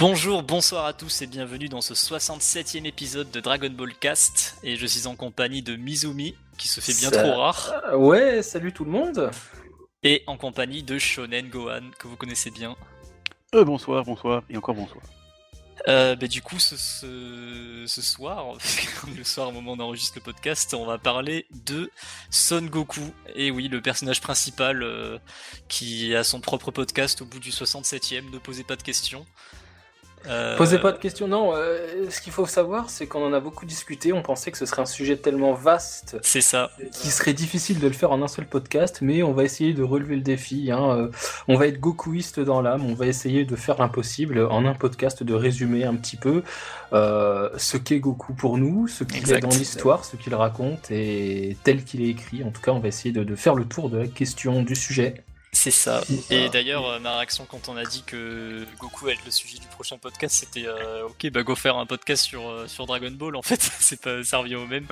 Bonjour, bonsoir à tous et bienvenue dans ce 67e épisode de Dragon Ball Cast. Et je suis en compagnie de Mizumi, qui se fait bien Ça- trop rare, Euh, ouais, salut tout le monde. et en compagnie de Shonen Gohan, que vous connaissez bien. Euh, bonsoir, bonsoir, et encore bonsoir. Euh, bah, du coup, ce, ce, ce soir, le soir au moment où on enregistre le podcast, on va parler de Son Goku. Et oui, le personnage principal euh, qui a son propre podcast au bout du 67e, ne posez pas de questions. Euh, Posez pas de questions. Non, euh, ce qu'il faut savoir, c'est qu'on en a beaucoup discuté. On pensait que ce serait un sujet tellement vaste C'est ça. qu'il serait difficile de le faire en un seul podcast, mais on va essayer de relever le défi. hein. Euh, On va être Gokuiste dans l'âme. On va essayer de faire l'impossible en un podcast, de résumer un petit peu ce qu'est Goku pour nous, ce qu'il est dans l'histoire, ce qu'il raconte et tel qu'il est écrit. En tout cas, on va essayer de, de faire le tour de la question du sujet. C'est ça. Et d'ailleurs, euh, ma réaction quand on a dit que Goku allait être le sujet du prochain podcast, c'était euh, ok, bah go faire un podcast sur, euh, sur Dragon Ball. En fait, c'est pas, ça revient au même.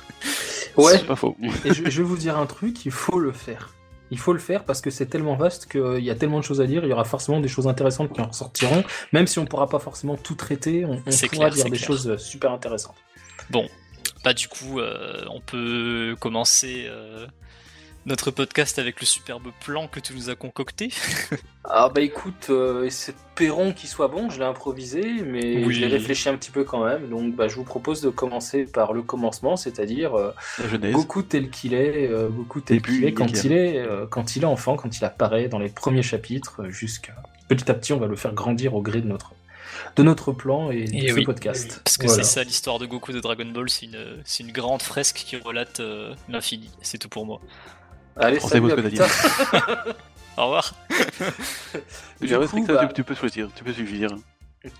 Ouais. C'est pas faux. Et je, je vais vous dire un truc, il faut le faire. Il faut le faire parce que c'est tellement vaste qu'il y a tellement de choses à dire, il y aura forcément des choses intéressantes qui en ressortiront, même si on pourra pas forcément tout traiter, on, pourra clair, dire des clair. choses super intéressantes. Bah du coup, euh, on peut commencer euh, notre podcast avec le superbe plan que tu nous as concocté. Ah bah écoute, euh, espérons qu'il soit bon, je l'ai improvisé, mais Oui. je l'ai réfléchi un petit peu quand même, donc bah, je vous propose de commencer par le commencement, c'est-à-dire euh. Goku tel qu'il est, euh, Goku tel qu'il est quand il est, euh, quand il est enfant, quand il apparaît dans les premiers chapitres, jusqu'à petit à petit, on va le faire grandir au gré de notre de notre plan et, Et de ce oui. podcast. Parce que Voilà. c'est ça l'histoire de Goku de Dragon Ball, c'est une, c'est une grande fresque qui relate euh, l'infini. C'est tout pour moi. Allez, salut. Au revoir. Du coup, que ça, bah, tu, tu peux choisir, tu peux suffire.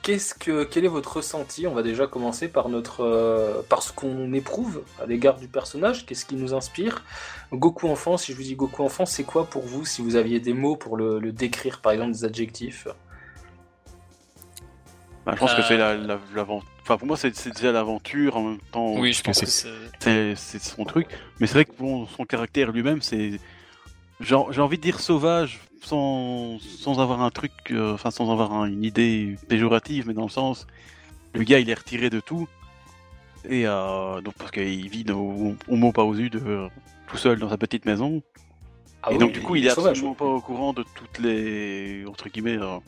Qu'est-ce que, quel est votre ressenti? On va déjà commencer par notre, euh, par ce qu'on éprouve à l'égard du personnage. Qu'est-ce qui nous inspire? Goku enfant. Si je vous dis Goku enfant, c'est quoi pour vous Si vous aviez des mots pour le, le décrire, par exemple des adjectifs? Bah, je pense Euh. que c'est la, Enfin, pour moi, c'est, déjà l'aventure en même temps. oui, je pense c'est, que c'est... son truc. Mais c'est vrai que bon, son caractère lui-même, c'est. J'ai, envie de dire sauvage sans, sans avoir un truc. euh, Enfin, sans avoir un- une idée péjorative, mais dans le sens. Le gars, il est retiré de tout. Et euh, donc, parce qu'il vit au, au mot pas aux yeux de, euh, tout seul dans sa petite maison. Ah et oui, donc du coup, il est sauvage. absolument pas au courant de toutes les entre guillemets euh,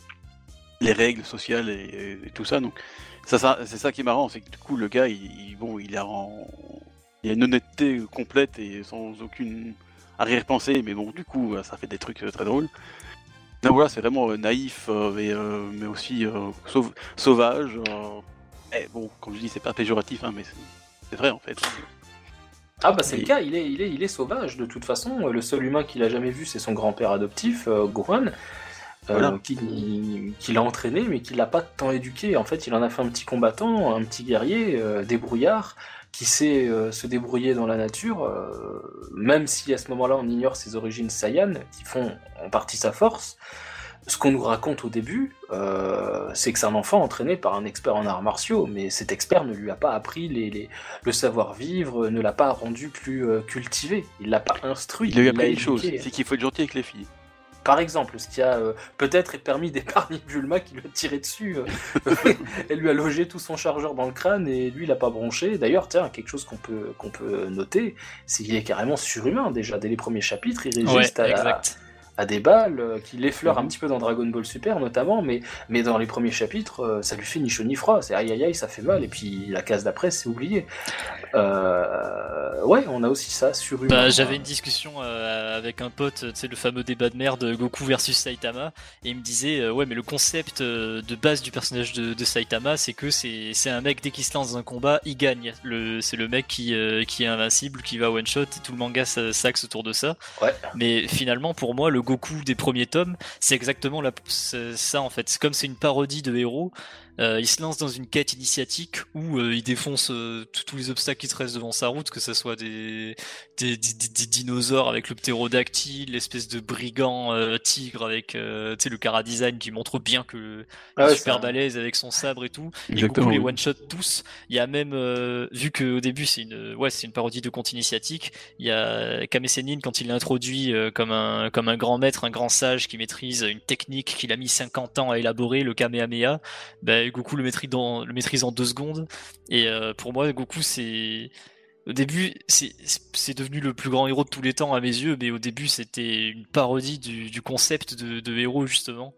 les règles sociales et, et tout ça. Donc ça, ça c'est ça qui est marrant, c'est que du coup le gars, il, il- bon, il a en- il a une honnêteté complète et sans aucune arrière-pensée, mais bon, du coup, ça fait des trucs euh, très drôles. Voilà, c'est vraiment euh, naïf, euh, mais, mais aussi sauv- sauvage. et bon, comme je dis, c'est pas péjoratif, hein, mais c'est- vrai en fait. Ah bah c'est le cas. Il est, il est, il est sauvage de toute façon. Le seul humain qu'il a jamais vu, c'est son grand-père adoptif, euh, Gohan. Euh, Voilà. qui, qui l'a entraîné mais qui l'a pas tant éduqué. En fait, il en a fait un petit combattant, un petit guerrier, euh, débrouillard, qui sait euh, se débrouiller dans la nature, euh, même si à ce moment-là on ignore ses origines Saiyan, qui font en partie sa force. Ce qu'on nous raconte au début, euh, c'est que c'est un enfant entraîné par un expert en arts martiaux, mais cet expert ne lui a pas appris les, les- le savoir-vivre, ne l'a pas rendu plus euh, cultivé, il l'a pas instruit. Il lui a appris une chose, c'est qu'il faut être gentil avec les filles. Par exemple, ce qui a euh, peut-être permis d'épargner Bulma qui lui a tiré dessus. euh, elle lui a logé tout son chargeur dans le crâne et lui il a pas bronché. D'ailleurs, tiens, quelque chose qu'on peut, qu'on peut noter, c'est qu'il est carrément surhumain déjà. Dès les premiers chapitres, il Ouais, résiste à, exact. À des balles, euh, qu'il effleure un Mhm. petit peu dans Dragon Ball Super notamment, mais, mais dans les premiers chapitres, euh, ça lui fait ni chaud ni froid. C'est aïe aïe aïe, ça fait mal, et puis la case d'après, c'est oublié. Euh, ouais, on a aussi ça, surhumain. Bah, j'avais une discussion euh, avec un pote, sais, le fameux débat de merde Goku versus Saitama, et il me disait, euh, ouais, mais le concept de base du personnage de, de Saitama, c'est que c'est c'est un mec, dès qu'il se lance dans un combat, il gagne. C'est le mec qui, qui est invincible, qui va one shot, et tout le manga s'axe autour de ça. Ouais. Mais finalement, pour moi, le Goku des premiers tomes, c'est exactement ça en fait. Comme c'est une parodie de héros. Euh, il se lance dans une quête initiatique où euh, il défonce euh, tous- les obstacles qui se restent devant sa route, que ce soit des, des, des- des- dinosaures avec le ptérodactyle, l'espèce de brigand euh, tigre avec euh, tu sais, le cara design qui montre bien que Ah il ouais, est super balèze avec son sabre et tout. Et Exactement, Goku les oui. one shot tous. Il y a même euh, vu qu'au début c'est une ouais c'est une parodie de conte initiatique. Il y a Kame Sennin quand il l'a introduit euh, comme un comme un grand maître, un grand sage qui maîtrise une technique qu'il a mis 50 ans à élaborer, le Kamehameha. Ben bah, Goku le maîtrise, dans, le maîtrise en deux secondes. Et pour moi, Goku, c'est. Au début, c'est devenu le plus grand héros de tous les temps à mes yeux, mais au début, c'était une parodie du, concept de, héros, justement.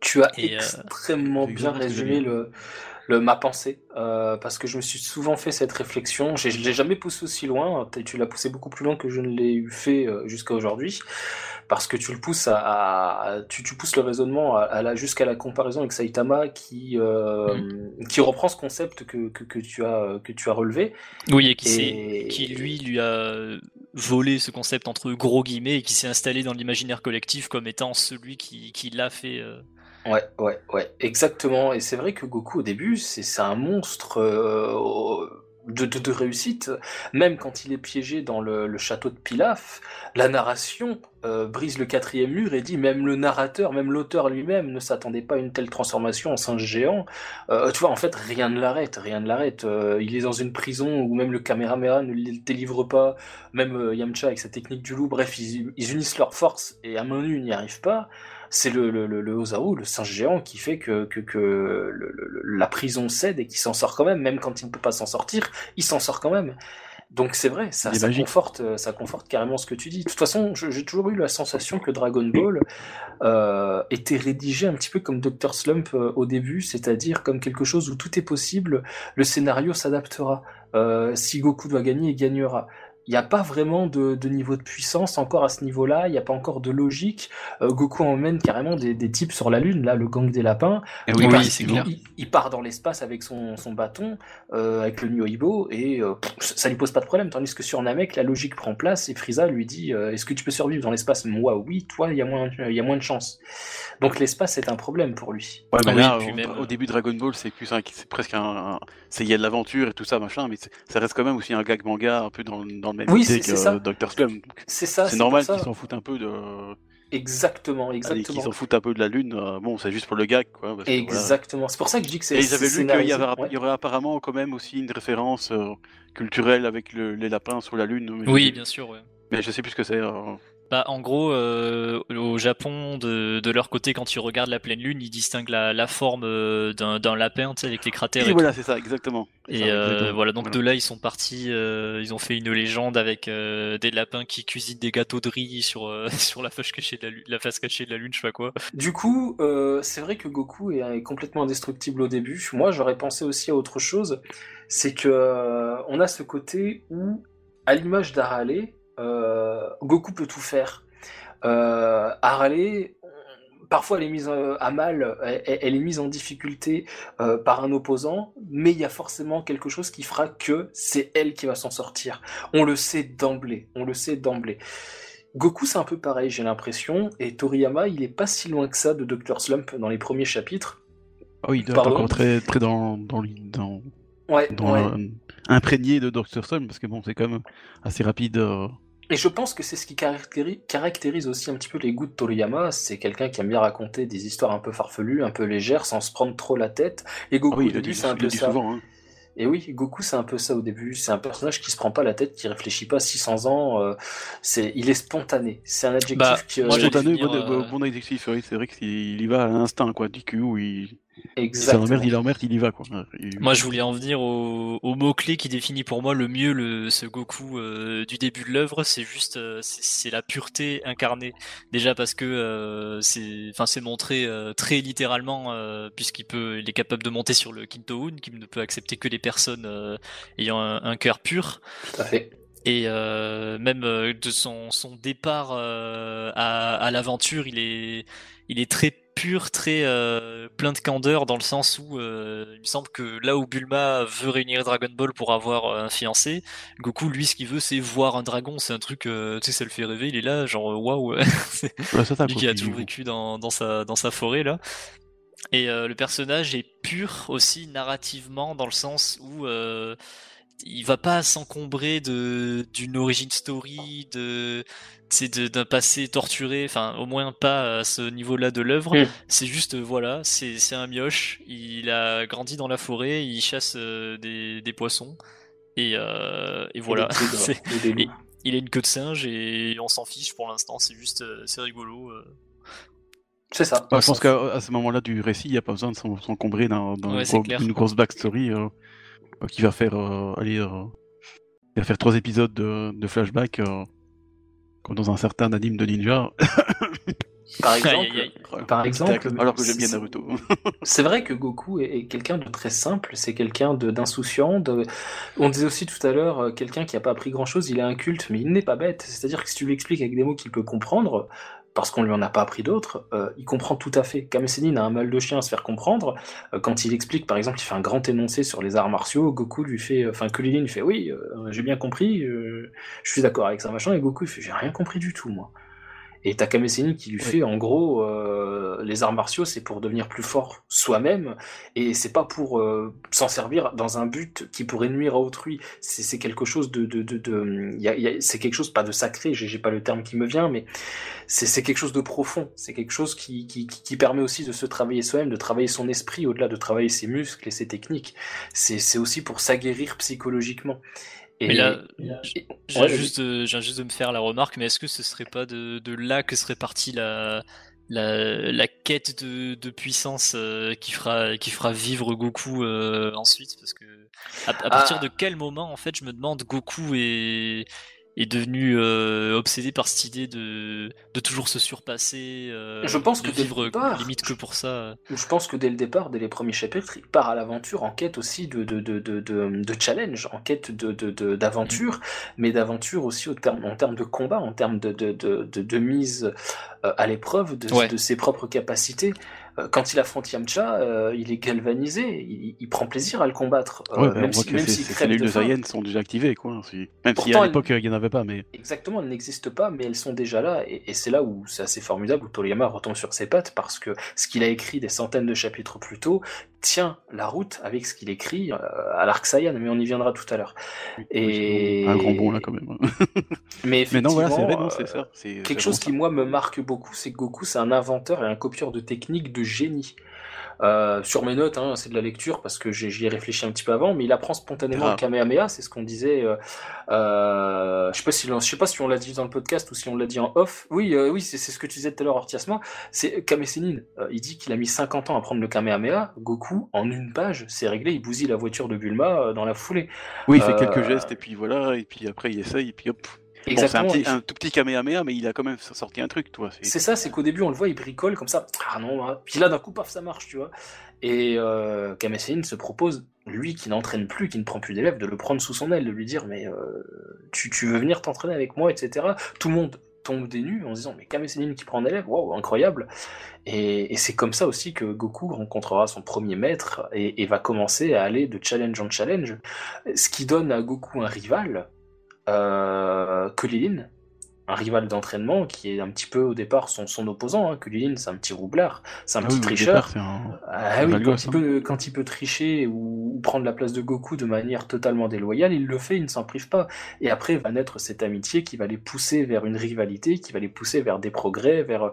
Tu as extrêmement bien résumé le, le, ma pensée, euh, parce que je me suis souvent fait cette réflexion. Je l'ai jamais poussé aussi loin. Tu l'as poussé beaucoup plus loin que je ne l'ai fait euh, jusqu'à aujourd'hui, parce que tu le pousses à, tu, tu, pousses le raisonnement à, à jusqu'à la comparaison avec Saitama, qui euh, mm. qui reprend ce concept que, que, que, tu as que tu as relevé. Oui, et qui, qui lui lui a volé ce concept entre gros guillemets et qui s'est installé dans l'imaginaire collectif comme étant celui qui, qui l'a fait. Ouais, ouais, ouais, exactement. Et c'est vrai que Goku, au début, c'est un monstre euh, de, de, réussite. Même quand il est piégé dans le, château de Pilaf, la narration euh, brise le quatrième mur et dit même le narrateur, même l'auteur lui-même ne s'attendait pas à une telle transformation en singe géant. Euh, tu vois, en fait, rien ne l'arrête, rien ne l'arrête. il est dans une prison où même le caméraman ne le délivre pas, même Yamcha avec sa technique du loup. Bref, ils, ils unissent leurs forces et à main nue, ils n'y arrivent pas c'est le, le, le, le Ozaru, le singe géant, qui fait que, que, que la prison cède et qu'il s'en sort quand même, même quand il ne peut pas s'en sortir, il s'en sort quand même. Donc c'est vrai, ça, ça conforte, euh, ça conforte carrément ce que tu dis. De toute façon, j'ai toujours eu la sensation que Dragon Ball euh, était rédigé un petit peu comme Dr Slump euh, au début, c'est-à-dire comme quelque chose où tout est possible, le scénario s'adaptera. Euh, si Goku doit gagner, il gagnera il n'y a pas vraiment de, de, niveau de puissance encore à ce niveau-là, il n'y a pas encore de logique. Euh, Goku emmène carrément des, des, types sur la Lune, là, le gang des lapins. Et oui, il, c'est clair. Il, part dans l'espace avec son, son bâton, euh, avec le Nyoibo, et euh, ça lui pose pas de problème. Tandis que sur Namek, la logique prend place et Frieza lui dit euh, Est-ce que tu peux survivre dans l'espace? Moi, oui, toi, il y, a moins, y a moins de chance. Donc l'espace est un problème pour lui. Ouais, mais ah là, au, début Dragon Ball, c'est plus c'est presque un, c'est il y a de l'aventure et tout ça, machin, mais ça reste quand même aussi un gag manga un peu dans, dans oui, c'est ça. Dr. Slum. C'est ça. C'est normal qu'ils s'en foutent un peu de. Exactement, exactement. Qu'ils s'en foutent un peu de la lune. Euh, bon, c'est juste pour le gag, quoi. exactement. C'est pour ça que je dis que c'est. Et ils avaient vu qu'il y, y, aurait apparemment quand même aussi une référence euh, culturelle avec les lapins sur la lune. Oui, bien sûr. Ouais. Mais je sais plus ce que c'est. Euh. Bah, en gros, euh, au Japon, de, de, leur côté, quand tu regardes la pleine lune, ils distinguent la, la forme euh, d'un lapin, avec les cratères. Et, voilà, c'est ça, exactement. Et euh, voilà, donc de là, ils sont partis, ils ont fait une légende avec des lapins qui cuisinent des gâteaux de riz sur, sur la, face cachée de la, la, face cachée de la lune, je sais pas quoi. Du coup, c'est vrai que Goku est, complètement indestructible au début. Moi, j'aurais pensé aussi à autre chose. C'est que on a ce côté où, à l'image d'Arale, Goku peut tout faire. Euh, Harley, parfois elle est mise euh, à mal, elle, est mise en difficulté par un opposant, mais il y a forcément quelque chose qui fera que c'est elle qui va s'en sortir. On le sait d'emblée, on le sait d'emblée. Goku c'est un peu pareil, j'ai l'impression, et Toriyama il est pas si loin que ça de Dr Slump dans les premiers chapitres. Oui, il doit être encore très, très dans, dans, dans, ouais, imprégné de Dr Slump, parce que bon, c'est quand même assez rapide. Et je pense que c'est ce qui caractérise aussi un petit peu les goûts de Toriyama. C'est quelqu'un qui aime bien raconter des histoires un peu farfelues, un peu légères, sans se prendre trop la tête. Et Goku, ah oui, c'est un peu ça. Souvent, hein. Et oui, Goku, c'est un peu ça au début. C'est un personnage qui se prend pas la tête, qui réfléchit pas 600 ans. Euh, c'est, il est spontané. C'est un adjectif bah, qui. Euh, spontané, bon, euh, bon, adjectif. c'est vrai qu'il y va à l'instinct, quoi. Du coup, il, Exactement. Il emmerde, il il y va quoi. Moi, je voulais en venir au, mot clé qui définit pour moi le mieux le, ce Goku euh, du début de l'œuvre. C'est juste, euh, c'est la pureté incarnée. Déjà parce que euh, c'est, enfin, c'est montré très littéralement puisqu'il peut, il est capable de monter sur le Kinto Un, qui ne peut accepter que les personnes ayant un, cœur pur. Tout à fait. Et même de son, son départ à, à l'aventure, il est, il est très pur, très euh, plein de candeur dans le sens où euh, il me semble que là où Bulma veut réunir Dragon Ball pour avoir euh, un fiancé, Goku lui ce qu'il veut c'est voir un dragon, c'est un truc tu sais ça le fait rêver, il est là genre waouh. lui qui a toujours vécu dans, dans sa dans sa forêt là. Et le personnage est pur aussi narrativement dans le sens où il va pas s'encombrer de d'une origin story, de c'est d'un passé torturé, enfin au moins pas à ce niveau-là de l'œuvre. Mm. C'est juste voilà, c'est un mioche. Il a grandi dans la forêt, il chasse euh, des, des, poissons et, euh, et voilà. il a une queue de singe et on s'en fiche pour l'instant. C'est juste euh, c'est rigolo. C'est ça. Bah, je pense qu'à ce moment-là du récit, il n'y a pas besoin de s'encombrer dans, une grosse backstory euh, qui va faire aller il va faire trois épisodes de, flashback comme dans un certain anime de ninja. Par exemple, par exemple alors que j'aime bien Naruto. c'est vrai que Goku est, quelqu'un de très simple, c'est quelqu'un d'insouciant. De... On disait aussi tout à l'heure, euh, quelqu'un qui n'a pas appris grand chose, il est inculte, mais il n'est pas bête. C'est-à-dire que si tu lui expliques avec des mots qu'il peut comprendre, parce qu'on lui en a pas appris d'autres, euh, il comprend tout à fait. Kame a un mal de chien à se faire comprendre. Euh, quand il explique, par exemple, il fait un grand énoncé sur les arts martiaux, Goku lui fait, enfin, Kulilin lui fait, oui, j'ai bien compris, je suis d'accord avec ça, machin, et Goku il fait, j'ai rien compris du tout, moi. Et t'as qui lui fait en gros euh, les arts martiaux c'est pour devenir plus fort soi-même et c'est pas pour euh, s'en servir dans un but qui pourrait nuire à autrui. C'est quelque chose de, de, de, de c'est quelque chose pas de sacré, j'ai pas le terme qui me vient, mais c'est quelque chose de profond. C'est quelque chose qui, qui, qui permet aussi de se travailler soi-même, de travailler son esprit au-delà de travailler ses muscles et ses techniques. C'est aussi pour s'aguerrir psychologiquement. Et mais là, j'ai juste, de, juste de me faire la remarque, mais est-ce que ce serait pas de, de là que serait partie la, la, la quête de, de puissance euh, qui, fera, qui fera vivre Goku euh, ensuite? Parce que à, à partir ah. de quel moment, en fait, je me demande Goku est est devenu euh, obsédé par cette idée de, de toujours se surpasser, euh, je pense de que vivre limite que pour ça. Je pense que dès le départ, dès les premiers chapitres, il part à l'aventure en quête aussi de, de, de, de, de challenge, en quête de, d'aventure, mais d'aventure aussi au terme, en termes de combat, en termes de, de, mise euh, à l'épreuve de ses propres capacités. Euh, quand il affronte Yamcha, euh, il est galvanisé, il, prend plaisir à le combattre. Euh, même si, même si cellules de sont déjà activées, quoi. Même si à l'époque il n'y en avait pas, mais exactement, elles n'existent pas, mais elles sont déjà là, et, c'est là où c'est assez formidable où Toriyama retombe sur ses pattes parce que ce qu'il a écrit des centaines de chapitres plus tôt tient la route avec ce qu'il écrit à l'arc Saiyan, mais on y viendra tout à l'heure. et un grand bon là quand même. mais effectivement, non, voilà, c'est ça. Quelque chose qui moi me marque beaucoup, c'est que Goku c'est un inventeur et un copieur de techniques de génie. Euh, sur mes notes, hein, c'est de la lecture parce que j'y ai réfléchi un petit peu avant, mais il apprend spontanément le Kamehameha, c'est ce qu'on disait. Euh, euh, je sais pas si je sais pas si on l'a dit dans le podcast ou si on l'a dit en off. Oui, oui, c'est ce que tu disais tout à l'heure, Ortiasma. C'est Kame il dit qu'il a mis 50 ans à prendre le Kamehameha. Goku, en une page, c'est réglé. Il bousille la voiture de Bulma dans la foulée. Oui, il fait quelques gestes et puis voilà, et puis après il essaye et puis hop, c'est un, tout petit Kamehameha, mais il a quand même sorti un truc, toi. C'est ça, c'est qu'au début, on le voit, il bricole comme ça. Ah non, hein. puis là, d'un coup, paf, ça marche, tu vois. Et euh, se propose, lui qui n'entraîne plus, qui ne prend plus d'élèves, de le prendre sous son aile, de lui dire, mais euh, tu, veux venir t'entraîner avec moi, etc. Tout le monde tombe des nues en disant, mais Kame qui prend un élève, waouh, incroyable. Et, c'est comme ça aussi que Goku rencontrera son premier maître et, et va commencer à aller de challenge en challenge, ce qui donne à Goku un rival euh, Kulilin, un rival d'entraînement qui est un petit peu au départ son, son opposant. Hein. Kulilin, c'est un petit roublard, c'est un ah petit tricheur. Ah oui, quand, il peut, quand, il peut, tricher ou, prendre la place de Goku de manière totalement déloyale, il le fait, il ne s'en prive pas. Et après va naître cette amitié qui va les pousser vers une rivalité, qui va les pousser vers des progrès, vers euh,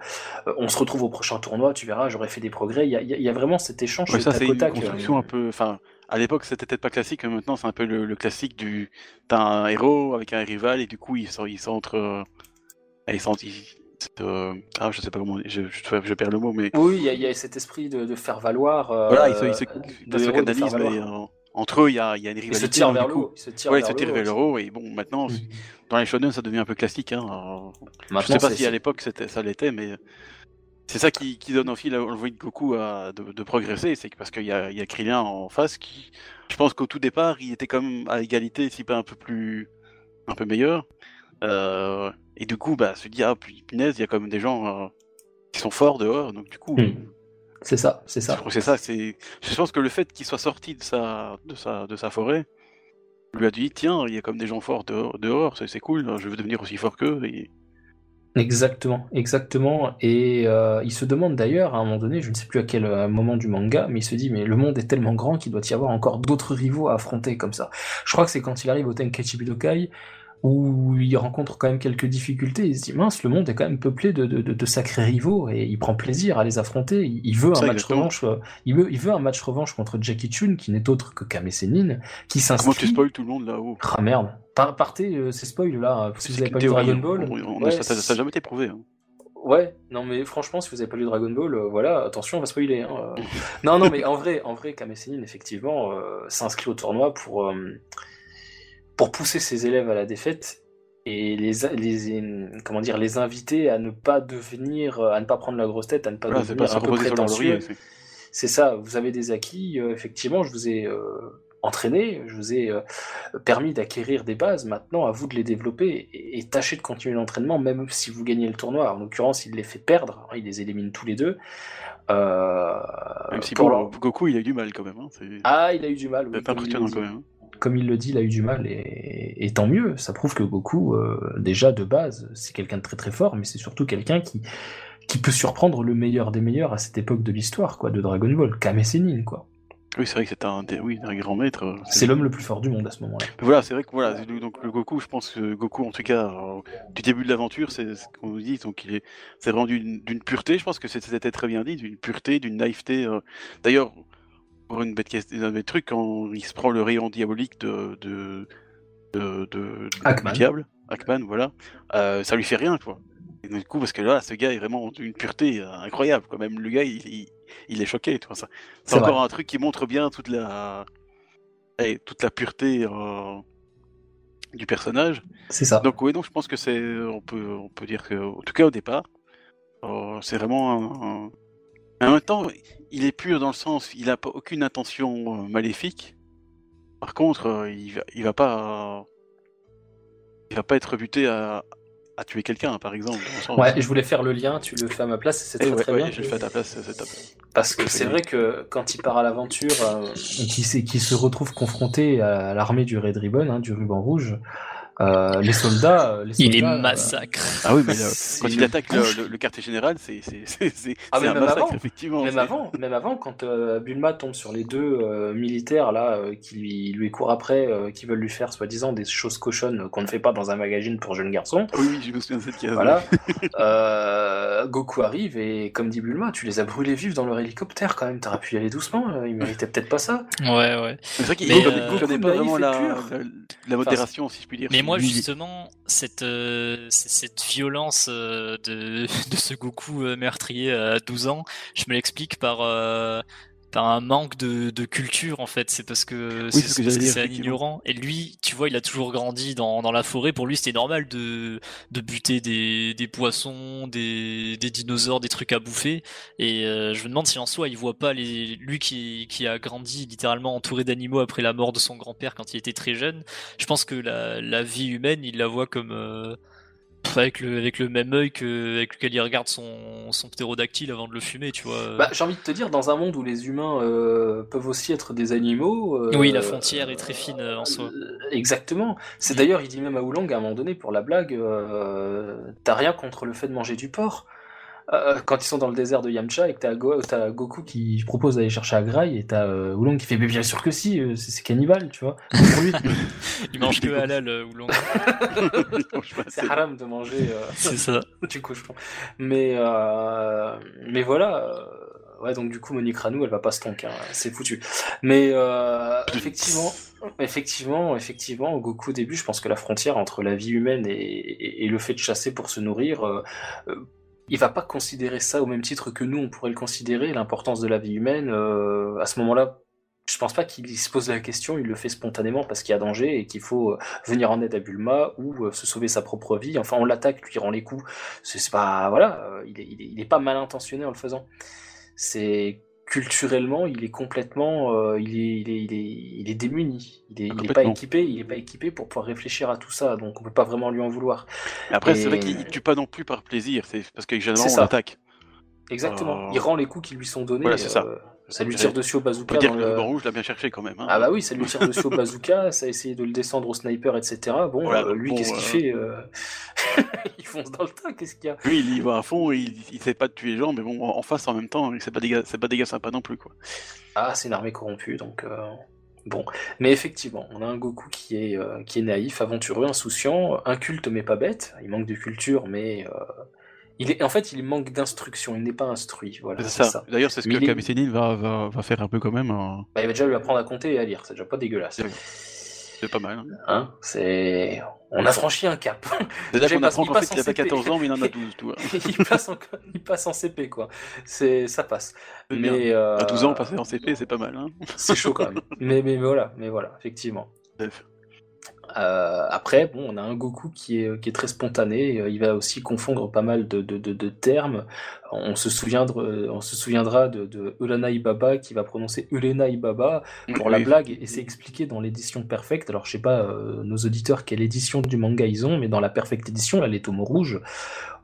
on se retrouve au prochain tournoi, tu verras, j'aurais fait des progrès. Il y a, il y a vraiment cet échange. ça, c'est une construction euh, un peu. Enfin, à l'époque c'était peut-être pas classique, mais maintenant c'est un peu le, classique du t'as un héros avec un rival et du coup ils sont ils sont entre euh, ils sont euh, ah je sais pas comment je, je, je, perds le mot mais oui il y, a cet esprit de, faire valoir euh, voilà ils se, ils se, mais entre eux il y a, y a une rivalité ils se tirent vers le haut ils se tirent ouais, vers, le haut et bon maintenant mm. dans les shonen ça devient un peu classique hein. je sais pas si à l'époque ça l'était mais c'est ça qui, donne envie, envie de Goku à, de, progresser, c'est parce qu'il y a, y a Krillin en face qui, je pense qu'au tout départ, il était quand même à égalité, si pas un peu plus, un peu meilleur. Euh, et du coup, bah, se dit, ah, punaise, il y a quand même des gens euh, qui sont forts dehors, donc du coup. Hmm. C'est ça, c'est ça. C'est ça, c'est. Je pense que le fait qu'il soit sorti de sa, de sa, de sa forêt lui a dit, tiens, il y a comme des gens forts dehors, dehors c'est cool, je veux devenir aussi fort qu'eux. Et Exactement, exactement. Et euh, il se demande d'ailleurs, à un moment donné, je ne sais plus à quel euh, moment du manga, mais il se dit, mais le monde est tellement grand qu'il doit y avoir encore d'autres rivaux à affronter comme ça. Je crois que c'est quand il arrive au Tenkaichi Budokai, où il rencontre quand même quelques difficultés. Il se dit mince, le monde est quand même peuplé de, de, de, sacrés rivaux et il prend plaisir à les affronter. Il, veut un match revanche. Euh, il veut, il veut un match revanche contre Jackie Chun, qui n'est autre que Kame Sennin, qui s'inscrit. Comment tu spoil tout le monde là-haut? Ah merde. partez, euh, c'est spoil là. Si vous n'avez pas vu Dragon Ball. ça n'a jamais été prouvé. Hein. Ouais, non mais franchement, si vous avez pas lu Dragon Ball, euh, voilà, attention, on va spoiler. Hein, euh. non, non, mais en vrai, en vrai, Kame Sennin, effectivement, s'inscrit au tournoi pour, pour pousser ses élèves à la défaite et les, les, comment dire, les inviter à ne pas devenir, à ne pas prendre la grosse tête, à ne pas Voilà, pas devenir se un peu prétentieux. c'est- ça, vous avez des acquis, euh, effectivement, je vous ai euh, entraîné, je vous ai euh, permis d'acquérir des bases, maintenant à vous de les développer et, et tâchez de continuer l'entraînement même si vous gagnez le tournoi. En l'occurrence, il les fait perdre, hein, il les élimine tous les deux. Même si pour bon, leur- Goku, il a eu du mal quand même. Hein. Ah, il a eu du mal, oui, pas impressionnant quand même. Comme il le dit, il a eu du mal et, et tant mieux. Ça prouve que Goku, euh, déjà de base, c'est quelqu'un de très très fort, mais c'est surtout quelqu'un qui, qui peut surprendre le meilleur des meilleurs à cette époque de l'histoire, quoi, de Dragon Ball, Kame Sennin, quoi. Oui, c'est vrai que c'est un, des- oui, un grand maître. euh, C'est l'homme le plus fort du monde à ce moment-là. Voilà, c'est vrai que voilà, donc le Goku, je pense que Goku, en tout cas, euh, du début de l'aventure, c'est ce qu'on nous dit, donc il est, c'est vraiment d'une pureté. Je pense que c'était très bien dit, d'une pureté, d'une naïveté. euh. D'ailleurs, pour une bête un bête truc, quand il se prend le rayon diabolique de de de, de- Hackman. du diable, Hackman, voilà, euh, ça lui fait rien, quoi. Et du coup, parce que là, ce gars est vraiment d'une pureté incroyable, quoi. Même le gars, il, il, il est choqué, tu vois ça. C'est encore vrai. un truc qui montre bien toute la, eh, toute la pureté euh, du personnage. C'est ça. Donc oui, donc je pense que c'est, on peut, on peut dire que, en tout cas au départ, euh, c'est vraiment un, un- Mais en même temps, il est pur dans le sens, il a pas aucune intention euh, maléfique. Par contre, euh, il va, il va pas, il va pas être buté à, à tuer quelqu'un, par exemple. Ouais, je voulais faire le lien, tu le fais à ma place, c'est Eh très ouais, très ouais, bien. je le fais à ta place, c'est top. Parce que c'est vrai que quand il part à l'aventure euh, et qu'il se retrouve confronté à l'armée du Red Ribbon, hein, du ruban rouge, euh, les soldats. euh, Les Il est soldats, euh, massacre. Ah oui, mais là, quand il attaque le, bouche. le- le quartier général, c'est Ah, un même massacre, avant. effectivement. Même avant, même avant, quand euh, Bulma tombe sur les deux euh, militaires là euh, qui lui, lui courent après, euh, qui veulent lui faire soi-disant des choses cochonnes qu'on ne fait pas dans un magazine pour jeunes garçons. Oui, oui, je me souviens de cette case. Voilà. Euh, Goku arrive et comme dit Bulma, tu les as brûlés vifs dans leur hélicoptère quand même. T'aurais pu y aller doucement. euh, Ils méritaient peut-être pas ça. Ouais, ouais. C'est vrai qu'il euh, connaît pas vraiment la, la modération, si je puis dire. Mais moi, justement, cette, euh, cette violence euh, de, de ce Goku euh, meurtrier à 12 ans, je me l'explique par, euh, par un manque de, de culture, en fait. C'est parce que c'est un ignorant. Et lui, tu vois, il a toujours grandi dans, dans la forêt. Pour lui, c'était normal de, de buter des, des poissons, des, des dinosaures, des trucs à bouffer. Et euh, je me demande si en soi, il voit pas les, lui qui, qui a grandi littéralement entouré d'animaux après la mort de son grand-père quand il était très jeune. Je pense que la, la vie humaine, il la voit comme euh, avec le avec le même œil que avec lequel il regarde son son ptérodactyle avant de le fumer, tu vois. Bah, j'ai envie de te dire, dans un monde où les humains euh, peuvent aussi être des animaux. euh, oui, la frontière est très fine euh, en soi. Exactement. C'est d'ailleurs, il dit même à Oolong à un moment donné pour la blague, euh, t'as rien contre le fait de manger du porc. Euh, quand ils sont dans le désert de Yamcha et que t'as, Go- t'as Goku qui propose d'aller chercher Agraï et t'as euh, Oolong qui fait mais bien sûr que si, euh, c'est, c'est cannibale, tu vois. Pour lui, Il mange que halal euh, ou long. je sais pas, c'est haram de manger euh, C'est ça. du cochon. Mais, euh, mais voilà. euh, Ouais, donc du coup, Monique Ranou, elle va pas se tonker, hein, c'est foutu. Mais euh, effectivement, effectivement, effectivement, Goku au début, je pense que la frontière entre la vie humaine et, et- et le fait de chasser pour se nourrir, euh, euh, il va pas considérer ça au même titre que nous, on pourrait le considérer, l'importance de la vie humaine. euh, à ce moment-là, je pense pas qu'il se pose la question, il le fait spontanément parce qu'il y a danger et qu'il faut euh, venir en aide à Bulma ou euh, se sauver sa propre vie. Enfin, on l'attaque, lui rend les coups. C'est pas il pas mal intentionné en le faisant. C'est culturellement, il est complètement, euh, il, est, il, est, il, est, il est démuni. Il est, il est pas équipé, il est pas équipé pour pouvoir réfléchir à tout ça. Donc on peut pas vraiment lui en vouloir. Après, c'est vrai qu'il ne tue pas non plus par plaisir, c'est parce que généralement on ça. l'attaque. Exactement. Euh, Il rend les coups qui lui sont donnés. Voilà, c'est ça. Ça lui tire dessus au bazooka. dire dans que le- rouge l'a bien cherché quand même. hein. Ah bah oui, ça lui tire dessus au bazooka, ça a essayé de le descendre au sniper, etc. Bon, Voilà, euh, lui, bon, qu'est-ce qu'il euh, fait euh, Il fonce dans le tas, qu'est-ce qu'il y a? Lui, il y va à fond, il, il sait pas de tuer les gens, mais bon, en face en même temps, c'est pas des gars, pas des gars sympas non plus quoi. Ah, c'est une armée corrompue, donc euh, bon. Mais effectivement, on a un Goku qui est qui est naïf, aventureux, insouciant, inculte mais pas bête. Il manque de culture, mais il est en fait il manque d'instruction. Il n'est pas instruit. Voilà, c'est ça. D'ailleurs, c'est ce Mais que il est- va, va, va faire un peu quand même. euh. Bah, il va déjà lui apprendre à compter et à lire. C'est déjà pas dégueulasse. C'est pas mal. Hein, c'est... On a franchi un cap. J'ai qu'on apprend il qu'en fait il a pas CP. 14 ans, mais il en a 12, tu vois. il, passe en... il passe en CP, quoi. C'est... Ça passe. Mais, euh, À 12 ans, passer en CP, c'est pas mal. Hein. C'est chaud quand même. mais, mais voilà, mais voilà, effectivement. Bref. Euh, après, bon, on a un Goku qui est, qui est très spontané. euh, Il va aussi confondre pas mal de, de, de, de termes. On se souviendra, euh, on se souviendra de, de Uranai Baba qui va prononcer Ulenai Baba pour la blague et c'est expliqué dans l'édition Perfect. Alors, je sais pas, euh, nos auditeurs, quelle édition du manga ils ont, mais dans la Perfect édition, là, les tomes rouges,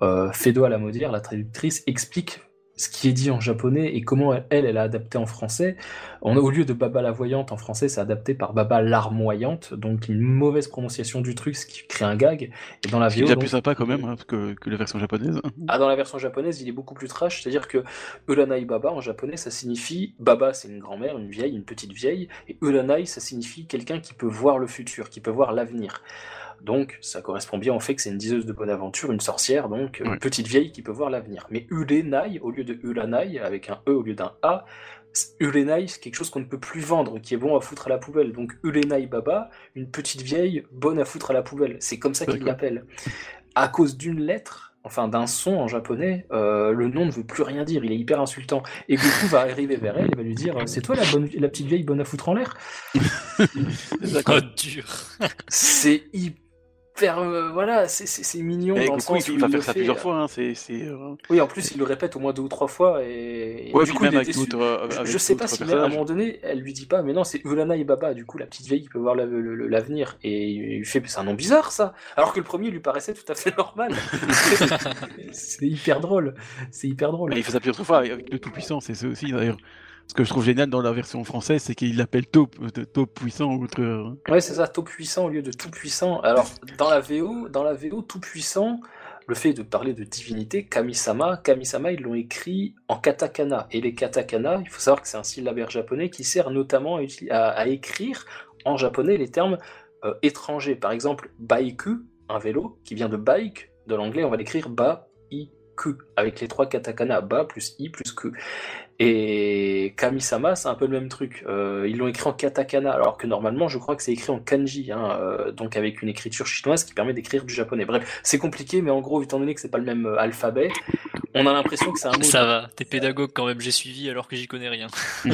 euh, Fedo à la Maudière, la traductrice, explique ce qui est dit en japonais et comment elle, elle a adapté en français. On a, au lieu de Baba la voyante en français, c'est adapté par Baba larmoyante, donc une mauvaise prononciation du truc, ce qui crée un gag. Et dans la C'est VO, déjà donc- plus sympa quand même hein, que, que la version japonaise. ah, dans la version japonaise, il est beaucoup plus trash, c'est-à-dire que Uranai Baba en japonais, ça signifie Baba, c'est une grand-mère, une vieille, une petite vieille, et Uranai, ça signifie quelqu'un qui peut voir le futur, qui peut voir l'avenir. Donc, ça correspond bien au fait que c'est une diseuse de bonne aventure, une sorcière, donc une Ouais. petite vieille qui peut voir l'avenir. Mais Urenai, au lieu de Uranai, avec un E au lieu d'un A, Urenai, c'est quelque chose qu'on ne peut plus vendre, qui est bon à foutre à la poubelle. Donc Urenai Baba, une petite vieille bonne à foutre à la poubelle. C'est comme ça qu'il l'appelle. À cause d'une lettre, enfin d'un son en japonais, euh, le nom ne veut plus rien dire, il est hyper insultant. Et Goku va arriver vers elle et va lui dire C'est toi la, bonne, la petite vieille bonne à foutre en l'air? D'accord. Oh, dur. C'est hyper. Euh, voilà, c'est- mignon dans le sens il, il va il faire ça fait, plusieurs euh, fois. Hein. Euh, Oui, en plus, il le répète au moins deux ou trois fois. Et, et Ouais, du coup, même il avec d'autres. euh, Je, avec je sais pas si à un moment donné, elle lui dit pas, mais non, c'est Ulana et Baba, du coup, la petite vieille qui peut voir l'avenir. Et il fait, c'est un nom bizarre ça. Alors que le premier lui paraissait tout à fait normal. c'est hyper drôle. C'est hyper drôle. Mais il fait ça plusieurs fois avec, avec le Tout-Puissant, c'est ça aussi d'ailleurs. Ce que je trouve génial dans la version française, c'est qu'il l'appelle Taupe, euh, Taupe Puissant ou autre. euh, Ouais, c'est ça, tout puissant au lieu de tout puissant. Alors, dans la VO, dans la VO, tout puissant, le fait de parler de divinité, Kamisama, Kamisama, ils l'ont écrit en katakana. Et les katakana, il faut savoir que c'est un syllabaire japonais qui sert notamment à, écrire en japonais les termes euh, étrangers. Par exemple, baiku, un vélo, qui vient de bike, de l'anglais, on va l'écrire ba, i, ku, avec les trois katakana, ba plus i plus ku. Et Kamisama, c'est un peu le même truc. Euh, ils l'ont écrit en katakana, alors que normalement, je crois que c'est écrit en kanji, hein, euh, donc avec une écriture chinoise qui permet d'écrire du japonais. Bref, c'est compliqué, mais en gros, étant donné que c'est pas le même euh, alphabet, on a l'impression que c'est un mot. Ça va, t'es pédagogue quand même, j'ai suivi alors que j'y connais rien. Ouais,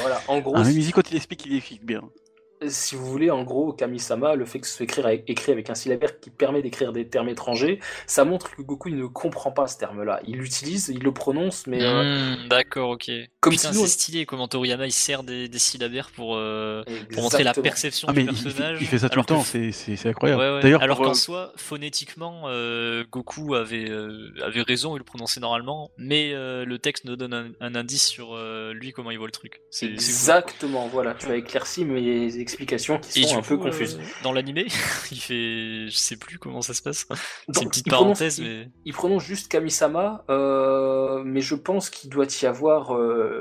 voilà. En gros, Ah, mais quand il explique, il explique bien. Si vous voulez, en gros, Kamisama, le fait que ce soit écrit avec, un syllabaire qui permet d'écrire des termes étrangers, ça montre que Goku ne comprend pas ce terme-là. Il l'utilise, il le prononce, mais euh, Hmm, D'accord, ok. Comme Putain, sinon- c'est stylé comment Toriyama il sert des, des syllabaires pour, euh, pour montrer la. Ah, perception mais du il, il fait, personnage. il fait ça tout le alors que- temps, c'est, incroyable. Ouais, ouais. D'ailleurs, alors pour, qu'en euh, soi, phonétiquement, euh, Goku avait, euh, avait raison, il le prononçait normalement, mais euh, le texte nous donne un, un indice sur euh, lui, comment il voit le truc. Exactement, voilà, tu as éclairci mes explications qui sont un peu coup, euh, confuses. dans l'animé, il fait. Je sais plus comment ça se passe. C'est une petite il prononce- parenthèse, il- mais. Il prononce juste Kamisama, euh, mais je pense qu'il doit y avoir euh,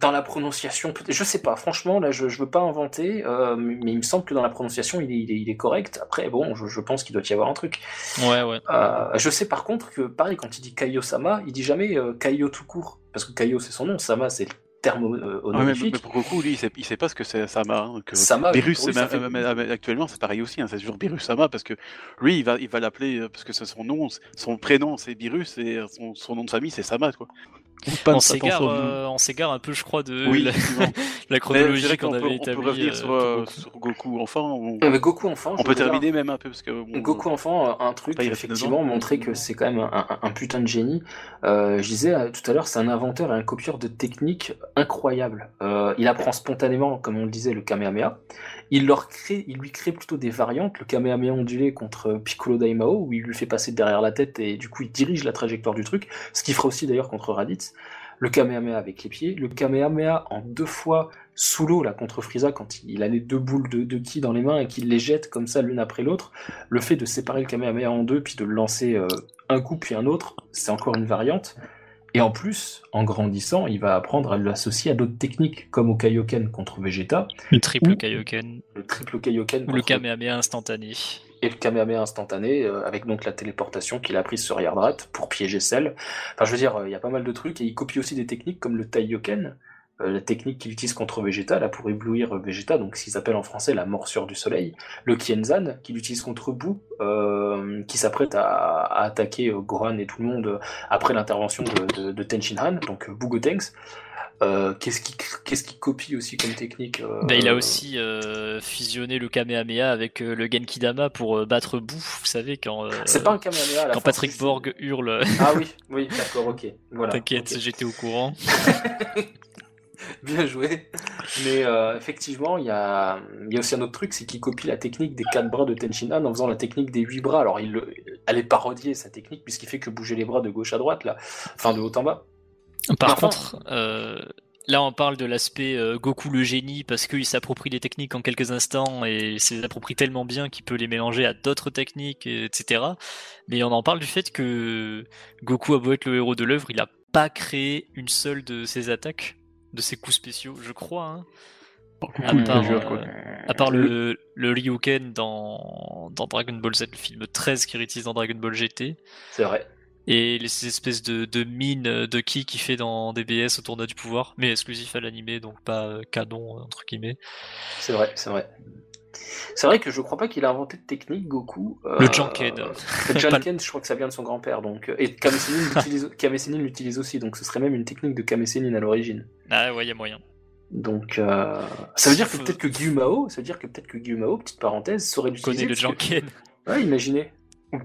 dans la prononciation, je sais pas, franchement, là je, je veux pas inventer, euh, mais mais il me semble que dans la prononciation il est, il est, il est correct. Après, bon, je, je pense qu'il doit y avoir un truc. Ouais, ouais. Euh, je sais par contre que, pareil, quand il dit Kaio-sama, il dit jamais euh, Kaio tout court, parce que Kaio c'est son nom, Sama c'est le terme euh, ah, mais, mais honorifique. pour Goku, lui, il sait, il sait pas ce que c'est Sama. hein, que Sama, ça fait- même- même actuellement, c'est pareil aussi, hein, c'est toujours Beerus Sama, parce que lui, il va, il va l'appeler, euh, parce que c'est son nom, son prénom c'est Beerus, et son, son nom de famille c'est Sama, quoi. On s'égare, euh, on s'égare un peu, je crois, de Oui, la, chronologie qu'on peut, avait on peut établie. revenir euh, sur, euh, Goku. sur Goku enfant. On, mais Goku enfant, on peut dire, terminer même un peu, parce que... bon, Goku enfant, un truc, effectivement, montrer que c'est quand même un, un- un putain de génie. Euh, je disais tout à l'heure, c'est un inventeur et un copieur de techniques incroyables. Euh, il apprend spontanément, comme on le disait, le Kamehameha. Il, lui crée plutôt des variantes, le Kamehameha ondulé contre Piccolo Daimao, où il lui fait passer derrière la tête et du coup il dirige la trajectoire du truc, ce qu'il fera aussi d'ailleurs contre Raditz. Le Kamehameha avec les pieds, le Kamehameha en deux fois sous l'eau là contre Frieza quand il a les deux boules de, de ki dans les mains et qu'il les jette comme ça l'une après l'autre, le fait de séparer le Kamehameha en deux puis de le lancer euh, un coup puis un autre, c'est encore une variante. Et en plus, en grandissant, il va apprendre à l'associer à d'autres techniques, comme au Kaioken contre Vegeta, Le triple Ou- Kaioken, le triple Kaioken ou le Kamehameha instantané. et le Kamehameha instantané, euh, avec donc la téléportation qu'il a prise sur Yardrat pour piéger Cell. Enfin, je veux dire, euh, il y a pas mal de trucs, et il copie aussi des techniques comme le Taioken, la technique qu'il utilise contre Vegeta, là, pour éblouir Vegeta, donc ce qu'ils appellent en français la morsure du soleil, le Kienzan, qu'il utilise contre Boo, euh, qui s'apprête à, attaquer Gohan et tout le monde après l'intervention de, de, Tenshin Han, donc Boo Gotenks. Euh, qu'est-ce qu'il qu copie aussi comme technique bah, Il a aussi fusionné le Kamehameha avec le Genkidama pour battre Boo, vous savez, quand, C'est pas un Kamehameha, quand Patrick Borg hurle. Ah oui, oui, d'accord, ok. Voilà, T'inquiète, j'étais au courant. Bien joué. Mais euh, effectivement, il y a, y a, aussi un autre truc, c'est qu'il copie la technique des quatre bras de Tenshinhan en faisant la technique des huit bras. Alors, il, elle est parodiée, sa technique, puisqu'il fait que bouger les bras de gauche à droite, là. Enfin, de haut en bas. Par contre, euh, là, on parle de l'aspect euh, Goku le génie, parce qu'il s'approprie les techniques en quelques instants, et s'approprie tellement bien qu'il peut les mélanger à d'autres techniques, etc. Mais on en parle du fait que Goku a beau être le héros de l'œuvre, il a pas créé une seule de ses attaques de ses coups spéciaux, je crois. Hein. Euh, à, part, le, le Ryuken dans, dans Dragon Ball Z, le film 13 qui réutilise dans Dragon Ball GT. C'est vrai. Et les espèces de, de mines de ki qui fait dans DBS au tournoi du pouvoir, mais exclusif à l'animé, donc pas euh, canon entre guillemets. C'est vrai, c'est vrai. C'est vrai que je crois pas qu'il a inventé de technique, Goku. Euh, le Janken. Le Janken, je crois que ça vient de son grand-père. Donc... Et Kame Sennin l'utilise aussi, donc ce serait même une technique de Kame Sennin à l'origine. Ah ouais, il y a moyen. Donc, euh, ça veut dire que peut-être que Gyumao, ça veut dire que peut-être que petite parenthèse, saurait l'utiliser. Connaît le Janken. Ouais, imaginez.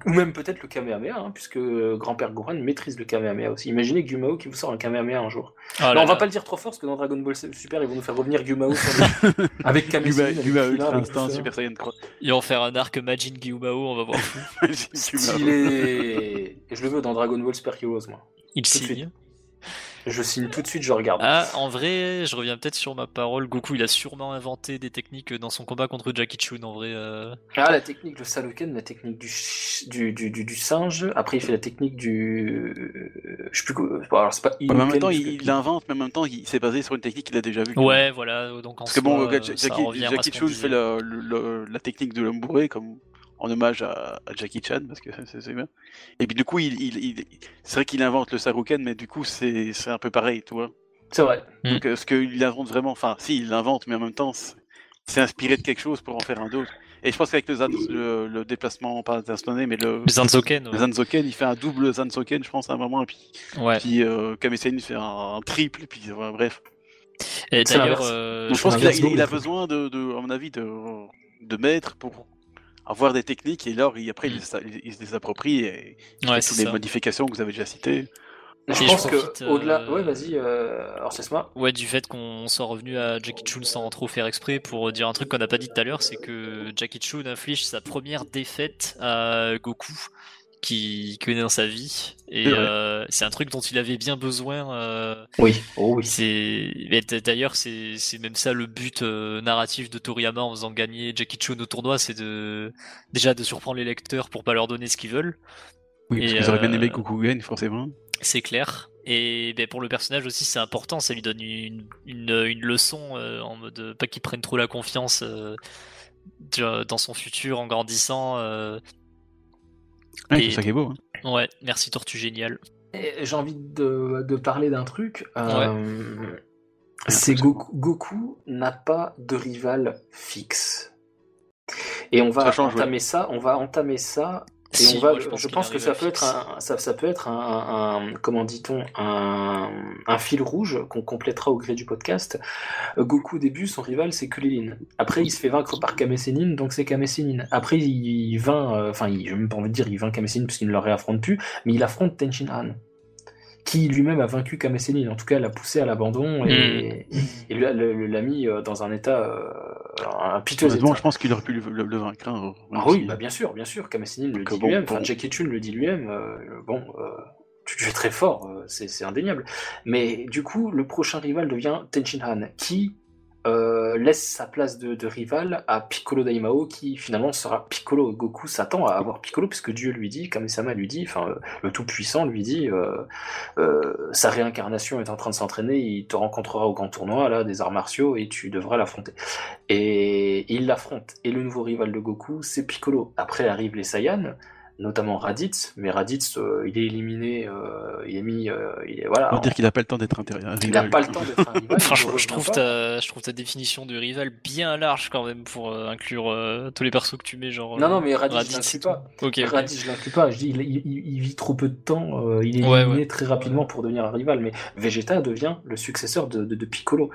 Ou même peut-être le Kamehameha, hein, puisque euh, grand-père Gohan maîtrise le Kamehameha aussi. Imaginez Gumao qui vous sort un Kamehameha un jour. Ah on va pas le dire trop fort, parce que dans Dragon Ball Super, ils vont nous faire revenir Gumao avec Kamehameha. instinct Super Saiyan 3. Ils vont faire un arc Majin Gumao, on va voir. Stylé Et je le veux dans Dragon Ball Super Heroes, moi. Il signe. Je signe tout de suite, je regarde. Ah, en vrai, je reviens peut-être sur ma parole. Goku, il a sûrement inventé des techniques dans son combat contre Jackie Chun, en vrai. Euh. Ah, la technique, le Saloken, la technique du, du, du, du, singe. Après, il fait la technique du. Je sais plus Alors, c'est pas. en même temps, il l'invente, mais en même temps, il s'est basé sur une technique qu'il a déjà vue. Ouais, voilà. Donc, Parce que bon, Jackie, Chun fait la, la, technique de l'homme bourré, comme en hommage à, Jackie Chan parce que c'est bien. Et puis du coup, il, il, c'est vrai qu'il invente le Saruken, mais du coup, c'est un peu pareil, tu vois. C'est vrai. Mm. Donc, ce qu'il invente vraiment, enfin, si, il l'invente, mais en même temps, c'est inspiré de quelque chose pour en faire un d'autre. Et je pense qu'avec le, le, déplacement, pas instantané, mais le, Zanzoken, le Zanzoken, il fait un double Zanzoken, je pense, à un moment, et puis, ouais. puis euh, fait un, triple, et puis bref. Et d'ailleurs, euh, je pense qu'il a, il a besoin de, de, à mon avis, de, de maîtres pour avoir des techniques et alors après il, mm. se les approprie et il ouais, toutes les modifications que vous avez déjà citées. Je pense que au-delà, euh, ouais, vas-y, euh... alors c'est Ouais, du fait qu'on soit revenu à Jackie Chun sans trop faire exprès pour dire un truc qu'on n'a pas dit tout à l'heure, c'est que Jackie Chun inflige sa première défaite à Goku qui connaît dans sa vie et euh, c'est un truc dont il avait bien besoin. Euh, oui, oh oui. C'est d'ailleurs c'est même ça le but euh, narratif de Toriyama en faisant gagner Jackie Chun au tournoi, c'est de déjà de surprendre les lecteurs pour pas leur donner ce qu'ils veulent. Oui, parce qu'ils auraient bien aimé gagne forcément. C'est clair. Et ben, pour le personnage aussi, c'est important. Ça lui donne une, une, une leçon en mode pas qu'il prenne trop la confiance dans son futur en grandissant. Ouais, c'est ça qui est beau. Hein. Ouais, merci Tortue Génial. J'ai envie de, de parler d'un truc. Euh, c'est Goku, Goku n'a pas de rival fixe. Et on va entamer ça, on va entamer ça je, pense, que ça peut, être un, ça, peut être un, comment dit-on, un, fil rouge qu'on complétera au gré du podcast. Goku au début, son rival c'est Kulilin. Après, il se fait vaincre par Kame donc c'est Kame Après, il, vainc, euh, enfin, je même pas envie de dire, il vainc Kame puisqu'il ne le réaffronte plus, mais il affronte Tenshin Han qui lui-même a vaincu Kame En tout cas, l'a poussé à l'abandon et, hmm. l'a mis euh, dans un état euh, un piteux je pense qu'il aurait pu le, vaincre. Hein, ah oui, bah bien sûr, bien sûr. Kame le dit lui-même. Enfin, Jackie Chun le dit lui-même. Euh, bon, tu fais très fort, c'est indéniable. Mais du coup, le prochain rival devient Tenshin Han, qui euh, laisse sa place de, rival à Piccolo Daimao qui finalement sera Piccolo. Goku s'attend à avoir Piccolo puisque Dieu lui dit, Kame-sama lui dit, enfin euh, le Tout-Puissant lui dit, euh, sa réincarnation est en train de s'entraîner, il te rencontrera au grand tournoi là des arts martiaux et tu devras l'affronter. Et il l'affronte. Et le nouveau rival de Goku, c'est Piccolo. Après arrivent les Saiyans. Notamment Raditz, mais Raditz, euh, il est éliminé, euh, il est mis, euh, il est, voilà. On va dire qu'il n'a pas le temps d'être intérieur. Il n'a pas le temps d'être un rival. Franchement, je trouve, ta, je trouve ta définition de rival bien large quand même pour euh, inclure euh, tous les persos que tu mets, genre. Non, non, mais Raditz, Raditz je l'inclus et pas. tout. Ok, ok. Raditz, je l'inclus pas. Je dis, il, il- il- il vit trop peu de temps. euh, il est Ouais, éliminé ouais. très rapidement pour devenir un rival. Mais Vegeta devient le successeur de, de, de Piccolo.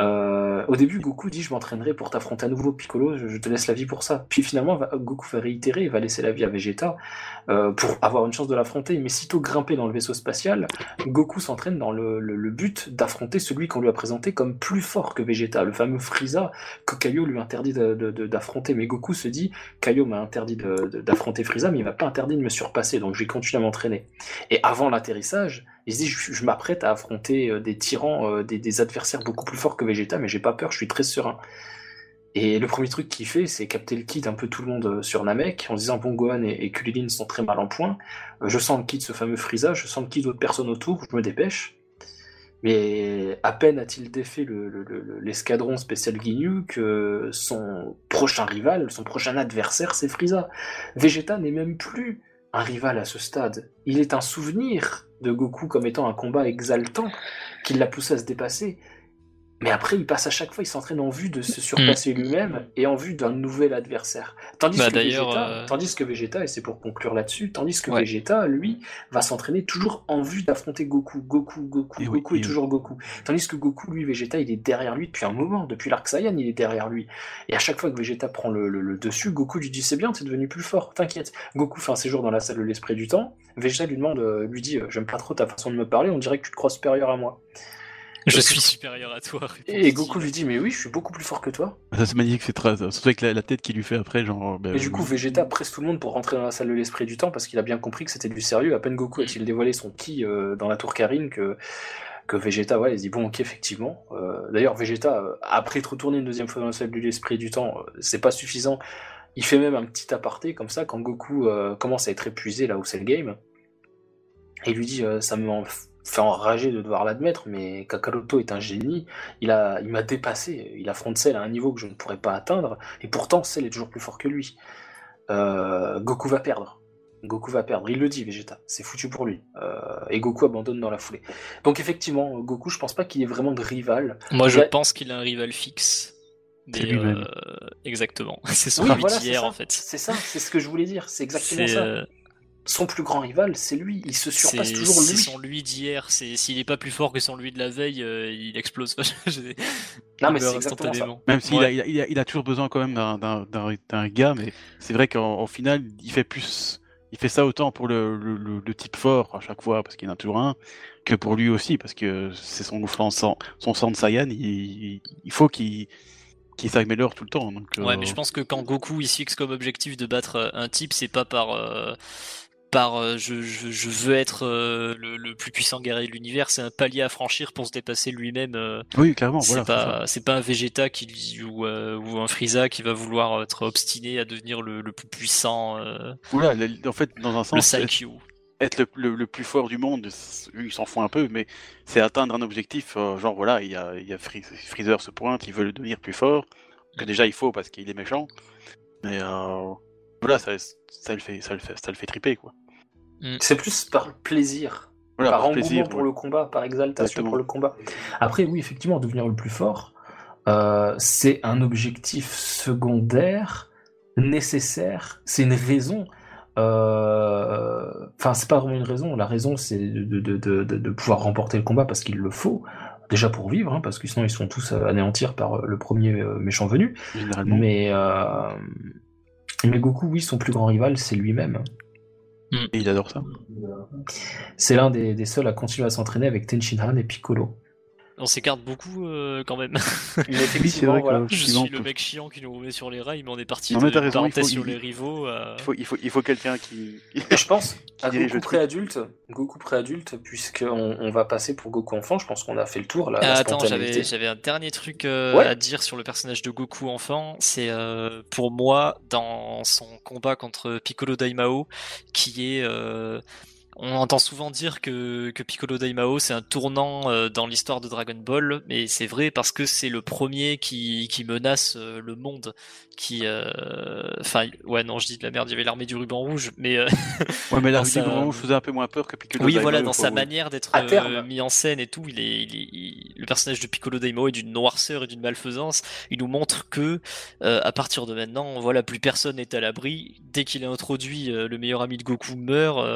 Euh, au début, Goku dit, je m'entraînerai pour t'affronter à nouveau, Piccolo. Je, je te laisse la vie pour ça. Puis finalement, va- Goku va réitérer, il va laisser la vie à Vegeta euh, pour avoir une chance de l'affronter. Mais sitôt grimpé dans le vaisseau spatial, Goku s'entraîne dans le, but d'affronter celui qu'on lui a présenté comme plus fort que Vegeta, le fameux Frieza que Kaio lui interdit d'affronter. Mais Goku se dit, Kaio m'a interdit d'affronter Frieza, mais il m'a pas interdit de me surpasser, donc je vais continuer à m'entraîner. Et avant l'atterrissage, il se dit, je, je m'apprête à affronter euh, des tyrans, euh, des, des adversaires beaucoup plus forts que Vegeta, mais j'ai pas peur, je suis très serein. Et le premier truc qu'il fait, c'est capter le kit un peu tout le monde euh, sur Namek, en disant, bon, Gohan et, Kulilin sont très mal en point, Euh, je sens le kit de ce fameux Frieza, je sens le kit d'autres personnes autour, je me dépêche. Mais à peine a-t-il défait le- le- le- l'escadron spécial Ginyu que son prochain rival, son prochain adversaire, c'est Frieza. Vegeta n'est même plus un rival à ce stade. Il est un souvenir de Goku comme étant un combat exaltant qui l'a poussé à se dépasser. Mais après, il passe à chaque fois, il s'entraîne en vue de se surpasser lui-même et en vue d'un nouvel adversaire. Tandis, Bah, que Vegeta, euh, tandis que Vegeta, et c'est pour conclure là-dessus, tandis que Ouais. Vegeta, lui, va s'entraîner toujours en vue d'affronter Goku. Goku, Goku, Et oui, Goku et et oui. toujours Goku. Tandis que Goku, lui, Vegeta, il est derrière lui depuis un moment, depuis l'arc Saiyan, il est derrière lui. Et à chaque fois que Vegeta prend le, le- le dessus, Goku lui dit c'est bien, t'es devenu plus fort, t'inquiète. Goku fait un séjour dans la salle de l'esprit du temps. Vegeta lui demande, euh, lui dit, euh, j'aime pas trop ta façon de me parler, on dirait que tu te crois supérieur à moi. Je suis supérieur à toi. Et. Goku lui dit, mais oui, je suis beaucoup plus fort que toi. Ça c'est magnifique, c'est très... surtout avec la, la tête qu'il lui fait après, genre. bah, Et du coup, Vegeta presse tout le monde pour rentrer dans la salle de l'esprit du temps parce qu'il a bien compris que c'était du sérieux. À peine Goku a-t-il dévoilé son ki euh, dans la tour Karine que, que Vegeta, ouais, il se dit bon, ok, effectivement. Euh, D'ailleurs, Vegeta, euh, après être retourné une deuxième fois dans la salle de l'esprit du temps, euh, c'est pas suffisant. Il fait même un petit aparté comme ça quand Goku euh, commence à être épuisé là où c'est le game. Et il lui dit euh, ça me en- fait enrager de devoir l'admettre, mais Kakaroto est un génie. Il a, il m'a dépassé. Il affronte Cell à un niveau que je ne pourrais pas atteindre, et pourtant Cell est toujours plus fort que lui. Euh, Goku va perdre. Goku va perdre. Il le dit, Vegeta. C'est foutu pour lui. Euh, et Goku abandonne dans la foulée. Donc effectivement, Goku, je pense pas qu'il ait vraiment de rival. Moi, je a- pense qu'il a un rival fixe. Euh, exactement. C'est son Oui, voilà, ça. en fait. C'est ça, c'est ce que je voulais dire. C'est exactement C'est ça. Son plus grand rival, c'est lui. Il se surpasse c'est- toujours c'est lui. son lui d'hier. C'est s'il est pas plus fort que son lui de la veille, euh, il explose. Je- Non, mais c'est exactement ça. instantanément. Même s'il Ouais. a, il a, il toujours besoin quand même d'un- d'un d'un- d'un gars, mais c'est vrai qu'en en final, il fait plus. Il fait ça autant pour le, le, le- le type fort à chaque fois, parce qu'il y en a toujours un, que pour lui aussi, parce que c'est son, son, sang- son sang de Saiyan, il, il- il faut qu'il qu'il s'améliore tout le temps. Donc, Ouais, euh, mais je pense que quand Goku il se fixe comme objectif de battre euh, un type, c'est pas par euh, par euh, je, je, je veux être euh, le, le plus puissant guerrier de l'univers, c'est un palier à franchir pour se dépasser lui-même. euh, Oui, clairement, c'est voilà. pas c'est pas un Vegeta qui ou, ou un Frieza qui va vouloir être obstiné à devenir le, le plus puissant, Voilà, le- en fait, dans un le sens, être, Saikyu. être le, le- le plus fort du monde, c- lui, il s'en fout un peu, mais c'est atteindre un objectif. euh, genre, voilà, il y a, il y a Freezer se pointe, il veut le devenir plus fort, que déjà il faut parce qu'il est méchant. Mais euh, voilà, ça, ça, le fait, ça, le fait, ça le fait triper, quoi. C'est plus par plaisir. Voilà, par par engouement plaisir. pour ouais. le combat, par exaltation Exactement. pour le combat. Après, oui, effectivement, devenir le plus fort, euh, c'est un objectif secondaire, nécessaire, c'est une raison. euh, Enfin, c'est pas vraiment une raison. La raison, c'est de, de, de, de, de pouvoir remporter le combat parce qu'il le faut. Déjà pour vivre, hein, parce que sinon ils sont tous euh, anéantir par euh, le premier euh, méchant venu. Mais, euh, mais Goku, oui, son plus grand rival, c'est lui-même. Et il adore ça. C'est l'un des, des seuls à continuer à s'entraîner avec Tenshinhan et Piccolo. On s'écarte beaucoup euh, quand même. Mais c'est effectivement, vrai que- voilà. Je suis le mec chiant qui nous remet sur les rails, mais on est parti Non, de raison, faut- sur il- les rivaux. à- Il faut, il faut, il faut quelqu'un qui. Je pense à Goku pré-adulte, Goku pré-adulte, puisqu'on on va passer pour Goku enfant, je pense qu'on a fait le tour là. Ah, la attends, spontanéité. j'avais j'avais un dernier truc euh, Ouais. à dire sur le personnage de Goku enfant. C'est euh, pour moi dans son combat contre Piccolo Daimao, qui est euh, on entend souvent dire que, que Piccolo Daimao c'est un tournant euh, dans l'histoire de Dragon Ball, mais c'est vrai parce que c'est le premier qui, qui menace euh, le monde. Qui, euh, enfin, ouais, non, je dis de la merde. Il y avait l'armée du ruban rouge, mais ouais, mais l'armée du ruban rouge faisait un peu moins peur que Piccolo. Oui, Daimao, voilà, dans sa ouais. manière d'être mis en scène et tout, il est, il est il- le personnage de Piccolo Daimao est d'une noirceur et d'une malfaisance. Il nous montre que à partir de maintenant, voilà, plus personne n'est à l'abri. Dès qu'il est introduit, le meilleur ami de Goku meurt.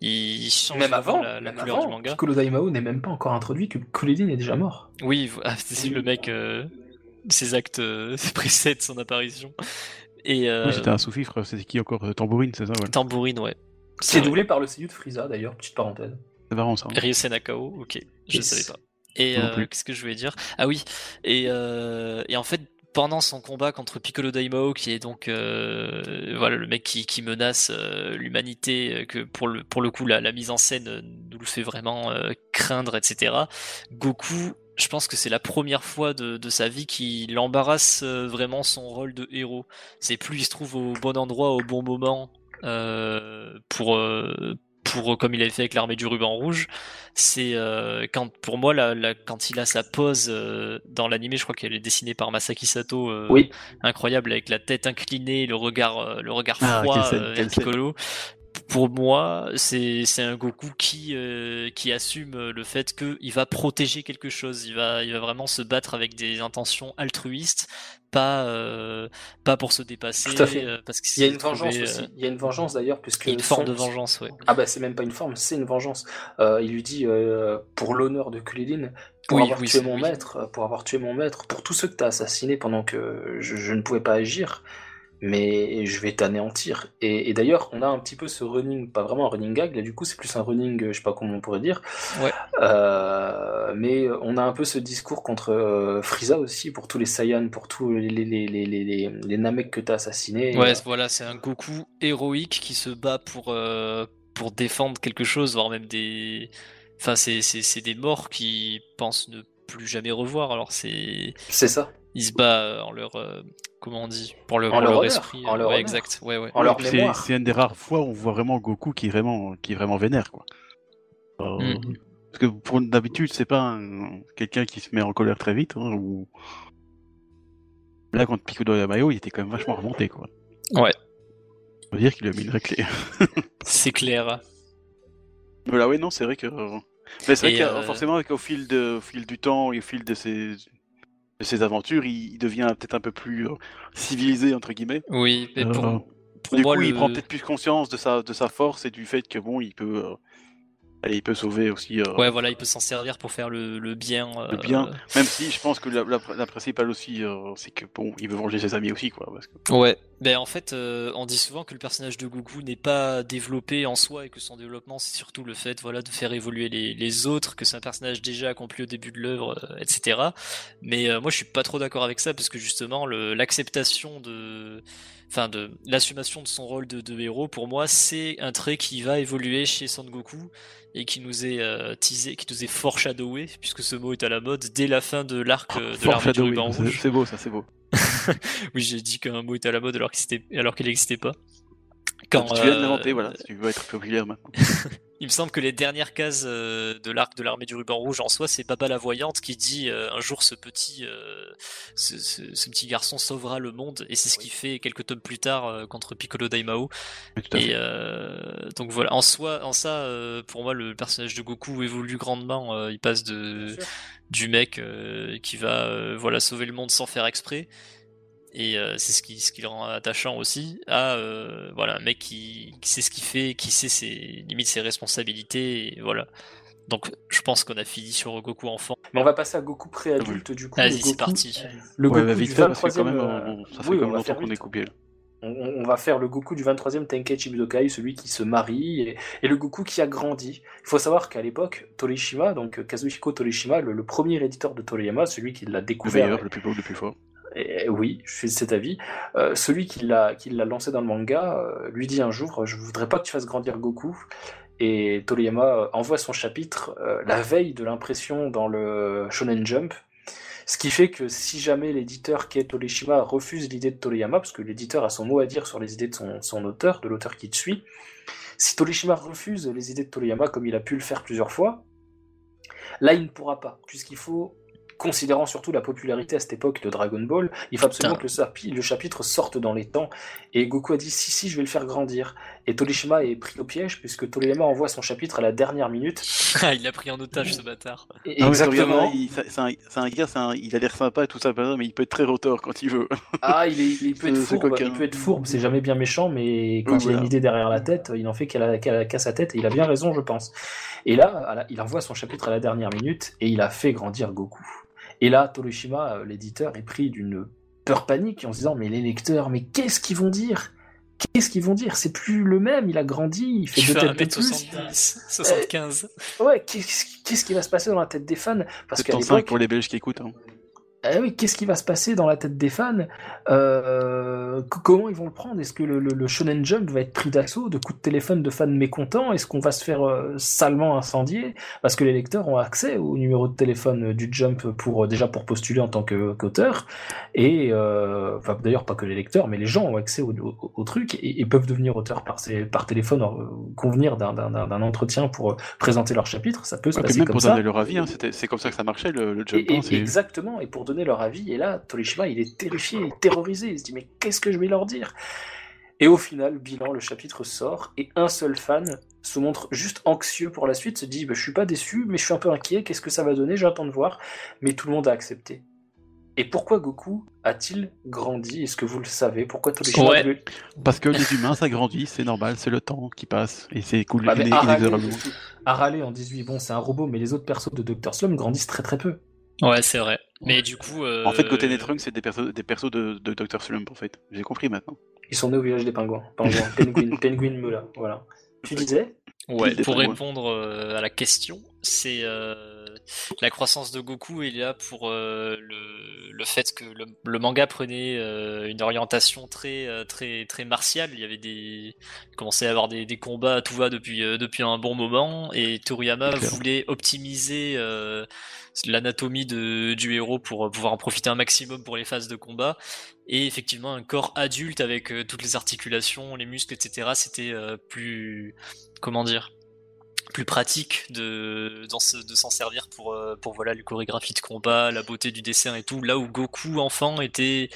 il change Même avant, la, la même couleur avant, du manga. Piccolo Daimao n'est même pas encore introduit, que Kulilin est déjà mort. Oui, ah, c'est le mec, euh, ses actes euh, précèdent son apparition. Et euh, Oui, c'était un sous-fifre, c'était qui encore euh, Tambourine, c'est ça ouais. Tambourine, ouais. C'est doublé par le seiyuu de Frieza d'ailleurs, petite parenthèse. C'est marrant ça. hein. Ryusei Nakao, ok, je Yes. savais pas. Et Non euh, plus. qu'est-ce que je voulais dire? Ah oui, et, euh, et en fait, pendant son combat contre Piccolo Daimao, qui est donc euh, le mec qui, menace euh, l'humanité, euh, que pour le coup la, mise en scène nous le fait vraiment craindre, etc. Goku, je pense que c'est la première fois de, de sa vie qu'il embarrasse vraiment son rôle de héros. C'est plus il se trouve au bon endroit au bon moment pour pour comme il avait fait avec l'armée du ruban rouge. C'est euh, quand pour moi la, la- quand il a sa pose euh, dans l'animé, je crois qu'elle est dessinée par Masaki Sato, euh, Oui. incroyable avec la tête inclinée, le regard euh, le regard Ah, froid scène, euh, vers Piccolo. Pour moi, c'est c'est un Goku qui euh, qui assume le fait que il va protéger quelque chose, il va il va vraiment se battre avec des intentions altruistes, pas euh, pas pour se dépasser, Tout à fait. euh, parce Il y a qu'il une vengeance aussi. Il y a une vengeance d'ailleurs, puisque une forme son- de vengeance, ouais. Ah bah c'est même pas une forme, c'est une vengeance. Il lui dit pour l'honneur de Kulilin, pour Oui, avoir oui, tué mon oui. maître, pour avoir tué mon maître, pour tous ceux que t'as assassinés pendant que je, je ne pouvais pas agir, mais je vais t'anéantir. Et, et d'ailleurs, on a un petit peu ce running, pas vraiment un running gag, là du coup c'est plus un running, euh, je sais pas comment on pourrait dire. Ouais. Euh, mais on a un peu ce discours contre euh, Frieza aussi, pour tous les Saiyans, pour tous les, les, les, les, les, les, les Namek que t'as assassinés. Ouais, voilà, c'est un Goku héroïque qui se bat pour, euh, pour défendre quelque chose, voire même des. Enfin, c'est des morts qui pensent ne plus jamais revoir. Alors, c'est. C'est ça. Il se bat en leur. euh, comment on dit Pour, le, En pour leur esprit. en euh, leur ouais, exact. Ouais, ouais. En leur C'est- mémoire. C'est une des rares fois où on voit vraiment Goku qui est vraiment, qui est vraiment vénère, quoi. Euh, Mm. Parce que pour d'habitude, c'est pas un- quelqu'un qui se met en colère très vite, hein, ou... Là, contre Piccolo Daimao, il était quand même vachement remonté, quoi. Ouais. On peut dire qu'il lui a mis une raclée. C'est clair. Mais là, ouais, non, c'est vrai que. Mais c'est vrai que euh, forcément, qu'au fil, de, au fil du temps et au fil de ses, de ses aventures, il, il devient peut-être un peu plus euh, civilisé, entre guillemets. Oui, mais pour, Euh, pour du moi, coup, il prend peut-être plus conscience de sa, de sa force et du fait que, bon, il peut. Euh, allez, il peut sauver aussi. euh, Ouais, voilà, il peut s'en servir pour faire le, le bien. le euh, bien. Même si je pense que la, la, la principale aussi, euh, c'est que, bon, il veut venger ses amis aussi, quoi. Parce que... Ouais, ben en fait, euh, on dit souvent que le personnage de Goku n'est pas développé en soi et que son développement c'est surtout le fait, voilà, de faire évoluer les, les autres, que c'est un personnage déjà accompli au début de l'œuvre, euh, etc. Mais euh, moi, je suis pas trop d'accord avec ça parce que justement, l'acceptation de, enfin, de l'assumation de son rôle de, de héros, pour moi, c'est un trait qui va évoluer chez Son Goku et qui nous est euh, teasé, qui nous est foreshadowé, puisque ce mot est à la mode dès la fin de l'arc euh, de l'armée du ruban c'est- rouge. c'est beau, ça, c'est beau. Oui, j'ai dit qu'un mot était à la mode alors qu'il n'existait alors qu'il n'existait pas. Quand, tu viens de euh, l'inventer, voilà. Si tu veux être populaire maintenant. Il me semble que les dernières cases euh, de l'arc de l'armée du ruban rouge en soi, c'est Baba la voyante qui dit euh, un jour ce petit, euh, ce, ce- ce petit garçon sauvera le monde, et c'est ce qu'il fait quelques tomes plus tard euh, contre Piccolo Daimao. Et euh, donc voilà, en soi, en ça, euh, pour moi, le personnage de Goku évolue grandement. euh, il passe de du mec euh, qui va euh, voilà sauver le monde sans faire exprès et euh, c'est ce qui ce qui le rend attachant aussi à euh, voilà un mec qui, qui sait ce qu'il fait qui sait ses limites ses responsabilités et voilà donc je pense qu'on a fini sur Goku enfant Mais on va passer à Goku pré-adulte du coup. vas-y le c'est Goku- parti Le Ouais, Goku bah, du vite fait, parce que 23e, quand même, euh, on- ça fait oui, quand on même va longtemps faire qu'on est coupé. là. On, on va faire le Goku du 23e Tenkaichi Budokai, celui qui se marie, et, et le Goku qui a grandi. Il faut savoir qu'à l'époque, Torishima, donc euh, Kazuhiko Torishima, le, le premier éditeur de Toriyama, celui qui l'a Le découvert, meilleur, le plus beau, le plus fort. Et oui, je suis de cet avis, euh, celui qui l'a lancé dans le manga, euh, lui dit un jour, je voudrais pas que tu fasses grandir Goku. Et Toriyama euh, envoie son chapitre euh, la veille de l'impression dans le Shonen Jump. Ce qui fait que si jamais l'éditeur qui est refuse l'idée de Toriyama, parce que l'éditeur a son mot à dire sur les idées de son, son auteur, de l'auteur qui te suit, si Torishima refuse les idées de Toriyama comme il a pu le faire plusieurs fois, là il ne pourra pas, puisqu'il faut considérant surtout la popularité à cette époque de Dragon Ball, il faut absolument que le, chapitre sorte dans les temps. Et Goku a dit si, si, je vais le faire grandir. Et Torishima est pris au piège puisque Toriyama envoie son chapitre à la dernière minute. Ah, il l'a pris en otage ce bâtard. exactement. C'est un, gars, il a l'air sympa et tout ça, mais il peut être très rotor quand il veut. Ah, il, peut, être fourbe, il peut être fourbe, c'est jamais bien méchant, mais quand il a une idée derrière la tête, il en fait qu'à sa tête et il a bien raison, je pense. Et là, il envoie son chapitre à la dernière minute et il a fait grandir Goku. Et là, Torishima, euh, l'éditeur, est pris d'une peur panique en se disant Mais les lecteurs, mais qu'est-ce qu'ils vont dire? Qu'est-ce qu'ils vont dire? C'est plus le même, il a grandi, il fait deux têtes de plus. 75. ouais, qu'est-ce qui va se passer dans la tête des fans? Parce qu'à l'époque, pour les Belges qui écoutent. Hein. Eh oui, qu'est-ce qui va se passer dans la tête des fans? Euh, Comment ils vont le prendre? Est-ce que le, Shonen Jump va être pris d'assaut de coups de téléphone de fans mécontents? Est-ce qu'on va se faire euh, salement incendier? Parce que les lecteurs ont accès au numéro de téléphone du Jump pour euh, déjà pour postuler en tant qu'auteur. et enfin, d'ailleurs, pas que les lecteurs, mais les gens ont accès au, truc et, peuvent devenir auteurs par, par téléphone, convenir d'un entretien pour présenter leur chapitre. Ça peut se passer même comme pour ça. donner leur avis, hein, c'est comme ça que ça marchait le, Jump. Hein, exactement. Et pour donner leur avis. Et là, Torishima, il est terrifié, terrorisé. Il se dit, mais qu'est-ce que je vais leur dire? Et au final, bilan, le chapitre sort et un seul fan se montre juste anxieux pour la suite, se dit, bah, je suis pas déçu, mais je suis un peu inquiet. Qu'est-ce que ça va donner? J'attends de voir. Mais tout le monde a accepté. Et pourquoi Goku a-t-il grandi? Est-ce que vous le savez? Pourquoi Torishima ouais. Parce que les humains, ça grandit, c'est normal, c'est le temps qui passe, et c'est cool. Bah, Arale, en 18, bon, c'est un robot, mais les autres persos de Dr. Slum grandissent très très peu. Ouais, c'est vrai. Mais du coup. Euh... En fait, côté Netrunk, c'est des persos, des persos de, de Dr. Slump, en fait. J'ai compris maintenant. Ils sont nés au village des pingouins. Pingouins, penguin, penguin Mula, voilà. Tu disais? Ouais, pour répondre euh, à la question, c'est. Euh la croissance de Goku est là pour euh, le, le, fait que le, le manga prenait euh, une orientation très euh, très très martiale. Il y avait des il commençait à avoir des, des, combats à tout va depuis depuis un bon moment et Toriyama voulait optimiser l'anatomie du héros pour pouvoir en profiter un maximum pour les phases de combat et effectivement un corps adulte avec toutes les articulations, les muscles, etc. C'était plus comment dire plus pratique de, de s'en servir pour, euh, pour voilà, les chorégraphies de combat, la beauté du dessin et tout. Là où Goku, enfant, était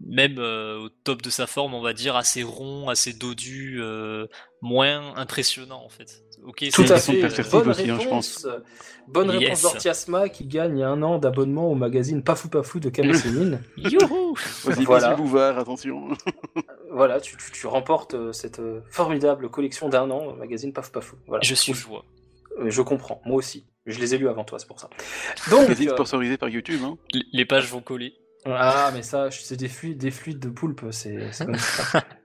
même euh, au top de sa forme, on va dire, assez rond, assez dodu, euh, moins impressionnant en fait. Ok, Tout à fait. Bonne aussi, réponse, hein, je pense. Bonne réponse d'Ortiasma qui gagne un an d'abonnement au magazine Pafou Pafou de Kamesunin. Youhou voilà. Bouvard, attention. voilà, tu, tu, remportes cette formidable collection d'un an au magazine Pafou Pafou. Voilà. Je suis joie. Je comprends, moi aussi. Je les ai lus avant toi, c'est pour ça. Donc, magazine sponsorisé par YouTube. Hein. Les pages vont coller. Ah, mais ça, c'est des fluides, des fluides de poulpe, c'est comme ça.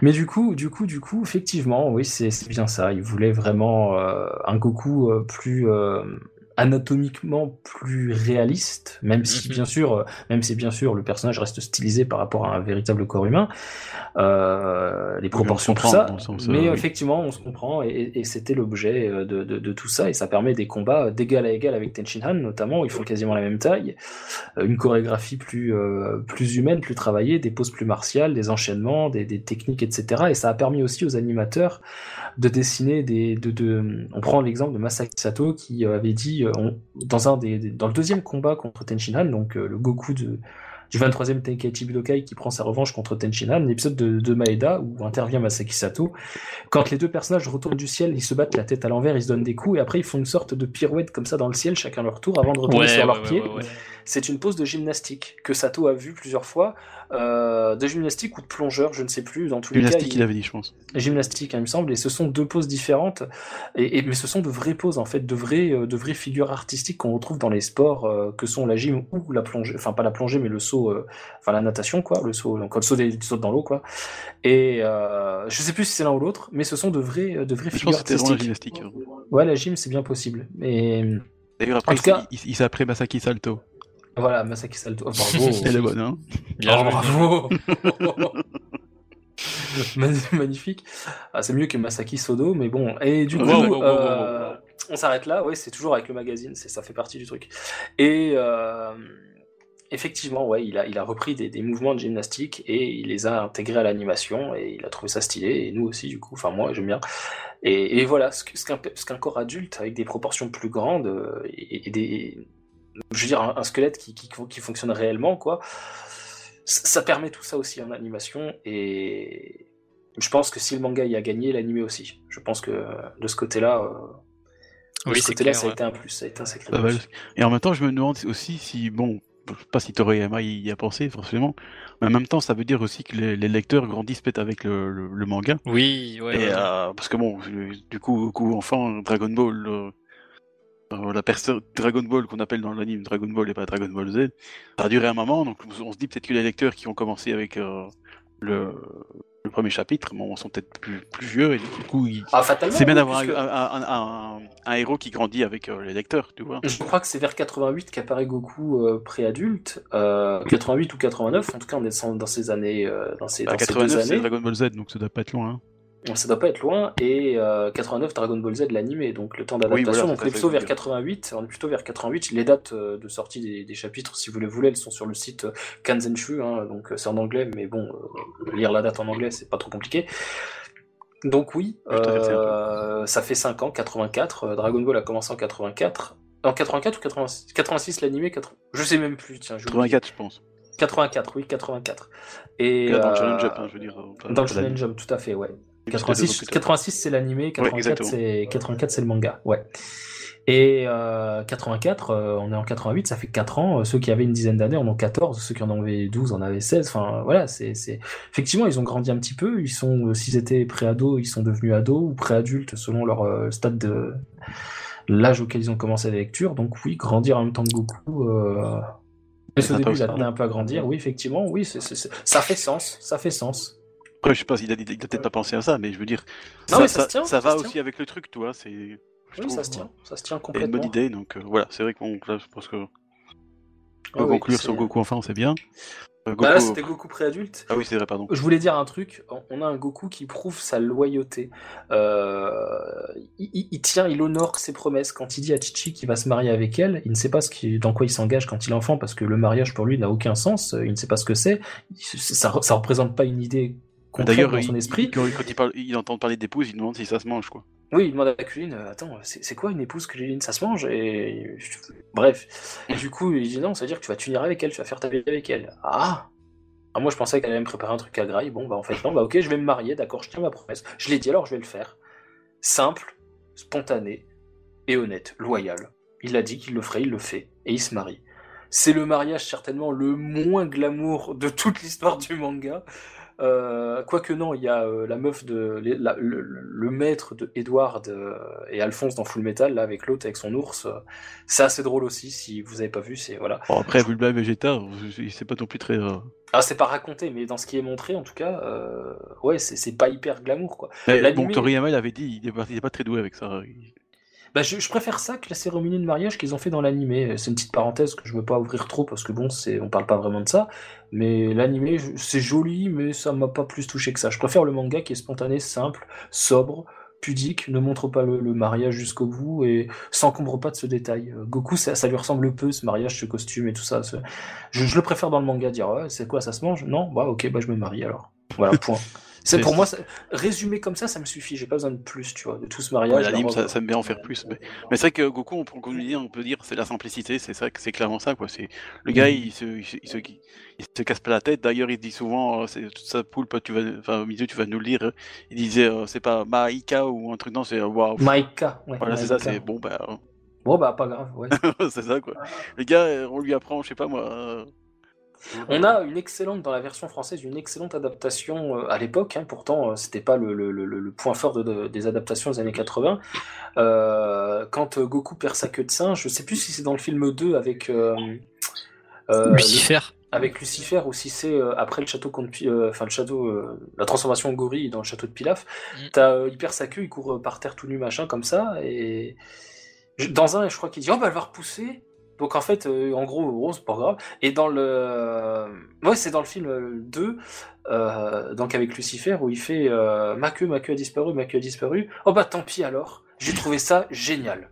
Mais du coup, du coup, du coup, effectivement, oui, c'est bien ça. Il voulait vraiment euh, un Goku euh, plus euh, anatomiquement plus réaliste, même si mhm. bien sûr, euh, même si bien sûr le personnage reste stylisé par rapport à un véritable corps humain, euh, les proportions tout ça, mais effectivement on se comprend et, et c'était l'objet euh, de, de, de, tout ça et ça permet des combats d'égal à égal avec Tenshinhan notamment où ils font quasiment la même taille, euh, une chorégraphie plus plus humaine, plus travaillée, des poses plus martiales, des enchaînements, des, des techniques etc. Et ça a permis aussi aux animateurs de dessiner des de, de on prend l'exemple de Masaki Sato qui avait dit euh, dans, un des, dans le deuxième combat contre Tenshinhan, donc euh, le Goku de, du 23e Tenkaichi Budokai qui prend sa revanche contre Tenshinhan, l'épisode de, de, Maeda où intervient Masaki Sato. Quand les deux personnages retournent du ciel, ils se battent la tête à l'envers, ils se donnent des coups et après ils font une sorte de pirouette comme ça dans le ciel, chacun leur tour, avant de retourner sur leurs pieds. C'est une pose de gymnastique que Sato a vu plusieurs fois, euh, de gymnastique ou de plongeur, je ne sais plus. Dans tous les cas, il... avait dit, je pense. Gymnastique, hein, il me semble. Et ce sont deux poses différentes, et, mais ce sont de vraies poses en fait, de vraies, euh, de vraies figures artistiques qu'on retrouve dans les sports euh, que sont la gym ou la plongée, enfin pas la plongée, mais le saut, enfin la natation quoi, le saut, donc le saut, des, saut dans l'eau quoi. Et je sais plus si c'est l'un ou l'autre, mais ce sont de vraies, de vraies je figures artistiques. La gymnastique. Hein. Ouais, la gym c'est bien possible, mais. D'ailleurs après, il, il Masaki Salto. Voilà, Masaki Salto. Oh, bravo. Elle est bonne, hein oh, bravo. Magnifique. Ah, c'est mieux que Masaki Sodo, mais bon. Et du coup, euh, on s'arrête là. Ouais, c'est toujours avec le magazine. C'est ça fait partie du truc. Et euh, effectivement, ouais, il a, il a repris des, des, mouvements de gymnastique et il les a intégrés à l'animation et il a trouvé ça stylé. Et nous aussi, du coup, enfin moi, j'aime bien. Et, et, voilà, ce, ce qu'un corps adulte avec des proportions plus grandes euh, et, et des, je veux dire, un, un squelette qui, qui, qui, fonctionne réellement, quoi. Ça permet tout ça aussi en animation et je pense que si le manga y a gagné, l'animé aussi. Je pense que de ce côté-là, euh, oui, de ce côté-là, ça a été un plus, ça a été un sacré plus. Et en même temps, je me demande aussi si, bon, je sais pas si Toriyama y a pensé forcément, mais en même temps, ça veut dire aussi que les, les lecteurs grandissent peut-être avec le, le, le, manga. Oui, ouais. Et, euh, parce que bon, du coup, coup enfant, Dragon Ball, euh, la personne Dragon Ball qu'on appelle dans l'anime Dragon Ball et pas Dragon Ball Z, ça a duré un moment, donc on se dit peut-être que les lecteurs qui ont commencé avec euh, le, le premier chapitre, bon, sont peut-être plus, plus vieux et du coup, ah, c'est bien d'avoir puisque... un, un, un, un, héros qui grandit avec euh, les lecteurs, tu vois. Je crois que c'est vers 88 qu'apparaît Goku euh, préadulte, euh, 88 ou 89, en tout cas on est dans ces années, euh, dans ces, bah, dans 89 ces deux c'est années. Dragon Ball Z, donc ça doit pas être loin. Hein. Ça doit pas être loin, et euh, 89 Dragon Ball Z l'animé, donc le temps d'adaptation, Oui, voilà, donc on est plutôt vers ça. 88, on est plutôt vers 88, les dates euh, de sortie des, des chapitres, si vous les voulez, elles sont sur le site euh, Kanzenshu, hein, donc euh, c'est en anglais, mais bon, euh, lire la date en anglais, c'est pas trop compliqué. Donc oui, euh, ça fait 5 ans, 84, euh, Dragon Ball a commencé en 84, en 84 ou 86, 86 l'animé, 80... je sais même plus, tiens, je 84, je pense. 84, oui, 84. Et, dans le euh, Shonen Jump, hein, je veux dire. euh, dans le l'anime. Jump, tout à fait, ouais. Juste deux ans 86, plus tard. 86 c'est l'animé, 84 exactement. c'est 84 c'est le manga, ouais. Et euh, 84, euh, on est en 88, ça fait 4 ans. Euh, Ceux qui avaient une dizaine d'années en ont 14, ceux qui en avaient 12 en avaient 16. Enfin voilà, c'est effectivement ils ont grandi un petit peu. Ils sont euh, s'ils étaient pré-ados, ils sont devenus ados ou pré-adultes selon leur euh, stade de l'âge auquel ils ont commencé la lecture. Donc oui, grandir en même temps que Goku. Euh... Mais au début, il a un peu à grandir. Oui, effectivement, oui, ça fait sens, ça fait sens. Après, je sais pas a, il a peut-être pas pensé à ça, mais je veux dire, Non, ça, tient, va aussi avec le truc, tu vois. C'est, je Oui, trouve, ça se tient, ça se tient C'est une complètement. bonne idée, donc euh, voilà, c'est vrai qu'on là, je pense que on Ah peut oui, conclure sur Goku enfant, c'est bien. Euh, Bah là, c'était Goku pré-adulte. Ah oui, c'est vrai, pardon. Je voulais dire un truc. On a un Goku qui prouve sa loyauté. Euh, il, il- il tient, il honore ses promesses. Quand il dit à Chichi qu'il va se marier avec elle, il ne sait pas ce qui, dans quoi il s'engage quand il est enfant, parce que le mariage pour lui n'a aucun sens. Il ne sait pas ce que c'est. Ça, ça représente pas une idée D'ailleurs, dans son esprit. il- quand, il, parle, il entend parler d'épouse, il demande si ça se mange, quoi. Oui, il demande à Kuline, euh, attends, c'est quoi une épouse Kuline Ça se mange et... Bref. Et du coup, il dit non, ça veut dire que tu vas t'unir avec elle, tu vas faire ta vie avec elle. Ah Ah, Moi, je pensais qu'elle allait me préparer un truc à graille. Bon, bah en fait, non, bah ok, je vais me marier, d'accord, je tiens ma promesse. Je l'ai dit, alors je vais le faire. Simple, spontané et honnête, loyal. Il a dit qu'il le ferait, il le fait. Et il se marie. C'est le mariage certainement le moins glamour de toute l'histoire du manga. Euh, Quoique non, il y a euh, la meuf de la- le, maître de Edward euh, et Alphonse dans Full Metal, là avec l'autre avec son ours. c'est assez drôle aussi. Si vous avez pas vu, c'est voilà. Bon, après, le blague Vegeta, c'est pas non plus très. Ah, c'est pas raconté, mais dans ce qui est montré, en tout cas, ouais, c'est c'est pas hyper glamour quoi. Mais bon, Toriyama, il avait dit, il est pas, il est pas très doué avec ça. Il- Bah, je, préfère ça que la cérémonie de mariage qu'ils ont fait dans l'animé. C'est une petite parenthèse que je veux pas ouvrir trop parce que bon, c'est, on parle pas vraiment de ça. Mais l'animé, c'est joli, mais ça m'a pas plus touché que ça. Je préfère le manga qui est spontané, simple, sobre, pudique, ne montre pas le, mariage jusqu'au bout et s'encombre pas de ce détail. Euh, Goku, ça, lui ressemble peu, ce mariage, ce costume et tout ça. je le préfère dans le manga, dire ouais, c'est quoi, ça se mange? Non, bah ok, bah je me marie alors. Voilà, point. C'est pour moi, ça- résumé comme ça, ça me suffit. J'ai pas besoin de plus, tu vois, de tout ce Ouais, mariage. l'anime, Alors, ça, ça aime bien en faire plus. Mais, mais c'est vrai que Goku, on, peut- dis, on peut dire, c'est la simplicité. C'est ça, c'est clairement ça, quoi. C'est le gars, Mhm. il se, il se, il se, il se casse pas la tête. D'ailleurs, il dit souvent, euh, c'est toute sa poulpe. Tu vas, enfin, Mizu, tu vas nous le dire. euh, Il disait, euh, c'est pas Maïka ou un truc non, c'est euh, waouh. Maïka. ouais, Voilà, c'est ça. C'est bon, bah, Bon, bah, pas grave, ouais. c'est ça, quoi. Le gars, euh, on lui apprend, je sais pas moi. On a une excellente, dans la version française, une excellente adaptation euh, à l'époque, hein, pourtant euh, c'était pas le, le- le- le point fort de- de- des adaptations des années 80. Euh, quand euh, Goku perd sa queue de singe, je sais plus si c'est dans le film 2 avec, Lucifer. avec Lucifer ou si c'est euh, après le château contre euh, enfin le château, euh, la transformation en gorille dans le château de Pilaf. Mm. T'as, il perd sa queue, il court par terre tout nu machin comme ça et je- dans un, je crois qu'il dit oh bah elle va repousser. Donc en fait, euh, en gros, oh, c'est pas grave. Et dans le, ouais, c'est dans le film euh, 2, euh, donc avec Lucifer, où il fait euh, ma queue, ma queue a disparu, ma queue a disparu. Oh bah tant pis alors. J'ai trouvé ça génial.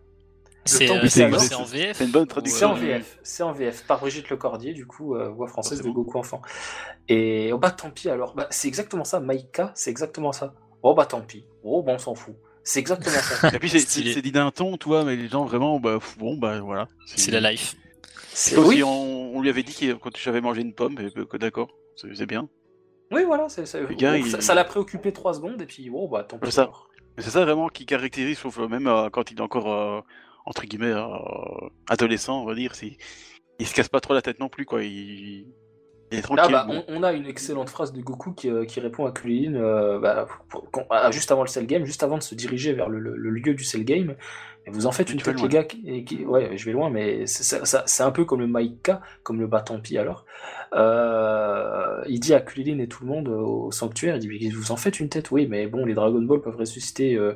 C'est euh, c'est- c'est en VF C'est une bonne C'est traduction. en VF, c'est en VF, par Brigitte Lecordier, du coup, euh, voix française de Forcément. Goku enfant. Et oh bah tant pis alors, bah, c'est exactement ça, Maïka, c'est exactement ça. Oh bah tant pis, oh bah on s'en fout. C'est exactement ça. Et puis c'est- dit d'un ton, tu vois, mais les gens vraiment, bah bon, bah voilà. C'est la life. C'est oui, si on, on lui avait dit qu'il- quand j'avais mangé une pomme, et que d'accord, c'est bien. oui, voilà, gars, oh, il- ça, ça l'a préoccupé trois secondes et puis oh bah tant pis. C'est ça. c'est ça vraiment qui caractérise, je trouve, même euh, quand il est encore, euh, entre guillemets, euh, adolescent, on va dire, il se casse pas trop la tête non plus, quoi. Il, Ah bah, on, on a une excellente phrase de Goku qui, euh, qui répond à Kulilin euh, bah, ah, juste avant le Cell Game, juste avant de se diriger vers le, le- le lieu du Cell Game. Et vous en faites une tête, les gars. qui- ouais, je vais loin, mais c'est un peu comme le Maïka, comme le Batampi alors. Euh, il dit à Kulilin et tout le monde euh, au sanctuaire, il dit vous en faites une tête, oui, mais bon, les Dragon Ball peuvent ressusciter euh,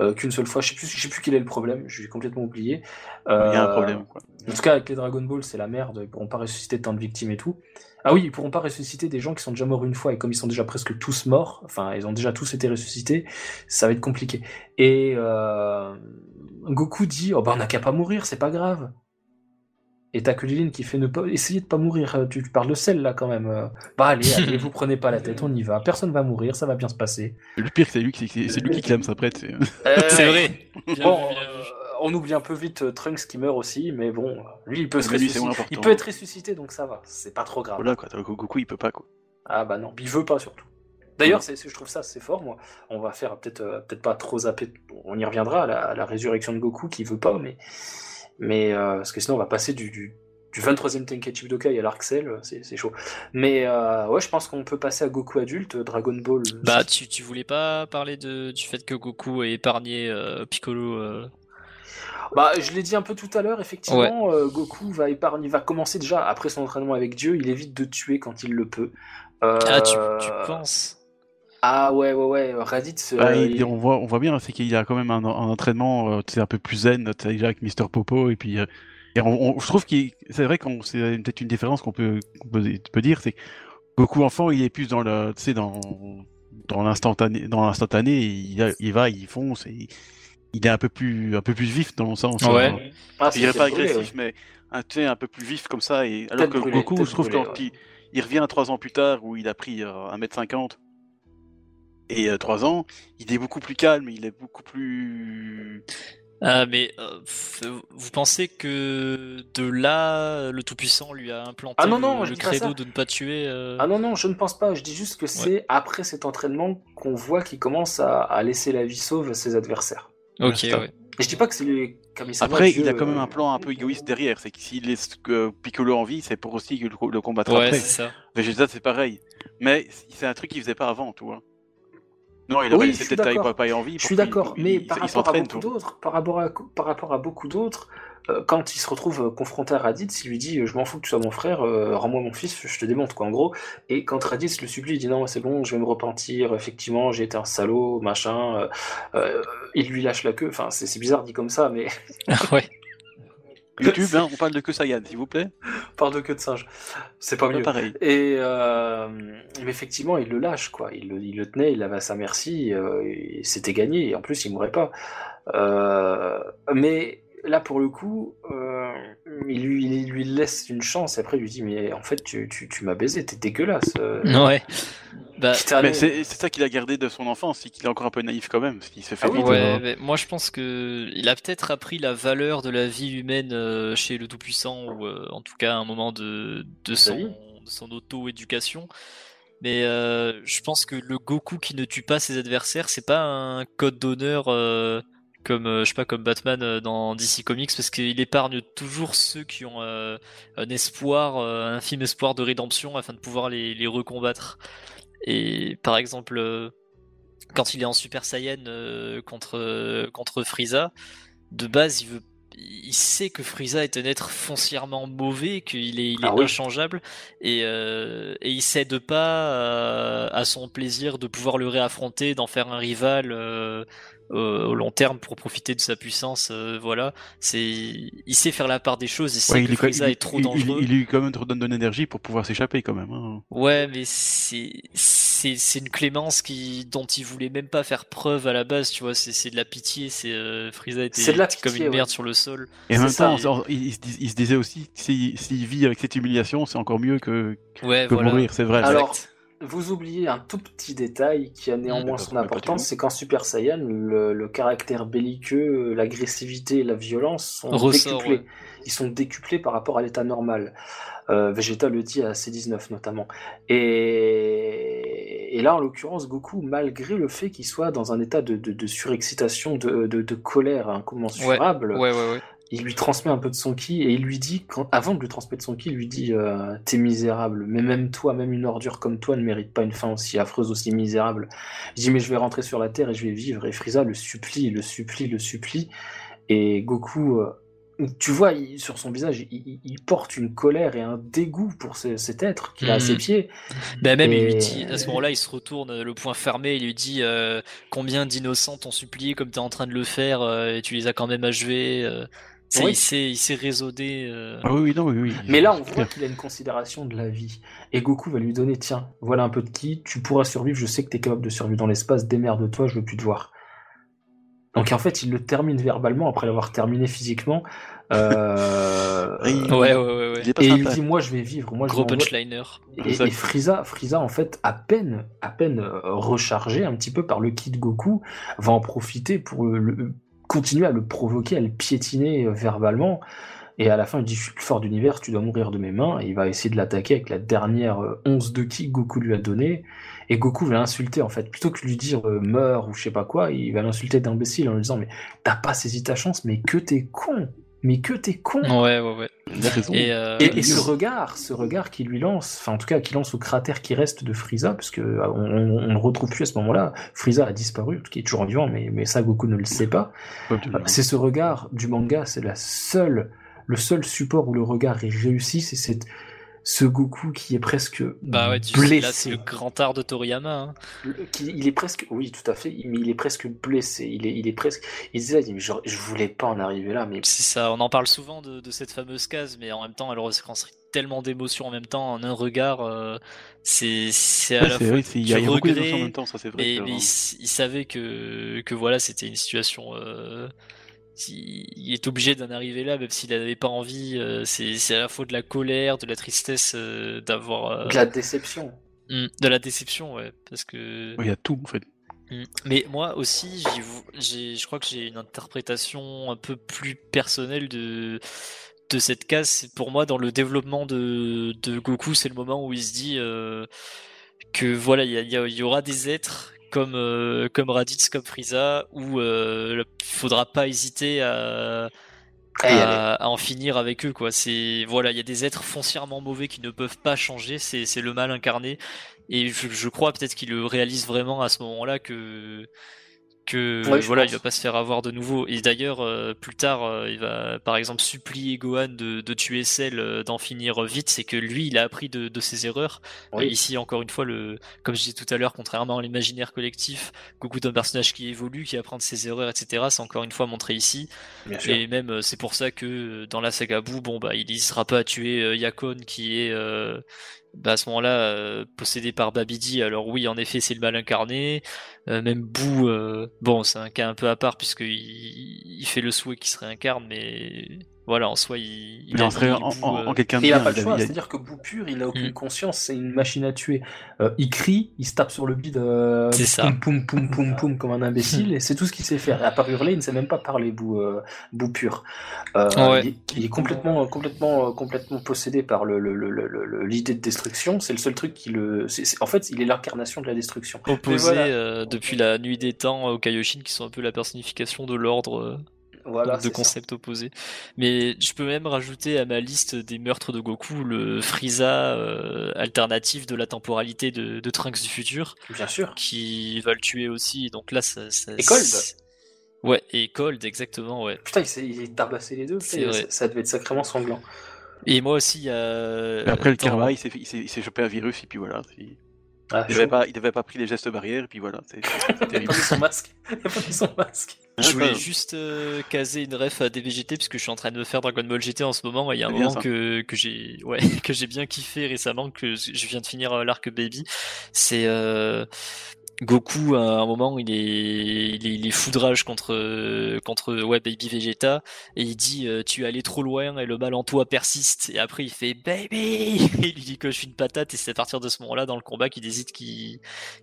euh, qu'une seule fois. Je sais plus, je sais plus quel est le problème, je l'ai complètement oublié. Il y a un problème, quoi. en tout cas, avec les Dragon Ball, c'est la merde. Ils pourront pas ressusciter tant de victimes et tout. Ah oui, ils pourront pas ressusciter des gens qui sont déjà morts une fois. Et comme ils sont déjà presque tous morts, enfin, ils ont déjà tous été ressuscités, ça va être compliqué. Et Goku dit Oh bah, on n'a qu'à pas mourir, c'est pas grave. Et t'as Kulilin qui fait ne pas essayer de pas mourir. Euh, Tu, tu parles de celle là quand même. Euh, Bah allez, allez, vous prenez pas la tête, on y va. Personne va mourir, ça va bien se passer. Le pire, c'est lui, qui- c'est c'est lui qui clame sa prête. c'est- C'est vrai. Bon, euh, on oublie un peu vite euh, Trunks qui meurt aussi, mais bon, lui il peut se lui, ressusciter. Il peut être ressuscité, donc ça va. C'est pas trop grave. Voilà, quoi. Goku, il peut pas, quoi. Ah bah non, il veut pas surtout. D'ailleurs, c'est, je trouve ça c'est fort, moi. On va faire peut-être euh, peut-être pas trop zapper, on y reviendra à la, à la résurrection de Goku qui veut pas, mais mais euh, parce que sinon on va passer du, du, du 23e Tenkaichi Budokai à l'Arc Cell, c'est, c'est chaud. Mais euh, ouais, je pense qu'on peut passer à Goku adulte, Dragon Ball. Bah, tu, tu voulais pas parler de, du fait que Goku ait épargné euh, Piccolo Bah, je l'ai dit un peu tout à l'heure, effectivement, euh, Goku va épargner, va commencer déjà après son entraînement avec Dieu, il évite de tuer quand il le peut. Euh, Ah, tu, tu penses Ah ouais, ouais, ouais, Raditz. Bah, euh, il- il- on, voit, on voit bien, c'est qu'il y a quand même un, un entraînement euh, un peu plus zen, déjà avec Mister Popo, et puis euh, et on, on- je trouve qu'il c'est vrai qu'on c'est peut-être une différence qu'on peut, qu'on peut, peut dire, c'est que Goku enfant, il est plus dans le, tu sais, dans dans l'instantané, dans l'instantané, il, il va, il fonce, et il est un peu plus, un peu plus vif dans le sens. Ouais. euh, Ah, je dirais pas brûlé, agressif, mais un, tu sais, un peu plus vif comme ça. Et alors que brûlée, Goku, je trouve brûlée, quand ouais. il, il revient trois ans plus tard où il a pris euh, 1m50 et euh, trois ans, il est beaucoup plus calme, il est beaucoup plus. Ah, mais euh, vous pensez que de là, le Tout-Puissant lui a implanté Ah non, non, le, credo de ne pas tuer euh, Ah non, non, je ne pense pas. Je dis juste que c'est après cet entraînement qu'on voit qu'il commence à, à laisser la vie sauve à ses adversaires. Ok, ouais. Et je dis pas que c'est les Kamisama Après, Dieu, il a quand même euh, un plan un peu égoïste derrière. C'est que s'il laisse que Piccolo en vie, c'est pour aussi que le, le combattre Ouais, après. c'est ça. Vegeta, c'est pareil. Mais c'est un truc qu'il faisait pas avant, tu vois. Non, il aurait Oui, laissé je suis d'accord. Papaye en vie. Je pour suis qu'il- d'accord, il- mais il- par il rapport par rapport à par rapport à beaucoup d'autres, euh, quand il se retrouve euh, confronté à Raditz, il lui dit euh, je m'en fous que tu sois mon frère, euh, rends-moi mon fils, je te démonte quoi en gros. Et quand Raditz le supplie, il dit non c'est bon, je vais me repentir, effectivement j'ai été un salaud, machin. euh, il lui lâche la queue. Enfin c'est c'est bizarre dit comme ça, mais ouais. YouTube, hein, on parle de que Saiyan, s'il vous plaît. par de queue de singe, c'est pas mieux. pareil. Et euh, mais effectivement, il le lâche, quoi. Il, le- il le tenait, il l'avait à sa merci, euh, et c'était gagné. Et en plus, il mourrait pas. Euh, mais là, pour le coup, euh, il, lui, il lui laisse une chance. Et après, il lui dit, mais en fait, tu, tu, tu m'as baisé, t'es dégueulasse. Ouais. Bah. Mais c'est ça qu'il a gardé de son enfance, c'est qu'il est encore un peu naïf quand même, parce qu'il s'est fait Ah oui, vite, ouais, mais moi je pense que il a peut-être appris la valeur de la vie humaine euh, chez le Tout-Puissant, ou euh, en tout cas à un moment de, de son, Oui. de son auto-éducation. Mais euh, je pense que le Goku qui ne tue pas ses adversaires, c'est pas un code d'honneur comme je sais pas comme Batman dans DC Comics, parce qu'il épargne toujours ceux qui ont euh, un espoir, un infime espoir de rédemption, afin de pouvoir les, les recombattre. Et par exemple. euh, quand il est en Super Saiyan euh, contre euh, contre Frieza, de base il veut il sait que Frieza est un être foncièrement mauvais, qu'il est, il est Ah oui. inchangeable, et, euh, et il cède pas à son plaisir de pouvoir le réaffronter, d'en faire un rival euh, au au long terme pour profiter de sa puissance. euh, voilà, c'est, il sait faire la part des choses. Il sait ouais, que il, est- Frieza il- est trop il- dangereux. Il, il lui quand même redonne de l'énergie pour pouvoir s'échapper quand même. hein. Ouais, mais c'est c'est c'est une clémence qui dont il voulait même pas faire preuve à la base, tu vois. C'est c'est de la pitié. C'est euh, Frieza était C'est de la comme pitié, une merde ouais. sur le sol. Et en même ça. temps, genre, il, il se dis- il se disait aussi, s'il s'il vit avec cette humiliation, c'est encore mieux que, Ouais, que voilà. mourir, c'est vrai. Alors, Exact. Vous oubliez un tout petit détail qui a néanmoins Mmh, son importance, c'est qu'en Super Saiyan, le, le caractère belliqueux, l'agressivité et la violence sont Ressort, décuplés. ouais. Ils sont décuplés par rapport à l'état normal. Euh, Vegeta le dit à C19 notamment. Et, et là, en l'occurrence, Goku, malgré le fait qu'il soit dans un état de, de- de surexcitation, de, de- de colère incommensurable, Ouais, ouais, ouais. Il lui transmet un peu de son ki et il lui dit, quand, avant de lui transmettre son ki, il lui dit euh, T'es misérable, mais même toi, même une ordure comme toi ne mérite pas une fin aussi affreuse, aussi misérable. Il dit Mais je vais rentrer sur la terre et je vais vivre. Et Frieza le supplie, le supplie, le supplie. Et Goku, euh, tu vois, il- sur son visage, il, porte une colère et un dégoût pour ce- cet être qu'il a à Mhm. ses pieds. Bah même il lui dit à ce moment-là, il se retourne le poing fermé, il lui dit euh, combien d'innocents t'ont supplié comme t'es en train de le faire et tu les as quand même achevés. Oui. il s'est il s'est raisonné. euh. Ah oui, oui, non, oui, oui. Mais là, on voit qu'il a une considération de la vie. Et Goku va lui donner Tiens, voilà un peu de ki, tu pourras survivre, je sais que tu es capable de survivre dans l'espace, démerde-toi, je veux plus te voir. Donc en fait, il le termine verbalement après l'avoir terminé physiquement. Euh, Oui. Ouais, ouais, ouais. Il Et il sympa. dit Moi, je vais vivre. Moi, je Gros m'envoie- punchliner. Et, et Frieza, Frieza, en fait, à peine, à peine euh, rechargé un petit peu par le ki de Goku, va en profiter pour le- continuer à le provoquer, à le piétiner euh, verbalement. Et à la fin, il dit Je suis le fort d'univers, tu dois mourir de mes mains. Et il va essayer de l'attaquer avec la dernière euh, once de ki Goku lui a donné. Et Goku va l'insulter, en fait. Plutôt que lui dire euh, Meurs ou je sais pas quoi, il va l'insulter d'imbécile en lui disant Mais t'as pas saisi ta chance, mais que t'es con Mais que t'es con Ouais, ouais, ouais. Et, euh, et, et ce regard, ce regard qui lui lance, enfin en tout cas qui lance au cratère qui reste de Frieza, parce que euh, on, on, on le retrouve plus à ce moment-là. Frieza a disparu, qui est toujours vivant, mais, mais ça Goku ne le sait pas. C'est ce regard du manga, c'est la seule, le seul support où le regard est réussi, c'est cette, ce Goku qui est presque bah ouais, tu blessé. là c'est le grand art de Toriyama. hein. Qui- il est presque, oui, tout à fait, mais il est presque blessé. Il est, il est presque. Il disait, il dit, mais genre, je voulais pas en arriver là, mais C'est ça, on en parle souvent de, de cette fameuse case, mais en même temps, elle retranscrit tellement d'émotions en même temps, en un regard. euh, c'est c'est à Ouais, la c'est fois vrai, c'est- il y a, du il y a beaucoup d'émotions en même temps, ça c'est vrai. mais, que- mais il, s- il savait que, que voilà, c'était une situation. euh, il est obligé d'en arriver là, même s'il n'avait pas envie. euh, c'est c'est à la fois de la colère, de la tristesse, euh, d'avoir. euh, de la déception. hum, de la déception, ouais. Parce que. Ouais, Il y a tout en fait. Mm. Mais moi aussi, j'ai, je crois que j'ai une interprétation un peu plus personnelle de, de cette case. C'est Pour moi, dans le développement de, de Goku, c'est le moment où il se dit euh, que voilà, y, y il y aura des êtres comme, euh, comme Raditz, comme Frieza, où euh, il faudra pas hésiter à, allez. à, à en finir avec eux quoi. C'est voilà il y a des êtres foncièrement mauvais qui ne peuvent pas changer. C'est c'est le mal incarné. Et je, je crois peut-être qu'il le réalise vraiment à ce moment-là que que Ouais, voilà pense. il va pas se faire avoir de nouveau et d'ailleurs euh, plus tard euh, il va par exemple supplier Gohan de, de tuer Cell euh, d'en finir vite c'est que lui il a appris de, de ses erreurs Oui. Ici encore une fois le comme je disais tout à l'heure contrairement à l'imaginaire collectif Goku est un personnage qui évolue qui apprend de ses erreurs etc c'est encore une fois montré ici Bien sûr. et même c'est pour ça que dans la saga Boo, bon bah il n'hésitera pas à tuer Yakon qui est bah, à ce moment-là possédé par Babidi. Alors oui, en effet, c'est le mal incarné. Euh, même Boo, euh, bon, c'est un cas un peu à part puisque il, il fait le souhait qu'il se réincarne, mais voilà, en soi, il, il Il a en en, en- euh, quelqu'un de il a bien. pas le a- choix, il a- c'est-à-dire que Bou pur, il n'a aucune Mm. conscience, c'est une machine à tuer. Euh, il crie, il se tape sur le bide, euh, C'est ça. poum poum poum poum poum comme un imbécile, et c'est tout ce qu'il sait faire. Et à part hurler, il ne sait même pas parler, Bou, euh, Bou pur. Euh, Ouais. il, est, il est complètement, complètement, complètement possédé par le, le- le- le- le- l'idée de destruction. C'est le seul truc qui le. c'est- c'est- en fait, il est l'incarnation de la destruction. opposé voilà. euh, depuis la nuit des temps aux Kaioshin qui sont un peu la personnification de l'ordre. Voilà. de ça. concepts opposés. Mais je peux même rajouter à ma liste des meurtres de Goku le Frieza euh, alternatif de la temporalité de, de Trunks du futur, Bien sûr. qui va le tuer aussi. Donc là, ça. ça Et Cold. Ouais, et Cold, exactement, ouais. Putain, il s'est tabassé les deux. C'est putain, vrai. ça, ça devait être sacrément sanglant. Et moi aussi, il y a. Mais après le dans- karma, il s'est il chopé un virus et puis voilà. Il Ah, il avait pas, il avait pas pris les gestes barrières et puis voilà. c'est- c'est Il a terrible. pas mis son masque. Il a pas mis son masque. Je voulais juste euh, caser une ref à DBGT puisque je suis en train de me faire Dragon Ball GT en ce moment et il y a un moment que, que j'ai ouais que j'ai bien kiffé récemment que je viens de finir euh, l'arc Baby. C'est euh, Goku, à un moment, il est, il est, foudrage contre, contre ouais, Baby Vegeta et il dit euh, Tu es allé trop loin et le mal en toi persiste. Et après, il fait Baby Il lui dit que je suis une patate et c'est à partir de ce moment-là, dans le combat, qu'il décide qu'il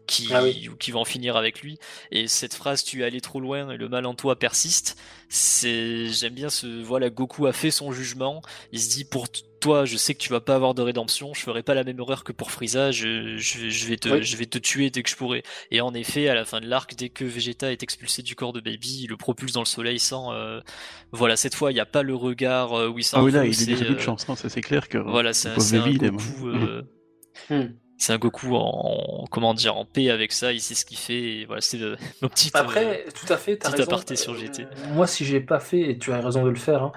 qui ah va en finir avec lui. Et cette phrase Tu es allé trop loin et le mal en toi persiste, c'est j'aime bien ce. Voilà, Goku a fait son jugement. Il se dit Pour toi, je sais que tu vas pas avoir de rédemption, je ferai pas la même erreur que pour Frieza, je, je, vais te, je vais te tuer dès que je pourrai. Et en effet, à la fin de l'arc, dès que Vegeta est expulsé du corps de Baby, il le propulse dans le soleil sans. Euh, voilà, cette fois, il n'y a pas le regard euh, où il Ah oui, là, il a déjà de euh, chance, c'est clair que. Voilà, c'est un, Goku. Hmm. C'est un Goku en, comment dire en paix avec ça, il sait ce qu'il fait. Et voilà, c'est mon petit. Après, tout à fait, t'as raison. aparté sur GT. Moi, si j'ai pas fait, et tu as raison de le faire, hein,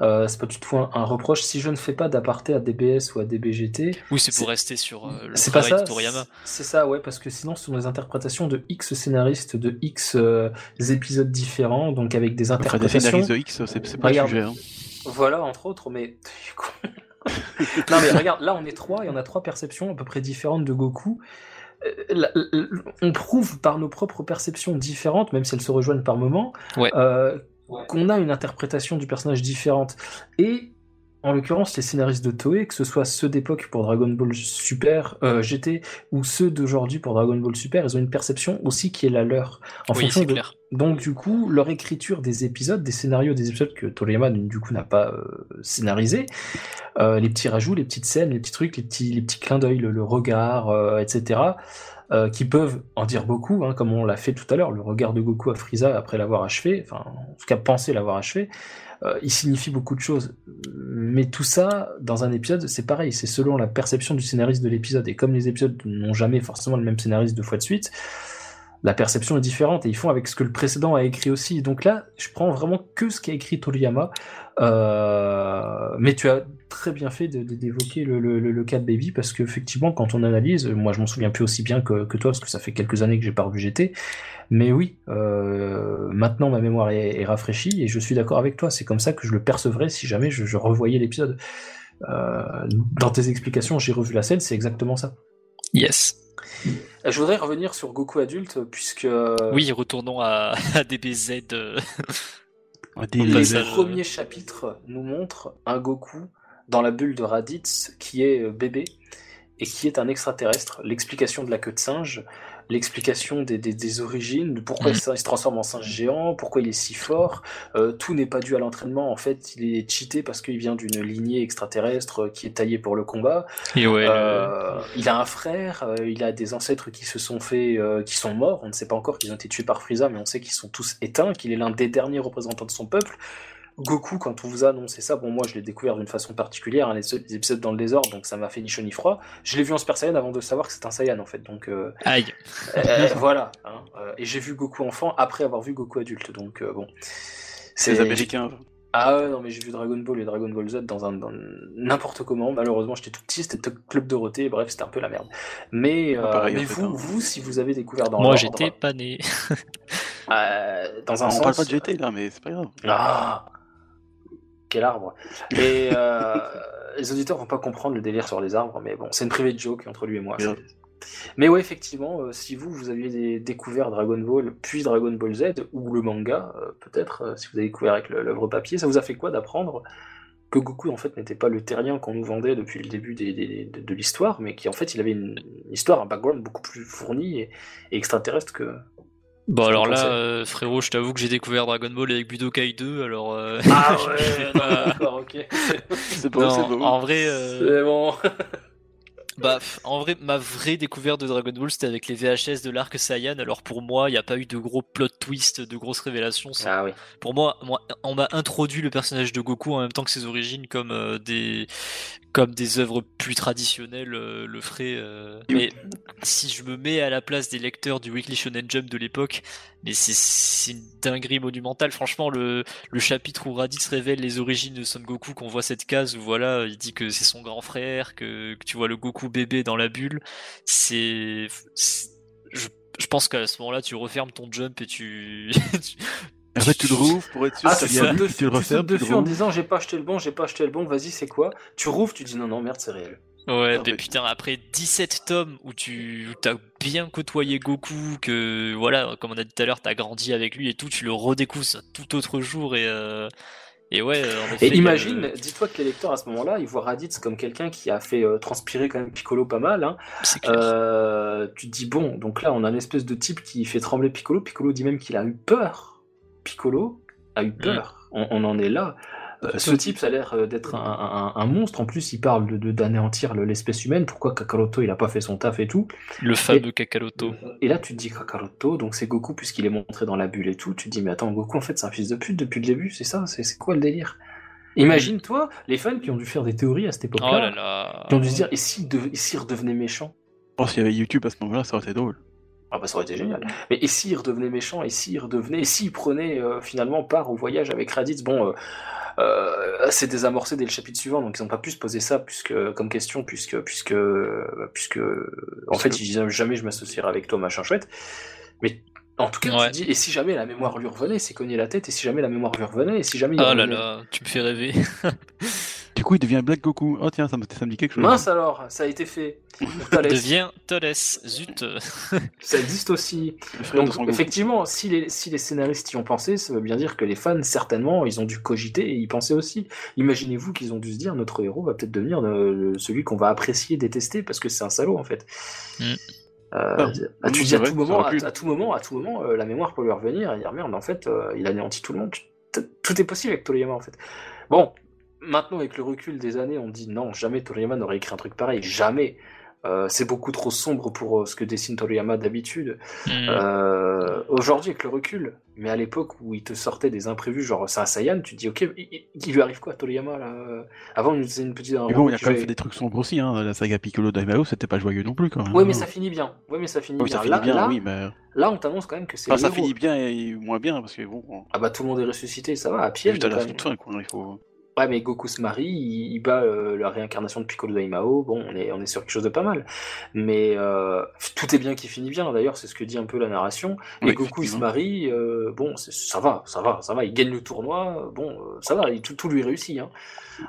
euh, c'est pas du tout un, reproche. Si je ne fais pas d'aparté à DBS ou à DBGT. Oui, c'est pour rester sur euh, le c'est pas ça, de Toriyama. C'est ça, ouais, parce que sinon, ce sont des interprétations de X scénaristes de X euh, épisodes différents, donc avec des interprétations. Enfin, de X, c'est pas le sujet. Hein. Voilà, entre autres, mais. non, mais regarde, là, on est trois et on a trois perceptions à peu près différentes de Goku on prouve par nos propres perceptions différentes, même si elles se rejoignent par moments, ouais qu'on a une interprétation du personnage différente. Et en l'occurrence, les scénaristes de Toei, que ce soit ceux d'époque pour Dragon Ball Super euh, GT ou ceux d'aujourd'hui pour Dragon Ball Super, ils ont une perception aussi qui est la leur. En fonction de... Donc du coup, leur écriture des épisodes, des scénarios des épisodes que Toriyama du coup n'a pas euh, scénarisé, euh, les petits rajouts, les petites scènes, les petits trucs, les petits, les petits clins d'œil, le, regard, etc. Euh, qui peuvent en dire beaucoup, hein, comme on l'a fait tout à l'heure, le regard de Goku à Frieza après l'avoir achevé, enfin en tout cas penser l'avoir achevé, euh, il signifie beaucoup de choses. Mais tout ça, dans un épisode, c'est pareil, c'est selon la perception du scénariste de l'épisode. Et comme les épisodes n'ont jamais forcément le même scénariste deux fois de suite, la perception est différente et ils font avec ce que le précédent a écrit aussi. Donc là, je prends vraiment que ce qu'a écrit Toriyama. Euh, mais tu as très bien fait d'évoquer le, cas de Baby parce qu'effectivement, quand on analyse, moi je m'en souviens plus aussi bien que, toi parce que ça fait quelques années que j'ai pas revu GT. Mais oui, euh, maintenant ma mémoire est, rafraîchie et je suis d'accord avec toi. C'est comme ça que je le percevrais si jamais je, revoyais l'épisode. Euh, dans tes explications, j'ai revu la scène, c'est exactement ça. Yes. Euh, je voudrais revenir sur Goku adulte, puisque. Oui, retournons à, DBZ. Les premiers chapitres nous montrent un Goku dans la bulle de Raditz qui est euh, bébé et qui est un extraterrestre. L'explication de la queue de singe, l'explication des, des, origines, pourquoi mm. il, se transforme en singe géant, pourquoi il est si fort. Euh, tout n'est pas dû à l'entraînement. En fait, il est cheaté parce qu'il vient d'une lignée extraterrestre qui est taillée pour le combat. Et ouais, euh, Il a un frère, euh, il a des ancêtres qui se sont fait, qui sont morts. On ne sait pas encore qu'ils ont été tués par Frieza, mais on sait qu'ils sont tous éteints, qu'il est l'un des derniers représentants de son peuple. Goku, quand on vous a annoncé ça, bon, moi je l'ai découvert d'une façon particulière, hein, les, épisodes dans le désordre, donc ça m'a fait ni chaud ni froid. Je l'ai vu en Super Saiyan avant de savoir que c'est un Saiyan en fait, donc. Euh, Aïe. Euh, voilà. Hein, euh, et j'ai vu Goku enfant après avoir vu Goku adulte, donc bon. C'est les Américains. Ah ouais, non, mais j'ai vu Dragon Ball et Dragon Ball Z dans un n'importe comment. Malheureusement, j'étais tout petit, c'était Club Dorothée, bref, c'était un peu la merde. Mais, ah, mais vous, hein. vous, si vous avez découvert dans Moi, j'étais pas né. dans un On parle pas de GT là, mais c'est pas grave. Ah quel arbre Et euh, les auditeurs vont pas comprendre le délire sur les arbres, mais bon, c'est une private joke entre lui et moi. Mais ouais, effectivement, euh, si vous, vous aviez découvert Dragon Ball, puis Dragon Ball Z, ou le manga, euh, peut-être, si vous avez découvert avec l'œuvre papier, ça vous a fait quoi d'apprendre que Goku, en fait, n'était pas le terrien qu'on nous vendait depuis le début de, l'histoire, mais qui, en fait, il avait une, histoire, un background beaucoup plus fourni et extraterrestre que, Bon alors là, euh, frérot, je t'avoue que j'ai découvert Dragon Ball avec Budokai 2, alors... Euh, ah ouais, d'accord, ok. c'est bon, c'est bon. En vrai... Euh, c'est bon. Bah, en vrai, ma vraie découverte de Dragon Ball, c'était avec les VHS de l'arc Saiyan. Alors pour moi, il n'y a pas eu de gros plot twist, de grosses révélations. Ah oui. Pour moi, moi on m'a introduit le personnage de Goku en même temps que ses origines comme euh, des comme des œuvres plus traditionnelles euh, le feraient. Euh. Mais si je me mets à la place des lecteurs du Weekly Shonen Jump de l'époque, mais c'est une dinguerie monumentale. Franchement, le, le chapitre où Raditz révèle les origines de Son Goku, qu'on voit cette case où voilà, il dit que c'est son grand frère, que, que, tu vois le Goku bébé dans la bulle, c'est. Je, je pense qu'à ce moment-là, tu refermes ton jump et tu, En fait, tu le rouvres pour être sûr Ah, que tu tu le refermes, tu dessus en disant j'ai pas acheté le bon, j'ai pas acheté le bon, vas-y c'est quoi? Tu rouvres, tu dis non non merde c'est réel. Ouais, Ah, mais putain, après 17 tomes où tu où t'as bien côtoyé Goku, que voilà, comme on a dit tout à l'heure, t'as grandi avec lui et tout, tu le redécouvres ça tout autre jour et euh, et ouais, en effet, Et imagine, dis-toi que les lecteurs à ce moment-là, ils voient Raditz comme quelqu'un qui a fait euh, transpirer quand même Piccolo pas mal. Hein. c'est clair. Euh, tu te dis bon, donc là on a une espèce de type qui fait trembler Piccolo. Piccolo dit même qu'il a eu peur. Piccolo a eu peur. On, on en est là. Euh, ce type, ça a l'air euh, d'être un, un- un monstre. En plus, il parle de d'anéantir le- l'espèce humaine. Pourquoi Kakaroto il a pas fait son taf et tout? Le fameux Kakaroto. Et là, tu te dis Kakaroto, donc c'est Goku puisqu'il est montré dans la bulle et tout. Tu te dis mais attends, Goku en fait c'est un fils de pute depuis le début, c'est ça? C'est c'est quoi le délire? Imagine-toi les fans qui ont dû faire des théories à cette Oh là époque-là, là. qui ont dû se dire et s'il dev- et s'il redevenait méchant? Je pense qu'il y avait YouTube à ce moment-là, ça aurait été drôle. Ah bah ça aurait été génial. Mais et s'il redevenait méchant, et s'il redevenait, et s'il prenait euh, finalement part au voyage avec Raditz, bon, euh, euh, c'est désamorcé dès le chapitre suivant, donc ils n'ont pas pu se poser ça puisque, comme question, puisque, puisque, puisque, en fait, ils disaient jamais je m'associerai avec toi, machin chouette. Mais en tout cas, Ouais. tu dis, et si jamais la mémoire lui revenait, c'est cogner la tête, et si jamais la mémoire lui revenait, et si jamais il Oh là là, tu me fais rêver. Du coup, il devient Black Goku. Oh tiens, ça me, ça me dit quelque chose. Mince alors, ça a été fait. Thalès, Devient Toles. Zut. ça existe aussi. Donc, effectivement, si les, si les scénaristes y ont pensé, ça veut bien dire que les fans, certainement, ils ont dû cogiter et y penser aussi. Imaginez-vous qu'ils ont dû se dire, notre héros va peut-être devenir euh, celui qu'on va apprécier, détester, parce que c'est un salaud, en fait. Mm. Euh, Ah, ah, tu dis à vrai, tout moment, à, à tout moment, à tout moment, euh, la mémoire peut lui revenir et dire merde, en fait, euh, il anéantit tout le monde. Tout tout est possible avec Toriyama, en fait. Bon, maintenant, avec le recul des années, on dit non, jamais Toriyama n'aurait écrit un truc pareil, jamais. Euh, c'est beaucoup trop sombre pour euh, ce que dessine Toriyama d'habitude. Hmm. Euh, Aujourd'hui, avec le recul, mais à l'époque où il te sortait des imprévus, genre c'est un Saiyan, tu te dis ok, il, il- il lui arrive quoi à Toriyama là Avant, il nous faisait une petite. Bon, il a quand même fait des trucs sombres aussi. Hein. La saga Piccolo Daimao, c'était pas joyeux non plus. Quand même. Ouais, mais ça finit bien. Ouais, mais ça finit Oui, bien. ça finit là, bien, là, oui, mais. là, on t'annonce quand même que c'est. Enfin, ça héros. finit bien et moins bien parce que bon. Ah bah tout le monde est ressuscité, ça va, à pied. Juste à la toute fin, quoi. Il faut. Ouais, mais Goku se marie, il, il bat euh, la réincarnation de Piccolo Daimao. Bon, on est, on est sur quelque chose de pas mal. Mais euh, tout est bien qui finit bien. D'ailleurs, c'est ce que dit un peu la narration. Et Oui, Goku, il se marie. euh, bon, ça va, ça va, ça va. Il gagne le tournoi. Bon, euh, ça va. il- tout, tout lui réussit. Hein.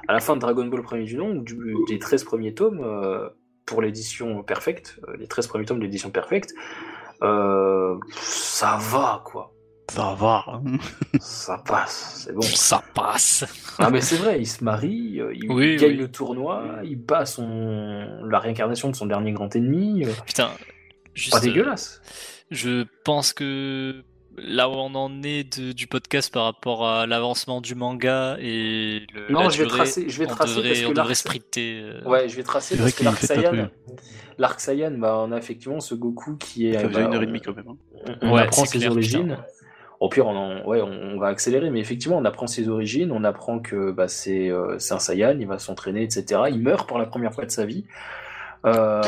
À la fin de Dragon Ball premier du nom, ou du- des 13 premiers tomes, pour l'édition perfecte, les 13 premiers tomes de l'édition perfecte, ça va, quoi. Ça va. hein. Ça passe, c'est bon. Ça passe. Ah mais c'est vrai, il se marie, euh, il Oui, gagne oui. le tournoi, il bat son la réincarnation de son dernier grand ennemi. euh, Putain. Juste, Pas euh, dégueulasse. Je pense que là où on en est de- du podcast par rapport à l'avancement du manga et le, Non, la je vais durée, tracer- je vais on tracer devrait, parce que on devrait l'arc- sprinter. euh, Ouais, je vais tracer parce que l'arc Saiyan, l'arc Saiyan, bah on a effectivement ce Goku qui est. Ça fait bah, une heure et on- demie quand même. hein. On, Ouais, apprend ses clair, origines. putain. Au pire, on, en- ouais, on, on va accélérer, mais effectivement, on apprend ses origines, on apprend que bah, c'est euh, c'est un Saiyan, il va s'entraîner, etc. Il meurt pour la première fois de sa vie. Euh,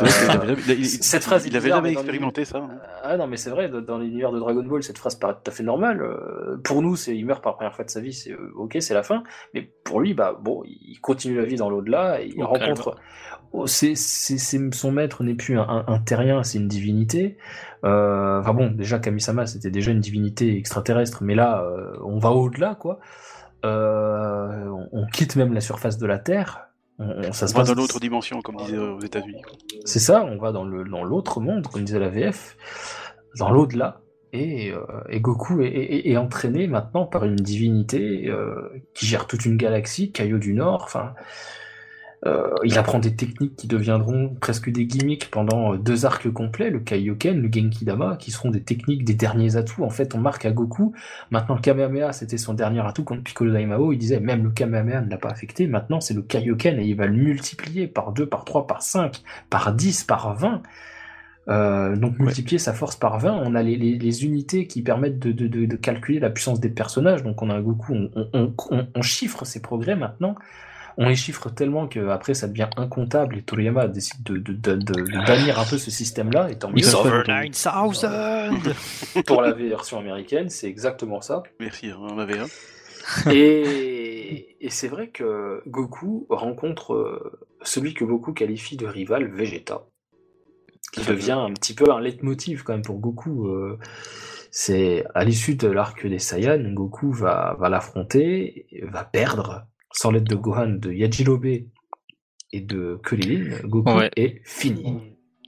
cette phrase il avait jamais expérimenté ça. hein. Ah non, mais c'est vrai, dans- l'univers de Dragon Ball, cette phrase paraît tout à fait normale. Euh, pour nous, c'est il meurt pour la première fois de sa vie, c'est ok, c'est la fin. Mais pour lui, bah bon, il continue la vie dans l'au-delà et il rencontre. Oh, c'est, son maître n'est plus un, terrien, c'est une divinité. Euh, enfin bon, déjà Kamisama, c'était déjà une divinité extraterrestre, mais là, euh, on va au-delà, quoi. Euh, on, on quitte même la surface de la Terre. On, on- ça On se va passe dans l'autre dimension, comme disait aux États-Unis. c'est ça, on va dans le dans l'autre monde, comme disait la VF, dans l'au-delà. Et, et Goku est, est- est entraîné maintenant par une divinité qui gère toute une galaxie, Kaio du Nord. Enfin, il apprend des techniques qui deviendront presque des gimmicks pendant euh, deux arcs complets, le Kaioken, le Genki Dama, qui seront des techniques, des derniers atouts. En fait, on marque à Goku. Maintenant, le Kamehameha, c'était son dernier atout contre Piccolo Daimao. Il disait même le Kamehameha ne l'a pas affecté. Maintenant, c'est le Kaioken et il va le multiplier par 2, par 3, par 5, par 10, par 20. Euh, donc multiplier sa force par 20, on a les, les- les unités qui permettent de, de- de- de calculer la puissance des personnages. Donc on a un Goku, on, on- on- on- on chiffre ses progrès maintenant. On les chiffre tellement que après ça devient incontable et Toriyama décide de, de, de- de- de bannir un peu ce système-là. Et tant mieux. It's over 9000 pour la version américaine, c'est exactement ça. Merci, hein, on avait un. Et, et c'est vrai que Goku rencontre euh, celui que beaucoup qualifient de rival Vegeta, qui devient un petit peu un leitmotiv quand même pour Goku. euh, C'est à l'issue de l'arc des Saiyans, Goku va, va l'affronter, va perdre, sans l'aide de Gohan, de Yajirobe et de Krillin, Goku Ouais. est fini.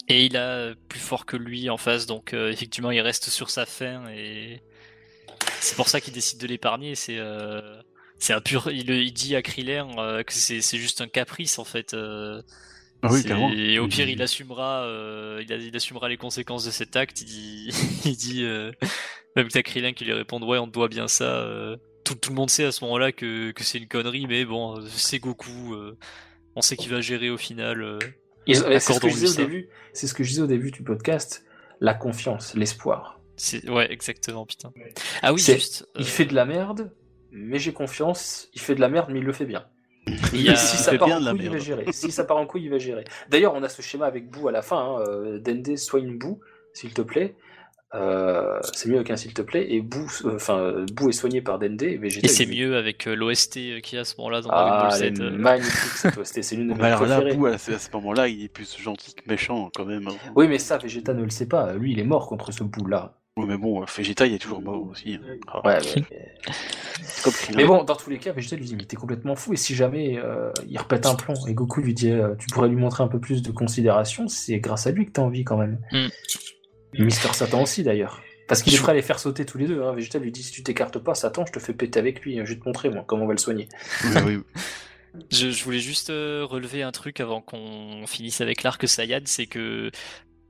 Et il a plus fort que lui en face, donc euh, effectivement il reste sur sa fin et c'est pour ça qu'il décide de l'épargner. C'est euh, c'est un pur. Il, il dit à Krillin euh, que c'est c'est juste un caprice en fait. euh, Ah oui. Et au pire il assumera, euh, il, a- il assumera les conséquences de cet acte. Il dit, il dit euh, même que t'as Krillin qui lui répond ouais on te doit bien ça. Tout, tout le monde sait à ce moment-là que, que c'est une connerie, mais bon c'est Goku. euh, on sait qu'il va gérer au final. euh. C'est ce que je disais au début. C'est ce que je disais au début du podcast. La confiance, l'espoir. C'est ouais, exactement, putain. Ah oui, C'est- juste. Il euh, fait de la merde, mais j'ai confiance. Il fait de la merde, mais il le fait bien. il a- si ça part bien en couille, il va gérer. Si ça part en couille, il va gérer. D'ailleurs, on a ce schéma avec Boo à la fin. Hein. Dende soigne Boo, s'il te plaît. Euh, c'est mieux qu'un s'il te plaît. Et Boo, euh, enfin, euh, Boo est soigné par Dende et Vegeta. Et c'est mieux avec euh, l'OST y a à ce moment-là dans Dragon Ah, Ball est Z. magnifique cette OST. C'est l'une de mes Mais alors là. Boo, à ce, moment-là, il est plus gentil que méchant quand même. hein. Oui, mais ça, Vegeta ne le sait pas. Lui, il est mort contre ce Boo là. Ouais, mais bon, Vegeta, il est toujours mort aussi. hein. Ah, Ouais, mais... c'est comme Krillin. Mais bon, dans tous les cas, Vegeta lui dit Mais t'es complètement fou, et si jamais euh, il repète un plomb, et Goku lui dit euh, Tu pourrais lui montrer un peu plus de considération, c'est grâce à lui que t'as envie quand même. Mm. Mister Satan aussi d'ailleurs. Parce qu'il est prêt à les faire sauter tous les deux. Hein. Vegeta lui dit Si tu t'écartes pas, Satan, je te fais péter avec lui, hein. je vais te montrer moi comment on va le soigner. Oui, oui. Je, je voulais juste euh, relever un truc avant qu'on finisse avec l'arc Saiyan, c'est que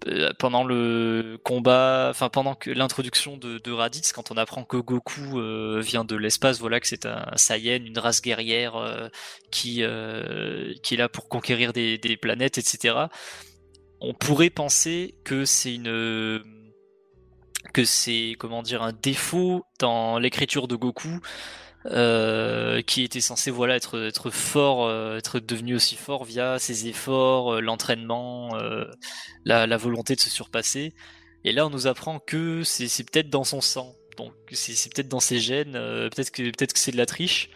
euh, pendant le combat, enfin pendant que l'introduction de, de Raditz, quand on apprend que Goku euh, vient de l'espace, voilà que c'est un Saiyan, une race guerrière euh, qui euh, qui est là pour conquérir des, des planètes, etc. On pourrait penser que c'est une que c'est comment dire un défaut dans l'écriture de Goku euh, qui était censé voilà être fort euh, être devenu aussi fort via ses efforts euh, l'entraînement la, volonté de se surpasser. Et là on nous apprend que c'est peut-être dans son sang. Donc c'est peut-être dans ses gènes peut-être que peut-être que c'est de la triche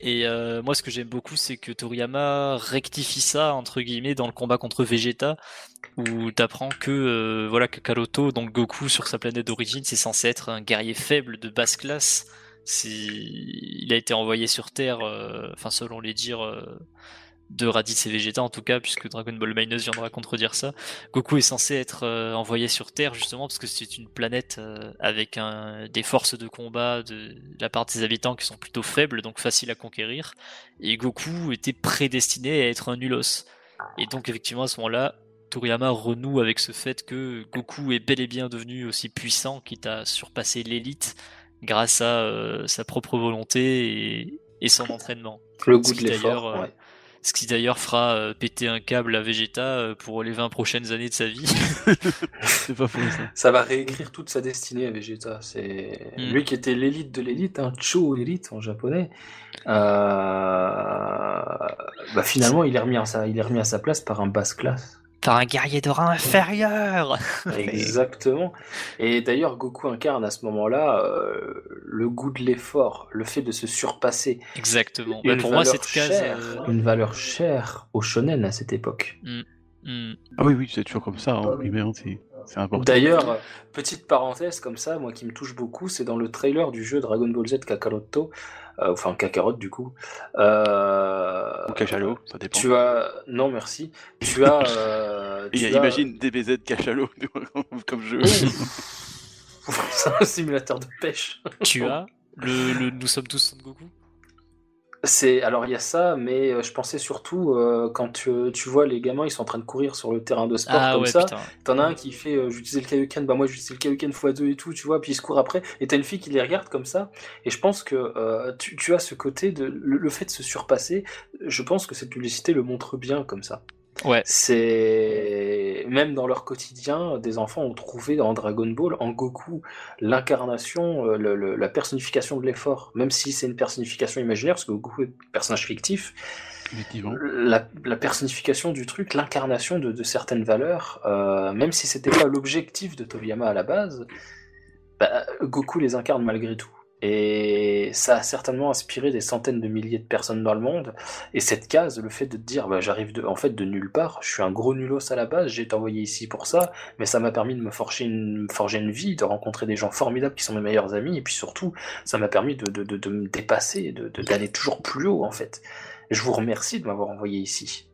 et euh, moi ce que j'aime beaucoup c'est que Toriyama rectifie ça entre guillemets dans le combat contre Vegeta où t'apprends que euh, voilà que Karoto donc Goku sur sa planète d'origine c'est censé être un guerrier faible de basse classe. Il a été envoyé sur Terre euh, enfin selon les dires euh, de Raditz et Vegeta en tout cas puisque Dragon Ball Minus viendra contredire ça Goku est censé être euh, envoyé sur Terre justement parce que c'est une planète euh, avec un, des forces de combat de, de la part des habitants qui sont plutôt faibles donc faciles à conquérir et Goku était prédestiné à être un nulos et donc effectivement à ce moment-là Toriyama renoue avec ce fait que Goku est bel et bien devenu aussi puissant, quitte à surpasser l'élite grâce à euh, sa propre volonté et, et son entraînement. Le goût de l'effort. ouais. Ce qui d'ailleurs fera euh, péter un câble à Vegeta euh, pour les 20 prochaines années de sa vie. C'est pas faux ça. Ça va réécrire toute sa destinée à Vegeta. C'est Mm. lui qui était l'élite de l'élite, un Cho élite en japonais. Euh... Bah, finalement, il est remis à sa, il est remis à sa place par un basse classe. Par un guerrier de rang inférieur Exactement. Et d'ailleurs, Goku incarne à ce moment-là euh, le goût de l'effort, le fait de se surpasser. Exactement. Une Bah, pour moi, cette case. chère, euh, Une valeur chère au shonen à cette époque. hmm, Ah oui, oui, c'est toujours comme ça. Hein. Oui, mais hein, c'est important. D'ailleurs, petite parenthèse comme ça, moi qui me touche beaucoup, c'est dans le trailer du jeu Dragon Ball Z Kakaroto, euh, enfin Kakarot du coup. Euh, Ou Cachalot, ça dépend. Tu as. Non, merci. Tu as. euh, tu as- Imagine DBZ Cachalot comme jeu. c'est un simulateur de pêche. tu as le, le Nous sommes tous Son Goku? C'est alors il y a ça, mais euh, je pensais surtout euh, quand tu, tu vois les gamins, ils sont en train de courir sur le terrain de sport Ah comme ouais, ça. T'en as un qui fait euh, j'utilisais le Kaioken, bah moi j'utilisais le Kaioken x2 et tout, tu vois, puis il se court après, et t'as une fille qui les regarde comme ça, et je pense que euh, tu, tu as ce côté de le, le fait de se surpasser, je pense que cette publicité le montre bien comme ça. Ouais. C'est même dans leur quotidien, des enfants ont trouvé dans Dragon Ball, en Goku, l'incarnation, euh, le- le- la personnification de l'effort, même si c'est une personnification imaginaire, parce que Goku est un personnage fictif, la, la personnification du truc, l'incarnation de, de certaines valeurs, euh, même si c'était pas l'objectif de Toriyama à la base, bah, Goku les incarne malgré tout. Et ça a certainement inspiré des centaines de milliers de personnes dans le monde. Et cette case, le fait de te dire, bah, j'arrive de, en fait de nulle part, je suis un gros nulos à la base, j'ai été envoyé ici pour ça, mais ça m'a permis de me forger une, forger une vie, de rencontrer des gens formidables qui sont mes meilleurs amis, et puis surtout, ça m'a permis de, de, de, de me dépasser, de, d'aller toujours plus haut en fait. Je vous remercie de m'avoir envoyé ici.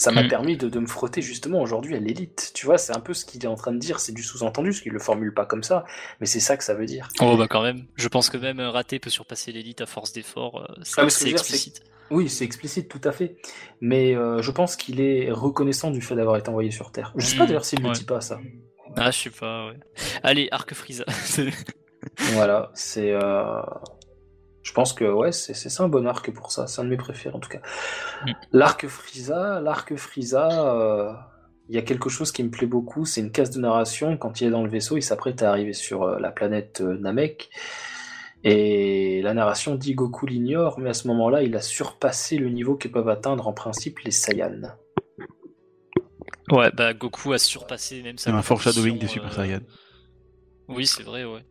Ça m'a Mm. permis de, de me frotter justement aujourd'hui à l'élite. Tu vois, c'est un peu ce qu'il est en train de dire, c'est du sous-entendu, ce qu'il le formule pas comme ça, mais c'est ça que ça veut dire. Oh bah quand même. Je pense que même un raté peut surpasser l'élite à force d'efforts. euh, C'est Ah, ce c'est explicite. Oui, c'est explicite, tout à fait. Mais euh, je pense qu'il est reconnaissant du fait d'avoir été envoyé sur Terre. Je sais pas Mm, d'ailleurs s'il ne ouais. le dit pas, ça. Ah, je sais pas, ouais. Allez, Arc Frieza. Voilà, c'est. euh, Je pense que ouais, c'est un bon arc pour ça. C'est un de mes préférés en tout cas. Mm. L'arc Frieza, l'arc Frieza, euh, il y a quelque chose qui me plaît beaucoup. C'est une case de narration. Quand il est dans le vaisseau, il s'apprête à arriver sur euh, la planète euh, Namek. Et la narration dit Goku l'ignore, mais à ce moment-là, il a surpassé le niveau que peuvent atteindre en principe les Saiyans. ouais, bah Goku a surpassé même C'est sa un foreshadowing des Super euh, Saiyan. Oui, c'est vrai, ouais.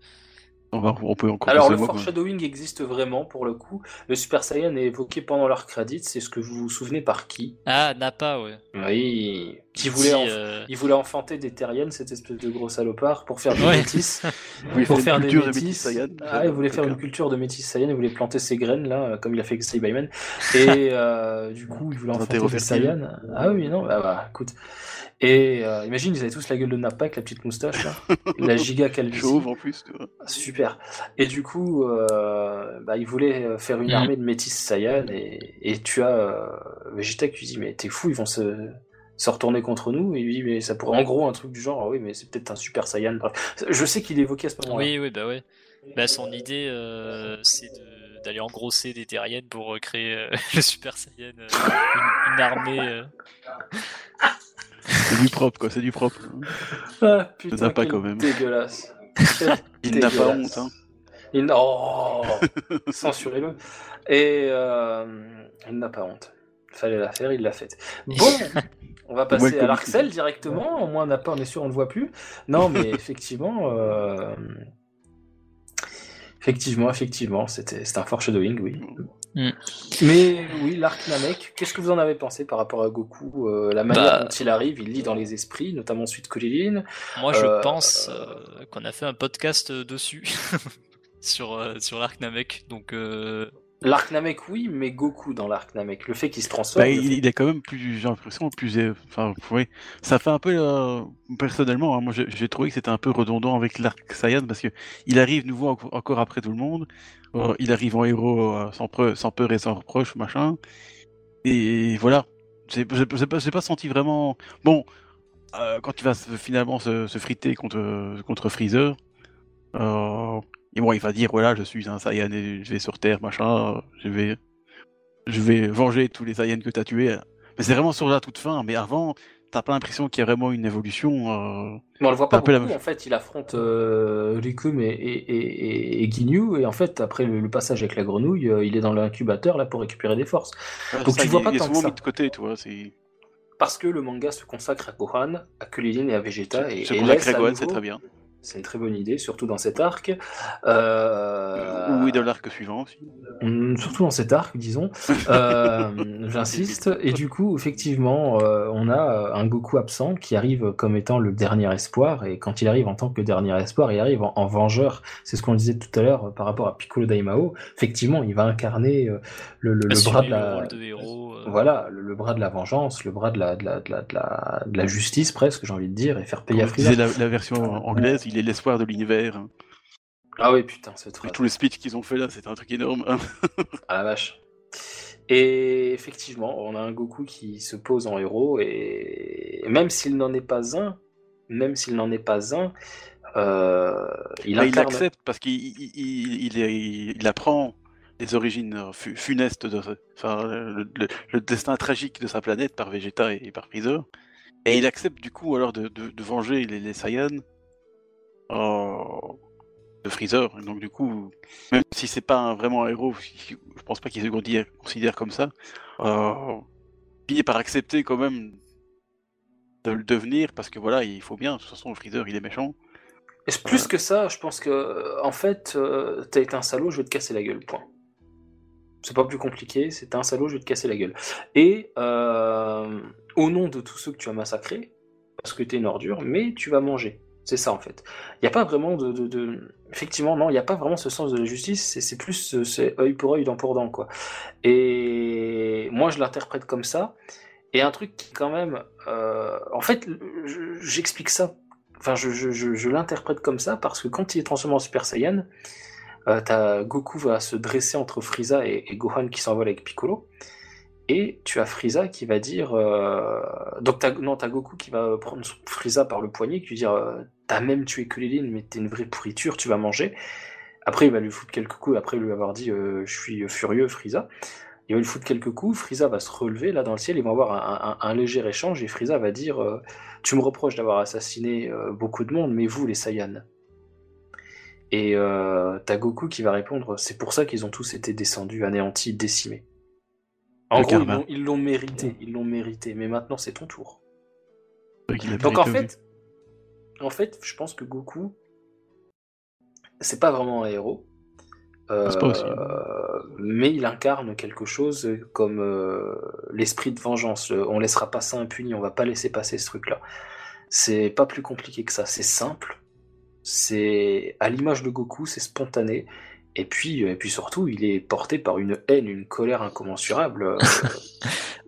On, va, on peut encore Alors le foreshadowing existe vraiment pour le coup. Le Super Saiyan est évoqué pendant leur credit. C'est ce que vous vous souvenez par qui? Ah, Nappa, ouais. Oui, qui voulait, enf- euh, il voulait enfanter des terriennes, cette espèce de gros salopard, pour faire des Ouais. métis. Oui, pour faire des de métis. Saiyan. Ah, il voulait faire une culture de métis Saiyan, il voulait planter ses graines là, comme il a fait avec Saiyaman. Et euh, du coup, il voulait enfanter des. Saiyans. Ah oui, non, bah, bah, écoute. Et euh, imagine, ils avaient tous la gueule de Nappa avec la petite moustache là, la giga calvitie. Chauve en plus, tu vois. Super. Et du coup, euh, bah, il voulait euh, faire une Mhm. armée de métis Saiyan et, et tu as euh, Vegeta qui lui dit mais t'es fou, ils vont se, se retourner contre nous. Et il lui dit mais ça pourrait en gros un truc du genre ah oui mais c'est peut-être un Super Saiyan. Bref, je sais qu'il évoquait à ce moment-là. Oui, oui, bah ouais. Bah son idée, euh, c'est de- d'aller engrosser des terriennes pour euh, créer euh, le Super Saiyan, euh, une, une armée. C'est du propre, quoi, c'est du propre. Ah putain, n'a pas quand même. dégueulasse. Il n'a pas honte, hein. Il n'a- Oh Censurez-le. Et euh, il n'a pas honte. Fallait la faire, il l'a faite. Bon, on va passer à l'Arcel directement. Au moins, on n'a pas, on est sûr, on ne le voit plus. Non, mais effectivement, euh, effectivement, effectivement, c'était c'était un foreshadowing, oui. Mm. Mais oui, l'arc Namek, qu'est-ce que vous en avez pensé par rapport à Goku euh, La manière Bah- dont il arrive, il lit dans les esprits, notamment suite Krillin. Moi, je Euh, pense euh, qu'on a fait un podcast dessus sur euh, sur l'arc Namek, donc. L'arc Namek, oui, mais Goku dans l'arc Namek. Le fait qu'il se transforme. Bah, il, est quand même plus, j'ai l'impression, plus. euh, Enfin, oui. Ça fait un peu. euh, personnellement, hein, moi j'ai trouvé que c'était un peu redondant avec l'arc Saiyan parce que il arrive nouveau enco- encore après tout le monde. Euh, il arrive en héros euh, sans, preu- sans peur et sans reproche, machin. Et voilà. J'ai pas, pas senti vraiment. Bon, quand il va finalement se, se friter contre, contre Freezer. Et bon, il va dire voilà, je suis un Saiyan et je vais sur Terre, machin. Je vais, je vais venger tous les Saiyans que t'as tués. Mais c'est vraiment sur la toute fin. Mais avant, t'as pas l'impression qu'il y a vraiment une évolution. euh, Mais on le voit pas la beaucoup. même En fait, il affronte euh, Rikum et, et, et, et Ginyu, et en fait, après le, le passage avec la grenouille, euh, il est dans l'incubateur là pour récupérer des forces. Donc ça, tu vois pas tant que souvent ça. mis de côté, tu vois. C'est Parce que le manga se consacre à Gohan, à Kulilin et à Vegeta, et, se et consacrer laisse à Gohan, c'est très bien. C'est une très bonne idée, surtout dans cet arc. Euh, Ou de l'arc suivant aussi. Hum, Surtout dans cet arc, disons. Euh, J'insiste. Et du coup, effectivement, euh, on a euh, un Goku absent qui arrive comme étant le dernier espoir. Et quand il arrive en tant que dernier espoir, il arrive en, en vengeur. C'est ce qu'on disait tout à l'heure par rapport à Piccolo Daimao. Effectivement, il va incarner le, le- bras de la. rôle de héros. Voilà, le, le bras de la vengeance, le bras de la, de la, de la, de la, de la justice, presque, j'ai envie de dire, et faire payer à Frieza. la, la version anglaise, il est l'espoir de l'univers. Ah oui, putain, cette phrase. Avec tous les speeches qu'ils ont fait là, c'était un truc énorme. Ah la vache. Et effectivement, on a un Goku qui se pose en héros et même s'il n'en est pas un, même s'il n'en est pas un, euh, il Bah, il incarne. accepte parce qu'il il, il, il il apprend les origines fu- funestes de enfin, le, le- le destin tragique de sa planète par Vegeta et, et par Freezer. Et il accepte du coup alors de, de, de venger les, les Saiyans euh, de Freezer. Donc du coup, même si c'est pas un- vraiment un héros, je pense pas qu'il se considère, comme ça, euh, finit par accepter quand même de le devenir parce que voilà, il faut bien. De toute façon, Freezer il est méchant. Et plus que ça, je pense que, en fait, euh, t'as été un salaud, je vais te casser la gueule, point. C'est pas plus compliqué, c'est un salaud, je vais te casser la gueule. Et euh, au nom de tous ceux que tu as massacrés, parce que t'es une ordure, mais tu vas manger. C'est ça en fait. Il n'y a pas vraiment de, de. Effectivement, non, il n'y a pas vraiment ce sens de la justice, c'est plus c'est œil pour œil, dent pour dent, quoi. Et moi, je l'interprète comme ça. Et un truc qui, quand même. euh, En fait, je- j'explique ça. Enfin, je, je, je, l'interprète comme ça parce que quand il est transformé en Super Saiyan, euh, Goku va se dresser entre Frieza et, et Gohan qui s'envole avec Piccolo. Et tu as Frieza qui va dire. euh, Donc, t'as, non, t'as Goku qui va prendre Frieza par le poignet, qui lui dire euh, T'as même tué Kulilin, mais t'es une vraie pourriture, tu vas manger. Après, il va lui foutre quelques coups, après lui avoir dit euh, Je suis furieux, Frieza. Il va lui foutre quelques coups, Frieza va se relever là dans le ciel, ils vont avoir un, léger échange, et Frieza va dire euh, Tu me reproches d'avoir assassiné beaucoup de monde, mais vous, les Saiyans Et euh, t'as Goku qui va répondre C'est pour ça qu'ils ont tous été descendus, anéantis, décimés. En gros, ils karma. l'ont- ils l'ont mérité, ils l'ont mérité, mais maintenant c'est ton tour. Donc en fait, en fait, je pense que Goku, c'est pas vraiment un héros. Euh, pas aussi. mais il incarne quelque chose comme euh, l'esprit de vengeance. Le- On laissera pas ça impuni, on va pas laisser passer ce truc-là. C'est pas plus compliqué que ça, c'est simple. C'est à l'image de Goku, c'est spontané. Et puis, et puis surtout, il est porté par une haine, une colère incommensurable. euh,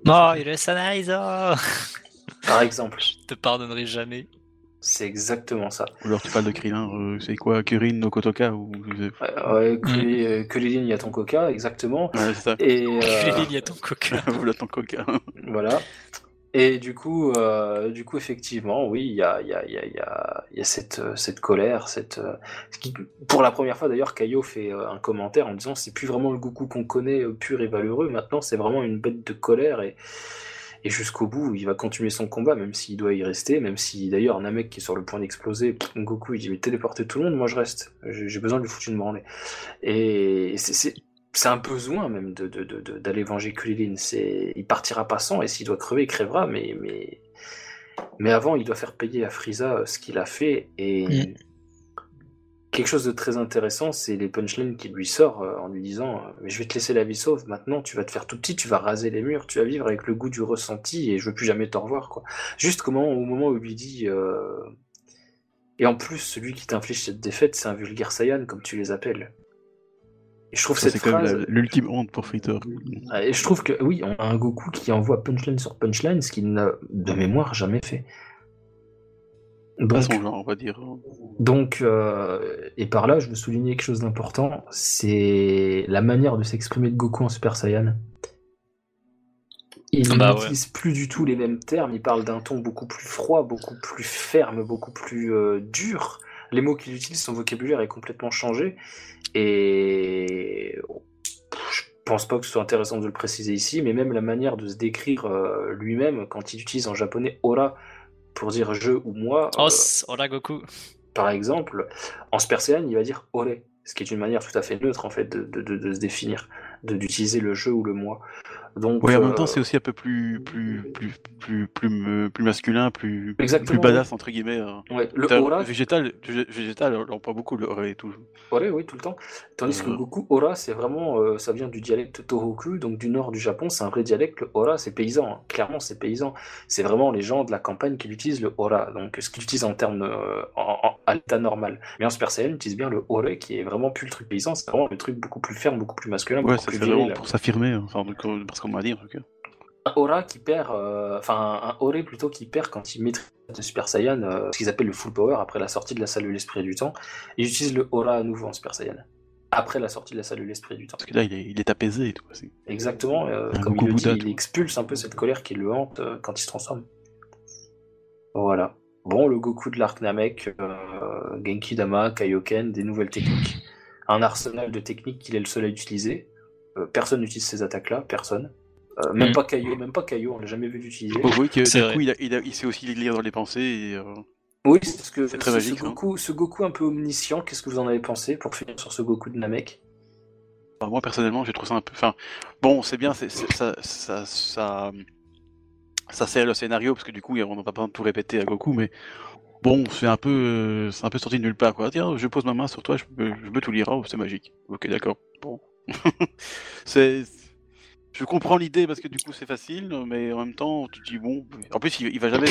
Non, il est Sanaizo par exemple, Je te pardonnerai jamais. c'est exactement ça. Ou alors tu parles de Krillin, euh, c'est quoi Kurin no Kotoka ou... Ouais, ouais, que, les, euh, que les lignes, il y a ton coca, exactement. Ouais, c'est ça. Et euh, Il y a ton coca. Voilà ton coca. voilà. Et du coup, euh, du coup, effectivement, oui, il y a, y a, y a, y a, cette, euh, cette colère, cette. euh, qui- pour la première fois d'ailleurs, Kaio fait euh, un commentaire en disant c'est plus vraiment le Goku qu'on connaît pur et valeureux. Maintenant, c'est vraiment une bête de colère et, et jusqu'au bout, il va continuer son combat, même s'il doit y rester, même si d'ailleurs Namek qui est sur le point d'exploser, Goku il dit mais téléportez tout le monde, moi je reste. J'ai j'ai besoin de lui foutre une branlée. Et c'est- c'est un besoin même de, de, de, de- d'aller venger Kulilin. C'est, il partira pas sans, et s'il doit crever, il crèvera, mais, mais, mais avant, il doit faire payer à Frieza euh, ce qu'il a fait. Et Mm. quelque chose de très intéressant, c'est les punchlines qu'il lui sort euh, en lui disant euh, Mais je vais te laisser la vie sauve, maintenant tu vas te faire tout petit, tu vas raser les murs, tu vas vivre avec le goût du ressenti, et je veux plus jamais te revoir. Quoi. Juste comment, au moment où il lui dit. euh, Et en plus, celui qui t'inflige cette défaite, c'est un vulgaire Saiyan, comme tu les appelles. Et je trouve Ça, cette c'est quand même phrase. l'ultime honte pour. Ouais, Et je trouve que oui, on a un Goku qui envoie punchline sur punchline, ce qu'il n'a de mémoire jamais fait. Pas Donc, son genre, on va dire. donc euh, et par là, je veux souligner quelque chose d'important, c'est la manière de s'exprimer de Goku en Super Saiyan. Il Bah ouais. n'utilise plus du tout les mêmes termes, il parle d'un ton beaucoup plus froid, beaucoup plus ferme, beaucoup plus euh, dur. Les mots qu'il utilise, son vocabulaire est complètement changé. Et je pense pas que ce soit intéressant de le préciser ici, mais même la manière de se décrire euh, lui-même quand il utilise en japonais ora pour dire je ou moi. Euh, Goku. par exemple, en Saiyan, il va dire ore, ce qui est une manière tout à fait neutre en fait de, de- de- de se définir, de d'utiliser le je ou le moi. Donc, Oui, en même euh, temps, c'est aussi un peu plus, plus, plus, plus, plus, masculin, plus, plus badass, entre guillemets. hein. ouais, le aura, Végétal, végé- végétal, on l'emploie beaucoup, le ore et tout. ore, oui, tout le temps. Tandis que Euh. Goku, ora, c'est vraiment, euh, ça vient du dialecte Tohoku, donc du nord du Japon, c'est un vrai dialecte. Le ora, c'est paysan, hein. clairement, c'est paysan. C'est vraiment les gens de la campagne qui utilisent le ora, donc ce qu'ils utilisent en termes à l'état normal. Mais en Super Saiyan, ils utilisent bien le ore, qui est vraiment plus le truc paysan, c'est vraiment le truc beaucoup plus ferme, beaucoup plus masculin, Ouais, viril. vraiment pour s'affirmer, hein, enfin, parce qu'on m'a dit en tout cas. un aura qui perd, euh, enfin un auré plutôt qui perd quand il maîtrise le Super Saiyan, euh, ce qu'ils appellent le full power après la sortie de la salle de l'esprit du temps. Ils utilisent le aura à nouveau en Super Saiyan. Après la sortie de la salle de l'esprit du temps. Parce que là, il est, il est apaisé et tout. c'est- Exactement, euh, comme il le dit, il expulse un peu cette colère qui le hante euh, quand il se transforme. Voilà. Bon, le Goku de l'arc Namek, euh, Genki Dama, Kaioken, des nouvelles techniques. Un arsenal de techniques qu'il est le seul à utiliser. Euh, personne n'utilise ces attaques-là, personne. Euh, même Mhm. pas Kaio, même pas Kaio, on l'a jamais vu l'utiliser. Oui, que C'est du vrai. coup, il, a, il, a- il sait aussi lire dans les pensées. Et, euh, Oui, c'est ce que C'est très ce, magique, ce hein. Goku, ce Goku un peu omniscient, qu'est-ce que vous en avez pensé pour finir sur ce Goku de Namek? Enfin, moi, personnellement, j'ai trouvé ça un peu. Enfin, bon, c'est bien, c'est, c'est- ça, ça, ça, ça sert le scénario, parce que du coup, on n'a pas besoin de tout répéter à Goku, mais bon, c'est un peu, euh, c'est un peu sorti de nulle part, quoi. Tiens, je pose ma main sur toi, je peux, je peux tout lire. Oh, c'est magique. Ok, d'accord. Bon. C'est, je comprends l'idée parce que du coup c'est facile, mais en même temps tu te dis bon. En plus il, va jamais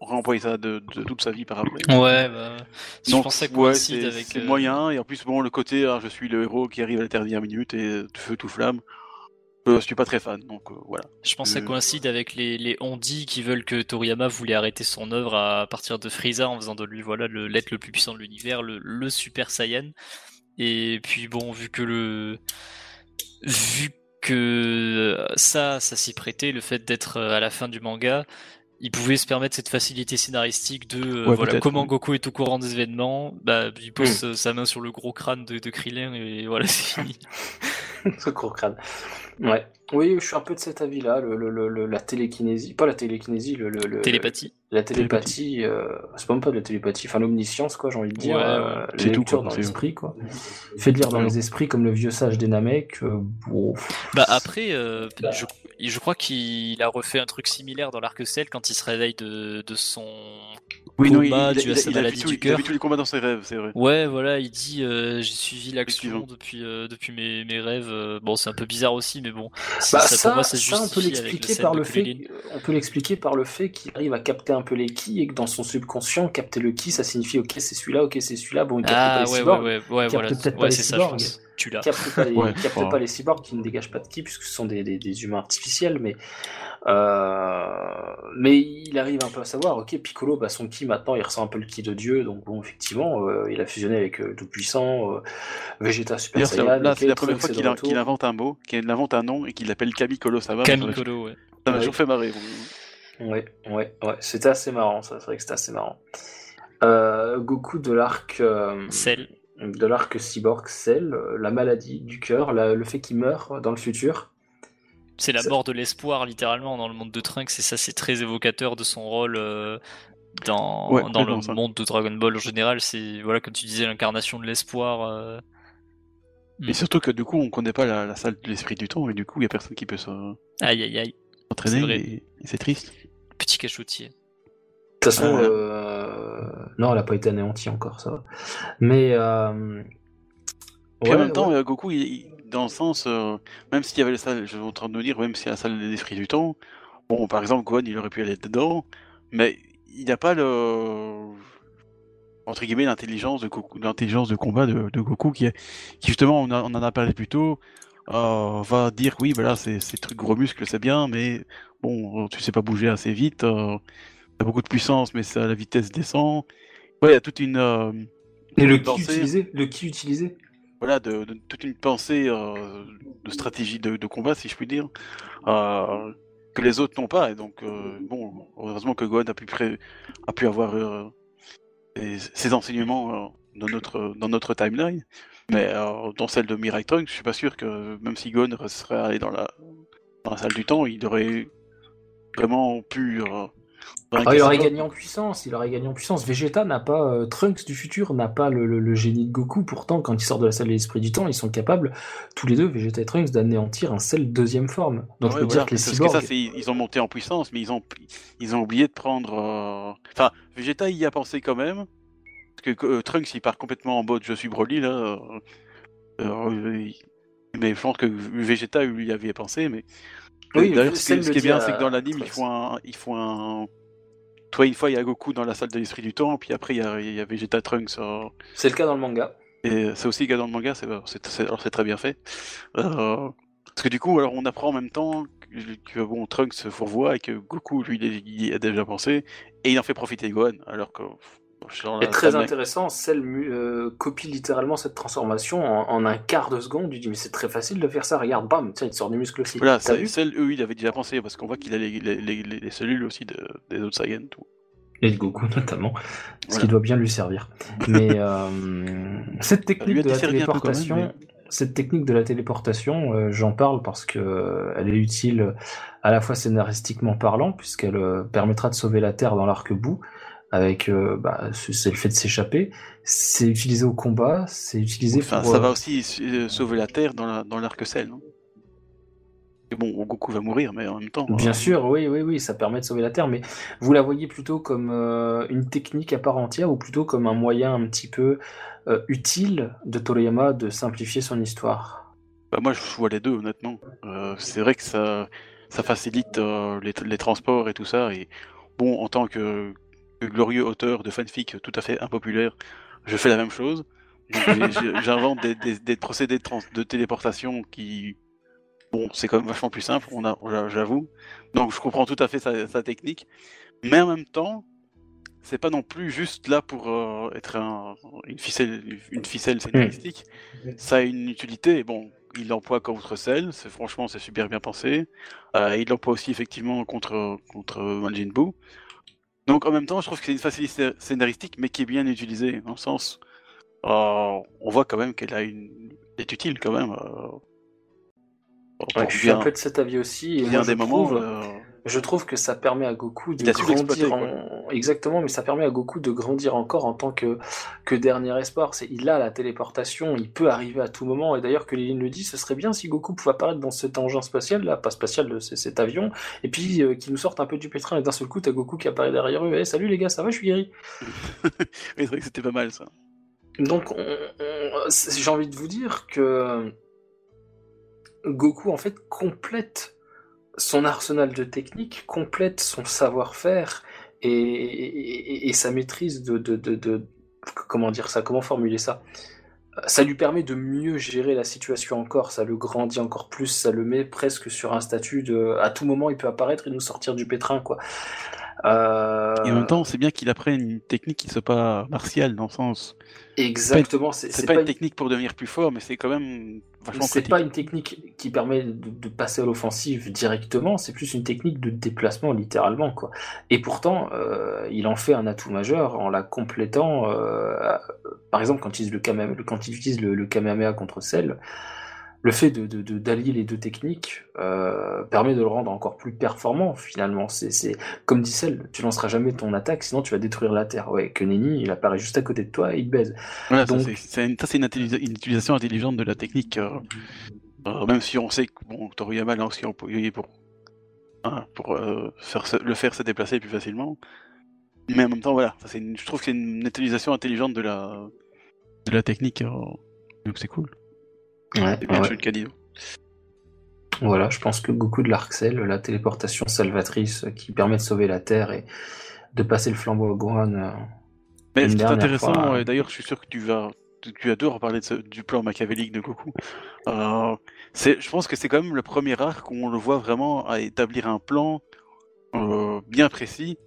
renvoyer ça de, toute sa vie par après. Ouais, bah. je pense que ouais, c'est avec. Euh, moyen et en plus bon le côté je suis le héros qui arrive à la dernière minute et feu tout flamme. Euh, je suis pas très fan, donc euh, voilà. Je pense que ça coïncide avec les, les Ondi qui veulent que Toriyama voulait arrêter son œuvre à partir de Frieza en faisant de lui voilà l'être le, plus puissant de l'univers, le, le Super Saiyan. Et puis bon, vu que le vu que euh, ça, ça s'y prêtait, le fait d'être euh, à la fin du manga, il pouvait se permettre cette facilité scénaristique de euh, voilà comment Goku est au courant des événements, bah il pose hmm. sa main sur le gros crâne de, de Krillin et voilà c'est fini. Ce gros crâne. Ouais. Oui, je suis un peu de cet avis-là. Le, la télékinésie, pas la télékinésie, le, télépathie. La télépathie, euh, c'est même pas de la télépathie, enfin l'omniscience, quoi, j'ai envie de dire. Euh, lecture dans l'esprit, quoi. Fait de lire dans les esprits comme le vieux sage des Namek. Euh, bah après, je, je, crois qu'il a refait un truc similaire dans l'arc Cell quand il se réveille de, de son oui, non, il, a, sa maladie du cœur. Il a vu tous les combats dans ses rêves, c'est vrai. Ouais, voilà, il dit j'ai suivi l'action depuis depuis mes, mes rêves. bon, c'est un peu bizarre aussi, mais bon. Bah, ça, ça, on peut l'expliquer par le fait, on peut l'expliquer par le fait qu'il arrive à capter un peu les ki et que dans son subconscient, capter le ki, ça signifie ok c'est celui-là, ok c'est celui-là. Bon, il capte ah, pas les cyborgs, ouais, ouais, ouais, peut-être pas les cyborgs. Tu l'as. Capte pas les, capte pas les cyborgs qui ne dégagent pas de ki puisque ce sont des, des, des humains artificiels, mais euh, mais il arrive un peu à savoir, ok, Piccolo, bah, son ki maintenant, il ressent un peu le ki de Dieu, donc bon, effectivement, euh, il a fusionné avec euh, Tout-Puissant, Vegeta Super Saiyan. Là, c'est la première fois qu'il invente un mot, qu'il invente un nom et qu'il l'appelle Kamikolo Sama. Kamikolo, ouais. Ça m'a toujours fait marrer. Ouais, ouais, ouais, c'était assez marrant, ça, c'est vrai que c'était assez marrant. Goku de l'arc. Cell. De l'arc cyborg Cell, la maladie du cœur, le fait qu'il meurt dans le futur. C'est la mort de l'espoir, littéralement, dans le monde de Trunks, et ça, c'est très évocateur de son rôle euh, dans, dans le monde de Dragon Ball en général. C'est, voilà, comme tu disais, l'incarnation de l'espoir. Euh... Et hmm. surtout que du coup, on connaît pas la, salle de l'esprit du temps, et du coup, il y a personne qui peut se. Aïe aïe aïe. Entraîner, et, c'est triste. Petit cachotier. De toute façon, euh, non, elle a pas été anéantie encore, ça va. Mais. Euh... en même temps, euh, Goku, il, dans le sens, euh, même s'il y avait la salle, je suis en train de me dire, même s'il y a la salle des esprits du temps, bon, par exemple, Gohan, il aurait pu aller dedans, mais il n'a pas le entre guillemets l'intelligence de l'intelligence de combat de, Goku qui, est, qui justement on, en a parlé plus tôt euh, va dire oui voilà c'est ces trucs gros muscles c'est bien mais bon tu sais pas bouger assez vite euh, t'as beaucoup de puissance mais ça la vitesse descend ouais il y a toute une euh, et le qui utilisé le qui utilisé voilà, de, toute une pensée euh, de stratégie de, combat, si je puis dire, euh, que les autres n'ont pas. Et donc, bon, heureusement que Gohan a pu, a pu avoir ses enseignements dans, notre, dans notre timeline. Mais dans celle de Mirai Trunks, je suis pas sûr que même si Gohan serait allé dans la, dans la salle du temps, il aurait vraiment pu ah, il aurait gagné en puissance, il aurait gagné en puissance. Vegeta n'a pas, euh, Trunks du futur n'a pas le, génie de Goku. Pourtant, quand ils sortent de la salle de l'esprit du temps, ils sont capables, tous les deux, Vegeta et Trunks, d'anéantir un Cell deuxième forme. Donc je peux dire que les cyborgs... ça, ils ont monté en puissance, mais ils ont, ils ont oublié de prendre. Euh, enfin, Vegeta y a pensé quand même. Parce que euh, Trunks, il part complètement en mode je suis Broly là. mais je pense que Vegeta lui y avait pensé, mais. Oui, D'ailleurs, ce, qui est bien, c'est que dans l'anime, ils font un, ils font un, toi, une fois, il y a Goku dans la salle de l'esprit du temps, puis après, il y a, il y a Vegeta Trunks. C'est le cas dans le manga. Et c'est aussi le cas dans le manga, c'est, c'est, très bien fait. Euh, parce que du coup, alors on apprend en même temps que, bon, Trunks se fourvoie et que Goku, lui, il, il a déjà pensé, et il en fait profiter Gohan, alors que et très intéressant, celle euh, copie littéralement cette transformation en, un quart de seconde. Tu dis, mais c'est très facile de faire ça, regarde, bam, tiens, il sort du muscle aussi. Voilà, celle, eux, il avait déjà pensé, parce qu'on voit qu'il a les, les, cellules aussi des autres Saiyans. Tout. Et de Goku notamment, ce qui doit bien lui servir. Mais euh, cette technique de la téléportation. Cette technique de la téléportation, euh, j'en parle parce que elle est utile à la fois scénaristiquement parlant, puisqu'elle permettra de sauver la Terre dans l'arc-bout, avec euh, bah, c'est le fait de s'échapper. C'est utilisé au combat, c'est utilisé enfin, Ça va euh, aussi euh, sauver la Terre dans l'arc-ciel, non? Bon, Goku va mourir, mais en même temps. Bien euh, sûr, oui, oui, oui, ça permet de sauver la Terre, mais vous la voyez plutôt comme une technique à part entière ou plutôt comme un moyen un petit peu utile de Toriyama de simplifier son histoire? Bah, moi, je vois les deux, honnêtement. C'est vrai que ça, ça facilite les, les transports et tout ça. Et bon, en tant que glorieux auteur de fanfic tout à fait impopulaire, je fais la même chose. J'invente des, des- des procédés de, trans- de téléportation qui, bon, c'est quand même vachement plus simple, on a, j'a- j'avoue. Donc, je comprends tout à fait sa, sa technique. Mais en même temps, c'est pas non plus juste là pour euh, être un- une ficelle, une ficelle scénaristique. Ça a une utilité. Bon, il l'emploie contre Cell, c'est franchement c'est super bien pensé. Euh, il l'emploie aussi effectivement contre contre Majin Buu. Donc en même temps, je trouve que c'est une facilité scénaristique, mais qui est bien utilisée dans le sens. euh, on voit quand même qu'elle a une elle est utile quand même. euh, Ouais, je suis un peu de cet avis aussi. Et bien moi, je des moments. trouve- euh, Je trouve que ça permet à Goku de grandir en... exactement, mais ça permet à Goku de grandir encore en tant que, que dernier espoir. C'est il a la téléportation, il peut arriver à tout moment. Et d'ailleurs que Lilin le dit, ce serait bien si Goku pouvait apparaître dans cet engin spatial là, pas spatial, c'est cet avion, et puis euh, qu'il nous sorte un peu du pétrin et d'un seul coup t'as Goku qui apparaît derrière eux. Eh, salut les gars, ça va, je suis guéri. c'est vrai que c'était pas mal ça. Donc, on- on- c'est- j'ai envie de vous dire que Goku, en fait, complète son arsenal de techniques, complète son savoir-faire et, sa maîtrise de- de- Comment dire ça Comment formuler ça? Ça lui permet de mieux gérer la situation encore, ça le grandit encore plus, ça le met presque sur un statut de... À tout moment, il peut apparaître et nous sortir du pétrin, quoi. Euh, Et en même temps, c'est bien qu'il apprenne une technique qui soit pas martiale dans le sens. Exactement, c'est pas, pas une technique pour devenir plus fort, mais c'est quand même vachement C'est pas une technique qui permet de, de passer à l'offensive directement, c'est plus une technique de déplacement littéralement quoi. Et pourtant, euh, il en fait un atout majeur en la complétant. euh, par exemple, quand il utilise le, Kamehame- quand il utilise le, le Kamehameha contre Cell, le fait de de- de- d'allier les deux techniques euh, permet de le rendre encore plus performant finalement. C'est c'est- comme dit Cell, tu lanceras jamais ton attaque, sinon tu vas détruire la Terre. Ouais, que Nenny, il apparaît juste à côté de toi et il te baise. Voilà, ça, c'est- c'est une, ça, c'est une, intellis- une utilisation intelligente de la technique. euh, euh, même si on sait que bon, Toriyama l'a aussi employé pour, hein, pour faire se- le faire se déplacer plus facilement. Mais en même temps, voilà, ça, c'est une- je trouve que c'est une utilisation intelligente de la, de la technique. donc c'est cool. Ouais, C'est bien ouais. Cadido. Voilà, je pense que Goku de l'Arcel, la téléportation salvatrice qui permet de sauver la Terre et de passer le flambeau à Gohan. euh, Mais Une ce qui est dernière intéressant, fois, et d'ailleurs je suis sûr que tu vas, tu adores parler de ce- du plan machiavélique de Goku. Euh, c'est, je pense que c'est quand même le premier arc où on le voit vraiment à établir un plan euh, bien précis,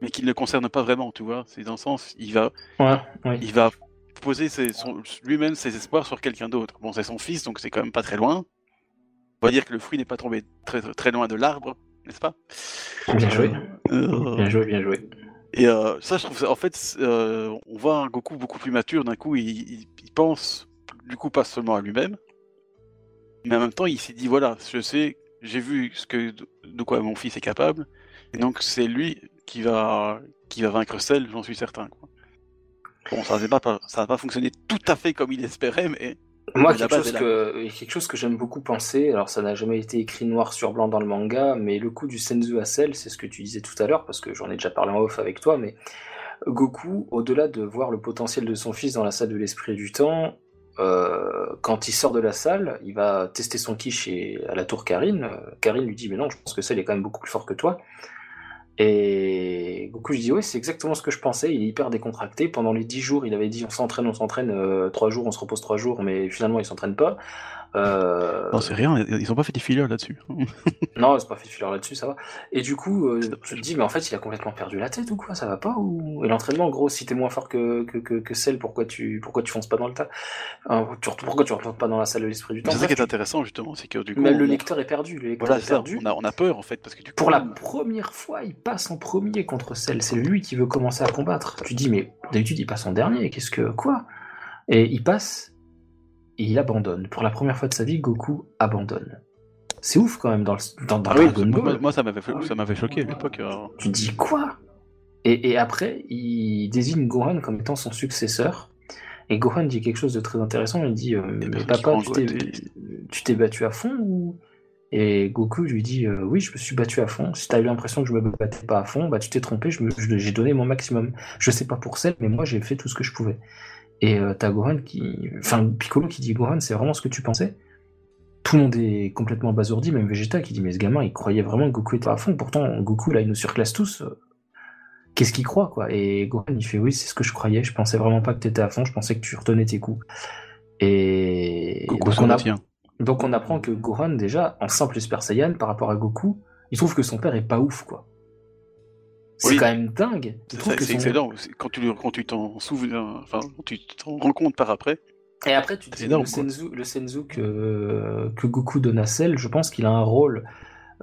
mais qui ne le concerne pas vraiment, tu vois. C'est dans le sens, il va, Ouais, oui. il va poser lui-même ses espoirs sur quelqu'un d'autre. Bon, c'est son fils, donc c'est quand même pas très loin. On va dire que le fruit n'est pas tombé très, très loin de l'arbre, n'est-ce pas? Bien joué. Euh, Bien joué, bien joué. et euh, ça, je trouve, ça- en fait, euh, on voit un Goku beaucoup plus mature. D'un coup, il, il- il pense, du coup, pas seulement à lui-même, mais en même temps, il s'est dit voilà, je sais, j'ai vu ce que de quoi mon fils est capable, et donc c'est lui qui va qui va vaincre Cell, j'en suis certain. Quoi. Bon, ça n'a pas, ça pas fonctionné tout à fait comme il espérait, mais Moi, quelque chose, que, quelque chose que j'aime beaucoup penser, alors ça n'a jamais été écrit noir sur blanc dans le manga, mais le coup du Senzu à Cell, c'est ce que tu disais tout à l'heure, parce que j'en ai déjà parlé en off avec toi, mais Goku, au-delà de voir le potentiel de son fils dans la salle de l'esprit du temps, euh, quand il sort de la salle, il va tester son ki chez, à la tour Karine. Euh, Karine lui dit, mais non, je pense que Cell est quand même beaucoup plus fort que toi. Et Goku lui dit, ouais, c'est exactement ce que je pensais, il est hyper décontracté. Pendant les 10 jours, il avait dit, on s'entraîne, on s'entraîne, euh, 3 jours, on se repose 3 jours, mais finalement, il s'entraîne pas. Euh, non, c'est rien. Ils ont pas fait des fillers là-dessus. non, c'est pas fait de filer là-dessus, ça va. Et du coup, euh, tu te dis, mais en fait, il a complètement perdu la tête ou quoi Ça va pas ou... Et l'entraînement, en gros, si t'es moins fort que, que, que, que celle, pourquoi tu, pourquoi tu fonces pas dans le tas? Enfin, tu- Pourquoi tu retournes pas dans la salle de l'esprit du temps? C'est ça qui est intéressant justement, c'est que du coup, Mais le lecteur est perdu. Le lecteur voilà, est ça. perdu. On a, on a peur en fait parce que du coup, Pour la première fois, il passe en premier contre celle. C'est lui qui veut commencer à combattre. Tu dis, mais d'habitude, il passe en dernier. Qu'est-ce que. Quoi? Et il passe et il abandonne. Pour la première fois de sa vie, Goku abandonne. C'est ouf quand même dans, le, dans, dans Ah oui, Dragon moi, Ball. moi, ça m'avait fait- ça m'avait choqué à l'époque. euh. Tu dis quoi? Et, et après, il désigne Gohan comme étant son successeur. Et Gohan dit quelque chose de très intéressant. Il dit euh, Mais papa, tu t'es, battu à fond ou? Et Goku lui dit euh, Oui, je me suis battu à fond. Si t'as eu l'impression que je me battais pas à fond, bah tu t'es trompé, je me- je- j'ai donné mon maximum. Je sais pas pour celle, mais moi j'ai fait tout ce que je pouvais. Et euh, t'as Gohan qui. Enfin, Piccolo qui dit Gohan, c'est vraiment ce que tu pensais? Tout le monde est complètement abasourdi, même Vegeta qui dit Mais ce gamin, il croyait vraiment que Goku était à fond. Pourtant, Goku, là, il nous surclasse tous. Euh, Qu'est-ce qu'il croit, quoi? Et Gohan, il fait Oui, c'est ce que je croyais. Je pensais vraiment pas que t'étais à fond. Je pensais que tu retenais tes coups. Et. Goku donc, on a- donc on apprend que Gohan, déjà, en simple Super Saiyan, par rapport à Goku, il trouve que son père est pas ouf, quoi. C'est Oui. quand même dingue. C'est trouve ça, que c'est son- excellent. Quand tu quand tu t'en souviens, enfin, quand tu t'en rends compte par après. Et après, tu dis, énorme, le quoi. Senzu, le Senzu que, que Goku donne à Cell, je pense qu'il a un rôle.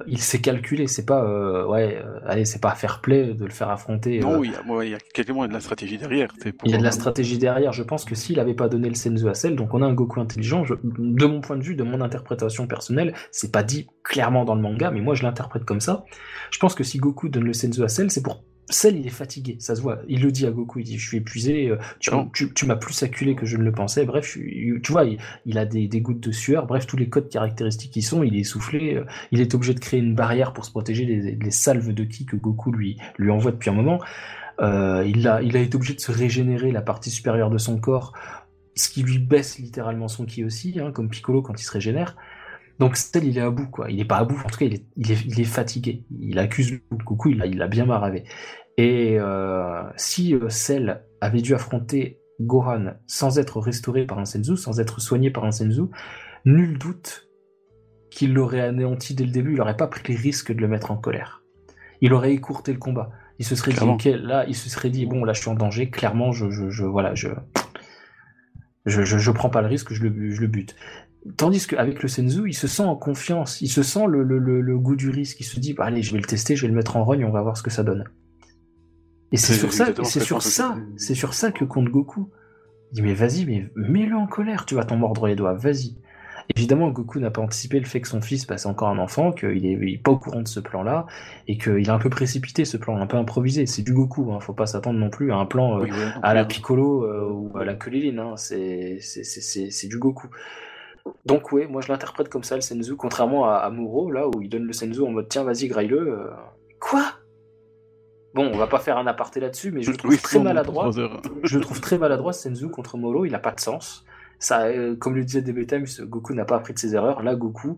Il s'est calculé, c'est pas, euh, ouais, euh, allez, c'est pas fair play de le faire affronter. Non, euh, oui, il y a, ouais, il y a de la stratégie derrière. pour- Il y a de la stratégie derrière. Je pense que s'il avait pas donné le Senzu à Cell, donc on a un Goku intelligent, je- de mon point de vue, de mon interprétation personnelle, c'est pas dit clairement dans le manga, mais moi je l'interprète comme ça. Je pense que si Goku donne le Senzu à Cell, c'est pour Cell, il est fatigué, ça se voit. Il le dit à Goku, il dit Je suis épuisé, euh, tu, Non. tu- tu m'as plus acculé que je ne le pensais. Bref, tu vois, il, il a des, des gouttes de sueur. Bref, tous les codes caractéristiques qui sont, il est essoufflé. euh, il est obligé de créer une barrière pour se protéger des, des salves de ki que Goku lui, lui envoie depuis un moment. Euh, il, a, il a été obligé de se régénérer la partie supérieure de son corps, ce qui lui baisse littéralement son ki aussi, hein, comme Piccolo quand il se régénère. Donc Cell, il est à bout, quoi. Il est pas à bout, en tout cas, il est, il est, il est fatigué. Il accuse il a, il a bien maravé. Et euh, si euh, Cell avait dû affronter Gohan sans être restauré par un Senzu, sans être soigné par un Senzu, nul doute qu'il l'aurait anéanti dès le début, il n'aurait pas pris les risques de le mettre en colère. Il aurait écourté le combat. Il se serait Clairement. dit, ok, là, il se serait dit, bon, là, je suis en danger, clairement, je, je, je voilà, je, je, je, je prends pas le risque, je le, je le bute. Tandis qu'avec le Senzu, il se sent en confiance, il se sent le, le, le, le goût du risque, il se dit, bah, allez, je vais le tester, je vais le mettre en rogne, on va voir ce que ça donne. Et c'est sur ça, c'est sur ça, c'est sur ça que compte Goku. Il dit, mais vas-y, mais mets-le en colère, tu vas t'en mordre les doigts, vas-y. Évidemment, Goku n'a pas anticipé le fait que son fils passe encore un enfant, qu'il est, il est pas au courant de ce plan-là, et qu'il a un peu précipité ce plan, un peu improvisé. C'est du Goku, hein, faut pas s'attendre non plus à un plan euh, Oui, à la Piccolo euh, ou à la Kuririn, hein. c'est du Goku. Donc ouais, moi je l'interprète comme ça le Senzu, contrairement à, à Muro, là où il donne le Senzu en mode tiens vas-y graille-le. euh. Quoi? Bon, on va pas faire un aparté là-dessus, mais je le trouve oui, très maladroit. Je le trouve très maladroit Senzu contre Moro, il a pas de sens. Ça, euh, comme le disait DBTM, Goku n'a pas appris de ses erreurs. Là, Goku,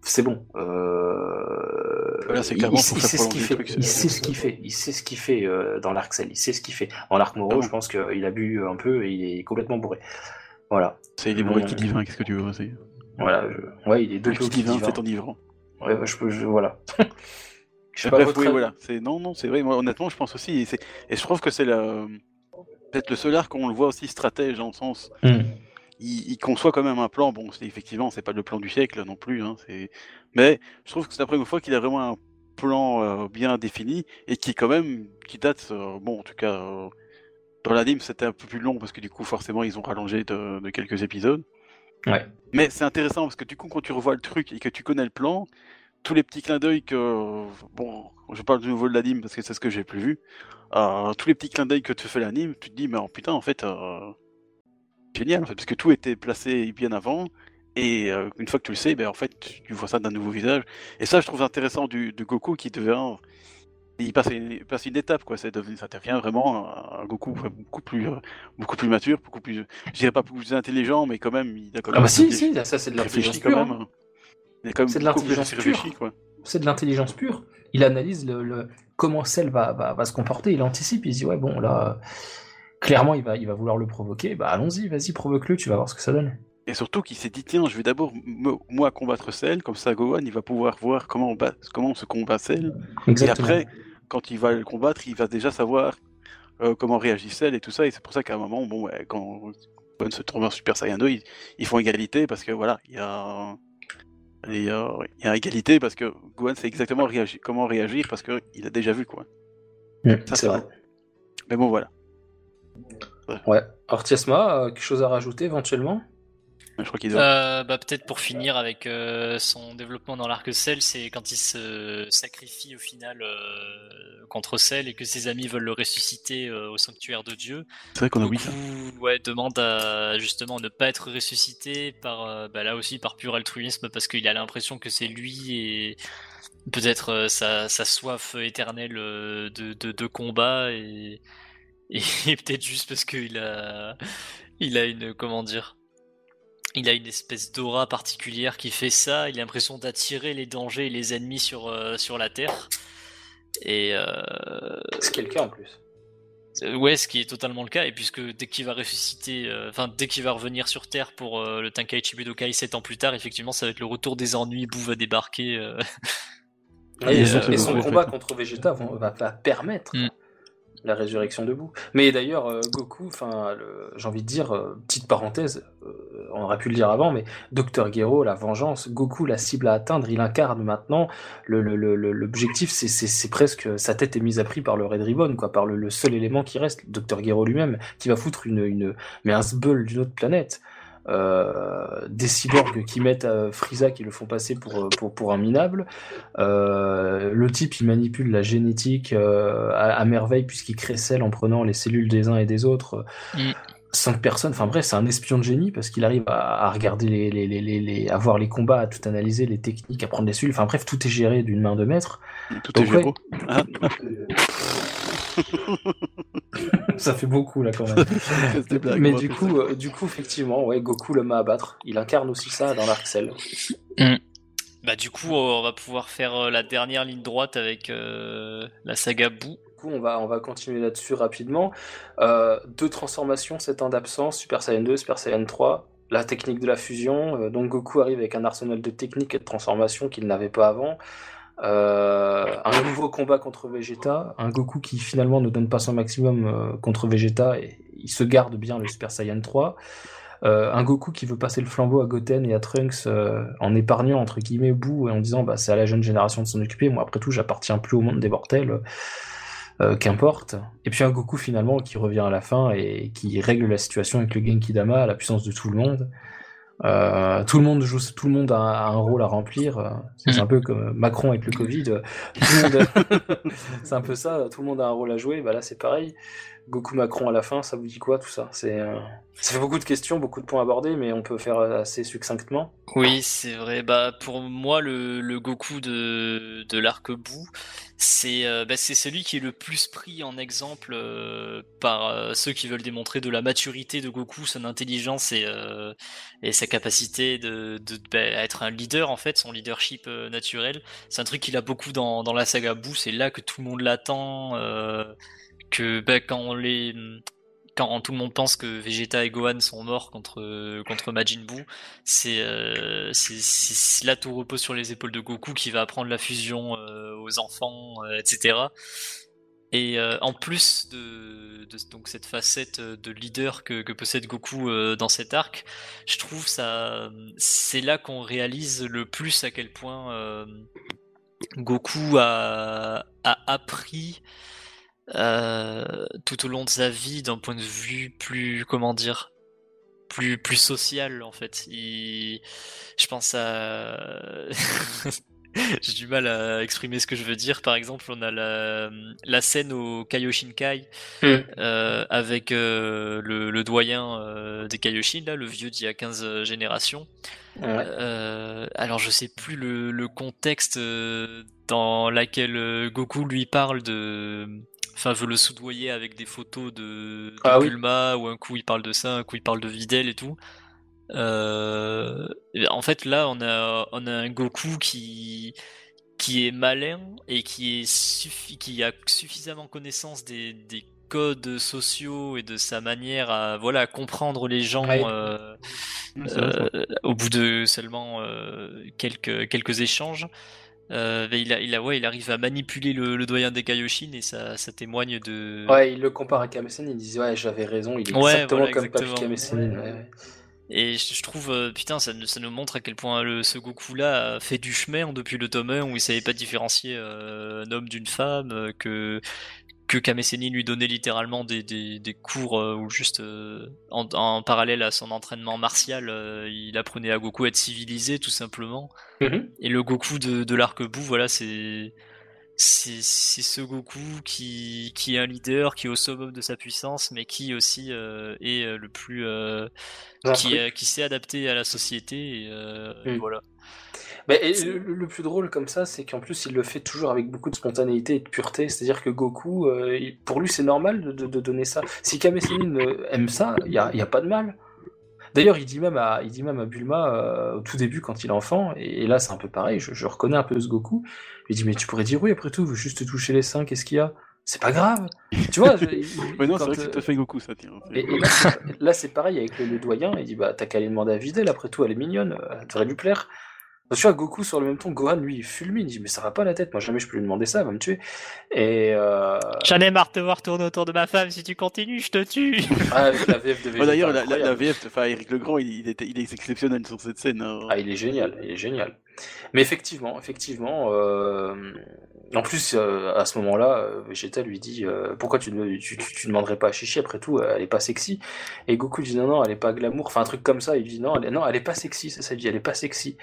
c'est bon. Euh... Voilà, c'est il, clairement il pour sait ce qu'il fait. Il c'est- sait ce qu'il fait. Il sait ce qu'il fait euh, dans l'arc Cell. Il sait ce qu'il fait. En arc Moro, Ah bon je pense qu'il a bu un peu et il est complètement bourré. Voilà. C'est est bourré qui divin, qu'est-ce que tu veux c'est- Voilà. je- Ouais, il est dopé qui divin, c'est enivrant. Ouais, ouais, je peux. je- Voilà. je sais pas Bref, votre oui, avis. voilà. C'est non, non, c'est vrai. Moi, honnêtement, je pense aussi, et, je trouve que c'est la... peut-être le seul arc où on le voit aussi stratège dans le sens, Hmm. il, il conçoit quand même un plan. Bon, c'est effectivement, c'est pas le plan du siècle non plus. Hein. Mais je trouve que c'est la première fois qu'il a vraiment un plan euh, bien défini et qui quand même, qui date, euh, bon, en tout cas, euh, dans l'anime, c'était un peu plus long parce que du coup, forcément, ils ont rallongé de, de quelques épisodes. Ouais. Mais c'est intéressant parce que du coup, quand tu revois le truc et que tu connais le plan, tous les petits clins d'œil que. Bon, je parle de nouveau de l'anime parce que c'est ce que j'ai plus vu. Euh, tous les petits clins d'œil que te fait l'anime, tu te dis, mais oh, putain, en fait, euh, génial, en fait, parce que tout était placé bien avant. Et euh, une fois que tu le sais, ben, en fait, tu vois ça d'un nouveau visage. Et ça, je trouve intéressant du, de Goku qui devient. Il passe une, il passe une étape, quoi. Ça devient, ça devient vraiment un, Goku beaucoup plus, euh, beaucoup plus mature, beaucoup plus. Je dirais pas beaucoup plus intelligent, mais quand même, il a quand même. Ah bah si, si, ça c'est de l'intelligence réfléchi quand pure. même. hein. Il a quand même C'est de l'intelligence pure. quoi. c'est de l'intelligence pure. Il analyse le, le- comment Cell va, va, va se comporter, il anticipe, il se dit ouais bon là, clairement il va, il va vouloir le provoquer, bah allons-y, vas-y provoque-le, tu vas voir ce que ça donne. Et surtout qu'il s'est dit tiens, je vais d'abord moi combattre Cell, comme ça Gohan il va pouvoir voir comment on, bat, comment on se combat Cell. Et après, quand il va le combattre, il va déjà savoir euh, comment réagit Cell et tout ça. Et c'est pour ça qu'à un moment, bon, ouais, quand Gohan se tourne en Super Saiyan 2, ils, ils font égalité parce que voilà, il y a. Il y, a, il y a égalité parce que Gohan sait exactement réagir, comment réagir parce qu'il a déjà vu quoi. Mm, Ça, c'est vrai. Mais bon voilà. Ouais. Ortiasma, euh, quelque chose à rajouter éventuellement? Je crois qu'il doit. Euh, bah, peut-être pour finir avec euh, son développement dans l'arc Cell, c'est quand il se sacrifie au final euh, contre Cell et que ses amis veulent le ressusciter au sanctuaire de Dieu. C'est vrai qu'on a. Goku, ouais, demande à justement ne pas être ressuscité par bah, là aussi par pur altruisme parce qu'il a l'impression que c'est lui et peut-être sa, sa soif éternelle de, de, de combat et, et peut-être juste parce qu'il a il a une comment dire il a une espèce d'aura particulière qui fait ça. Il a l'impression d'attirer les dangers et les ennemis sur, euh, sur la Terre. Et euh, C'est quelqu'un en plus. euh, ouais, ce qui est totalement le cas. Et puisque dès qu'il va ressusciter, euh, enfin dès qu'il va revenir sur Terre pour euh, le Tenkaichi Budokai 7 ans plus tard, effectivement, ça va être le retour des ennuis. Boo va débarquer. euh. Et, Et, son- euh, et son ouais, combat contre Vegeta va, va- va permettre Mm. La résurrection de Boo. Mais d'ailleurs, euh, Goku, enfin, j'ai envie de dire, euh, petite parenthèse, euh, on aurait pu le dire avant, mais Dr Gero, la vengeance, Goku, la cible à atteindre, il incarne maintenant. Le- le- le- le- L'objectif, c'est- presque sa tête est mise à prix par le Red Ribbon, quoi, par le, seul élément qui reste, Dr Gero lui-même, qui va foutre une, une mais un sbeul d'une autre planète. Euh, des cyborgs qui mettent euh, Frieza qui le font passer pour, euh, pour, pour un minable. Euh, le type, il manipule la génétique euh, à, à merveille puisqu'il crée celle en prenant les cellules des uns et des autres. Mm. Cinq personnes, enfin bref, c'est un espion de génie parce qu'il arrive à, à regarder les, les, les, les, les- à voir les combats, à tout analyser, les techniques, à prendre les cellules. Enfin bref, tout est géré d'une main de maître. Tout Donc, est ouais. Ça fait beaucoup là quand même. Mais du coup, euh, du coup, effectivement, ouais, Goku l'homme à abattre. Il incarne aussi ça dans l'arc Cell. Bah du coup, on va pouvoir faire euh, la dernière ligne droite avec euh, la saga Boo. Du coup, on va, on va continuer là-dessus rapidement. Euh, deux transformations, 7 ans d'absence, Super Saiyan 2, Super Saiyan 3. La technique de la fusion. euh, donc Goku arrive avec un arsenal de techniques et de transformations qu'il n'avait pas avant. Euh, un nouveau combat contre Vegeta. Un Goku qui finalement ne donne pas son maximum euh, contre Vegeta et il se garde bien le Super Saiyan 3. Euh, un Goku qui veut passer le flambeau à Goten et à Trunks en épargnant entre guillemets Boo et en disant bah c'est à la jeune génération de s'en occuper. Moi après tout j'appartiens plus au monde des mortels. Qu'importe. Et puis un Goku finalement qui revient à la fin et qui règle la situation avec le Genki Dama à la puissance de tout le monde. Euh, tout le monde joue, tout le monde a, a un rôle à remplir. euh, C'est Mm. un peu comme Macron avec le Covid. euh, c'est un peu ça. Tout le monde a un rôle à jouer. Bah là c'est pareil. Goku Macron à la fin, ça vous dit quoi tout ça? C'est, euh, ça fait beaucoup de questions, beaucoup de points abordés, mais on peut faire euh, assez succinctement. Oui, c'est vrai. Bah pour moi, le, Goku de, de l'arc Boo, c'est euh, bah, c'est celui qui est le plus pris en exemple par ceux qui veulent démontrer de la maturité de Goku, son intelligence et, et sa capacité de, de bah, être un leader en fait, son leadership naturel. C'est un truc qu'il a beaucoup dans, dans la saga Boo. C'est là que tout le monde l'attend. Que bah, quand tout le monde pense que Vegeta et Gohan sont morts contre contre Majin Buu, c'est euh, là tout repose sur les épaules de Goku qui va apprendre la fusion euh, aux enfants, etc. Et euh, en plus de, donc cette facette de leader que, que possède Goku dans cet arc, je trouve ça c'est là qu'on réalise le plus à quel point Goku a, a appris euh, tout au long de sa vie d'un point de vue plus comment dire plus plus social en fait il je pense à j'ai du mal à exprimer ce que je veux dire par exemple on a la, la scène au Kaioshinkai Mm. euh, avec euh, le, le doyen euh, des Kaioshin là le vieux d'il y a 15 générations Ouais. alors je sais plus le, le contexte dans euh, Goku lui parle de, enfin veut le soudoyer avec des photos de, de Ah oui. Bulma ou un coup il parle de ça, un coup il parle de Videl et tout. Euh, et en fait là on a on a un Goku qui qui est malin et qui est suffi- qui a suffisamment connaissance des, des codes sociaux et de sa manière à voilà à comprendre les gens Ouais. euh, euh, au bout de seulement quelques quelques échanges. Euh, il, a, il, a, ouais, il arrive à manipuler le, le doyen des Kaioshin et ça, ça témoigne de. Ouais, il le compare à Kame Sennin, il disait ouais j'avais raison, il est Ouais, exactement voilà, comme exactement. Papy ouais. Et je, je trouve, euh, putain, ça, nous- ça nous montre à quel point le, ce Goku-là a fait du chemin depuis le tome 1 où il savait pas différencier euh, un homme d'une femme, que, que que Kame lui donnait littéralement des, des, cours ou juste en, parallèle à son entraînement martial, il apprenait à Goku à être civilisé tout simplement. Mm-hmm. Et le Goku de, de l'arc-bout, voilà, c'est c'est ce Goku qui, qui est un leader, qui est au summum de sa puissance, mais qui aussi euh, est euh, le plus euh, qui, qui s'est adapté à la société. Et, mm. voilà. Mais le, plus drôle comme ça, c'est qu'en plus il le fait toujours avec beaucoup de spontanéité et de pureté. C'est-à-dire que Goku, pour lui, c'est normal de, de, donner ça. Si Kame aime ça, il n'y a, y a pas de mal. D'ailleurs, il dit même à, il dit même à Bulma euh, au tout début quand il est enfant, et, là c'est un peu pareil, je, reconnais un peu ce Goku. Il dit mais tu pourrais dire oui après tout, veux juste toucher les seins, qu'est-ce qu'il y a? C'est pas grave, tu vois. mais non, c'est vrai que c'est fait Goku ça. Et, là, c'est pareil avec le, doyen. Il dit bah t'as qu'à aller demander à Videl, après tout elle est mignonne, elle devrait lui plaire. Tu vois, Goku sur le même ton, Gohan lui il fulmine, il dit mais ça va pas la tête, moi jamais je peux lui demander ça, elle va me tuer. Et euh... J'en ai marre de te voir tourner autour de ma femme, si tu continues, je te tue. Ah, la VF de. D'ailleurs, la, la, VF, enfin Eric Legrand, il, il, était, il est exceptionnel sur cette scène. Hein. Ah, il est génial, il est génial. Mais effectivement, effectivement, euh... en plus euh, à ce moment-là, Vegeta lui dit euh, pourquoi tu ne tu, tu, demanderais pas à Chichi après tout, elle est pas sexy. Et Goku dit non non, elle est pas glamour, enfin un truc comme ça. Il dit non, elle, non, elle est pas sexy, c'est ça. Il dit elle est pas sexy.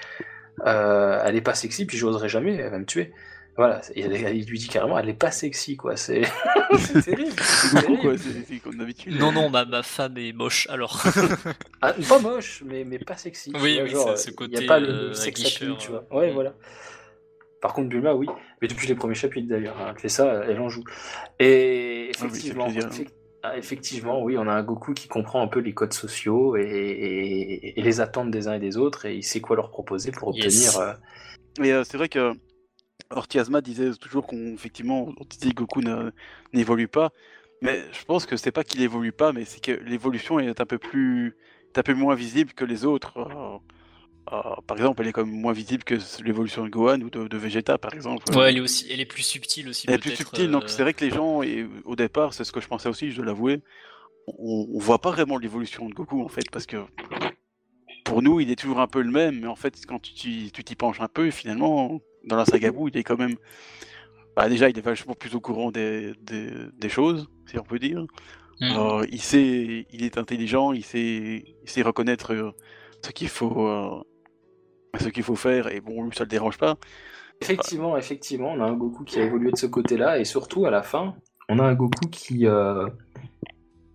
Euh, elle est pas sexy, puis j'oserais jamais, elle va me tuer. Voilà, il, lui dit carrément, elle est pas sexy, quoi. C'est terrible. C'est comme d'habitude. Non, non, ma, ma femme est moche, alors. ah, pas moche, mais, mais pas sexy. Oui, oui, genre, ce côté. Il n'y a pas le sex appeal, tu vois. Ouais, voilà. Par contre, Bulma, oui. Mais depuis les premiers chapitres, d'ailleurs. Elle fait ça, elle en joue. Et ah effectivement, ah, effectivement, oui, on a un Goku qui comprend un peu les codes sociaux et, les attentes des uns et des autres, et il sait quoi leur proposer pour obtenir. Euh, mais euh, c'est vrai que Ortiasma disait toujours qu'on effectivement on disait que Goku n'évolue pas, mais je pense que c'est pas qu'il évolue pas, mais c'est que l'évolution est un peu plus, est un peu moins visible que les autres. Euh, par exemple, elle est quand même moins visible que l'évolution de Gohan ou de, Vegeta, par exemple. Ouais, elle est aussi, elle est plus subtile aussi. Elle est plus subtile, donc euh, c'est vrai que les gens, et au départ, c'est ce que je pensais aussi, je dois l'avouer, on, on, voit pas vraiment l'évolution de Goku en fait, parce que pour nous, il est toujours un peu le même, mais en fait, quand tu t'y penches un peu, finalement, dans la saga Buu, il est quand même. Bah, déjà, il est vachement plus au courant des, des, choses, si on peut dire. Hmm. il sait, il est intelligent, il sait, il sait reconnaître euh, ce qu'il faut, euh, ce qu'il faut faire, et bon, lui, ça le dérange pas. Effectivement, effectivement, on a un Goku qui a évolué de ce côté-là, et surtout, à la fin, on a un Goku qui, euh,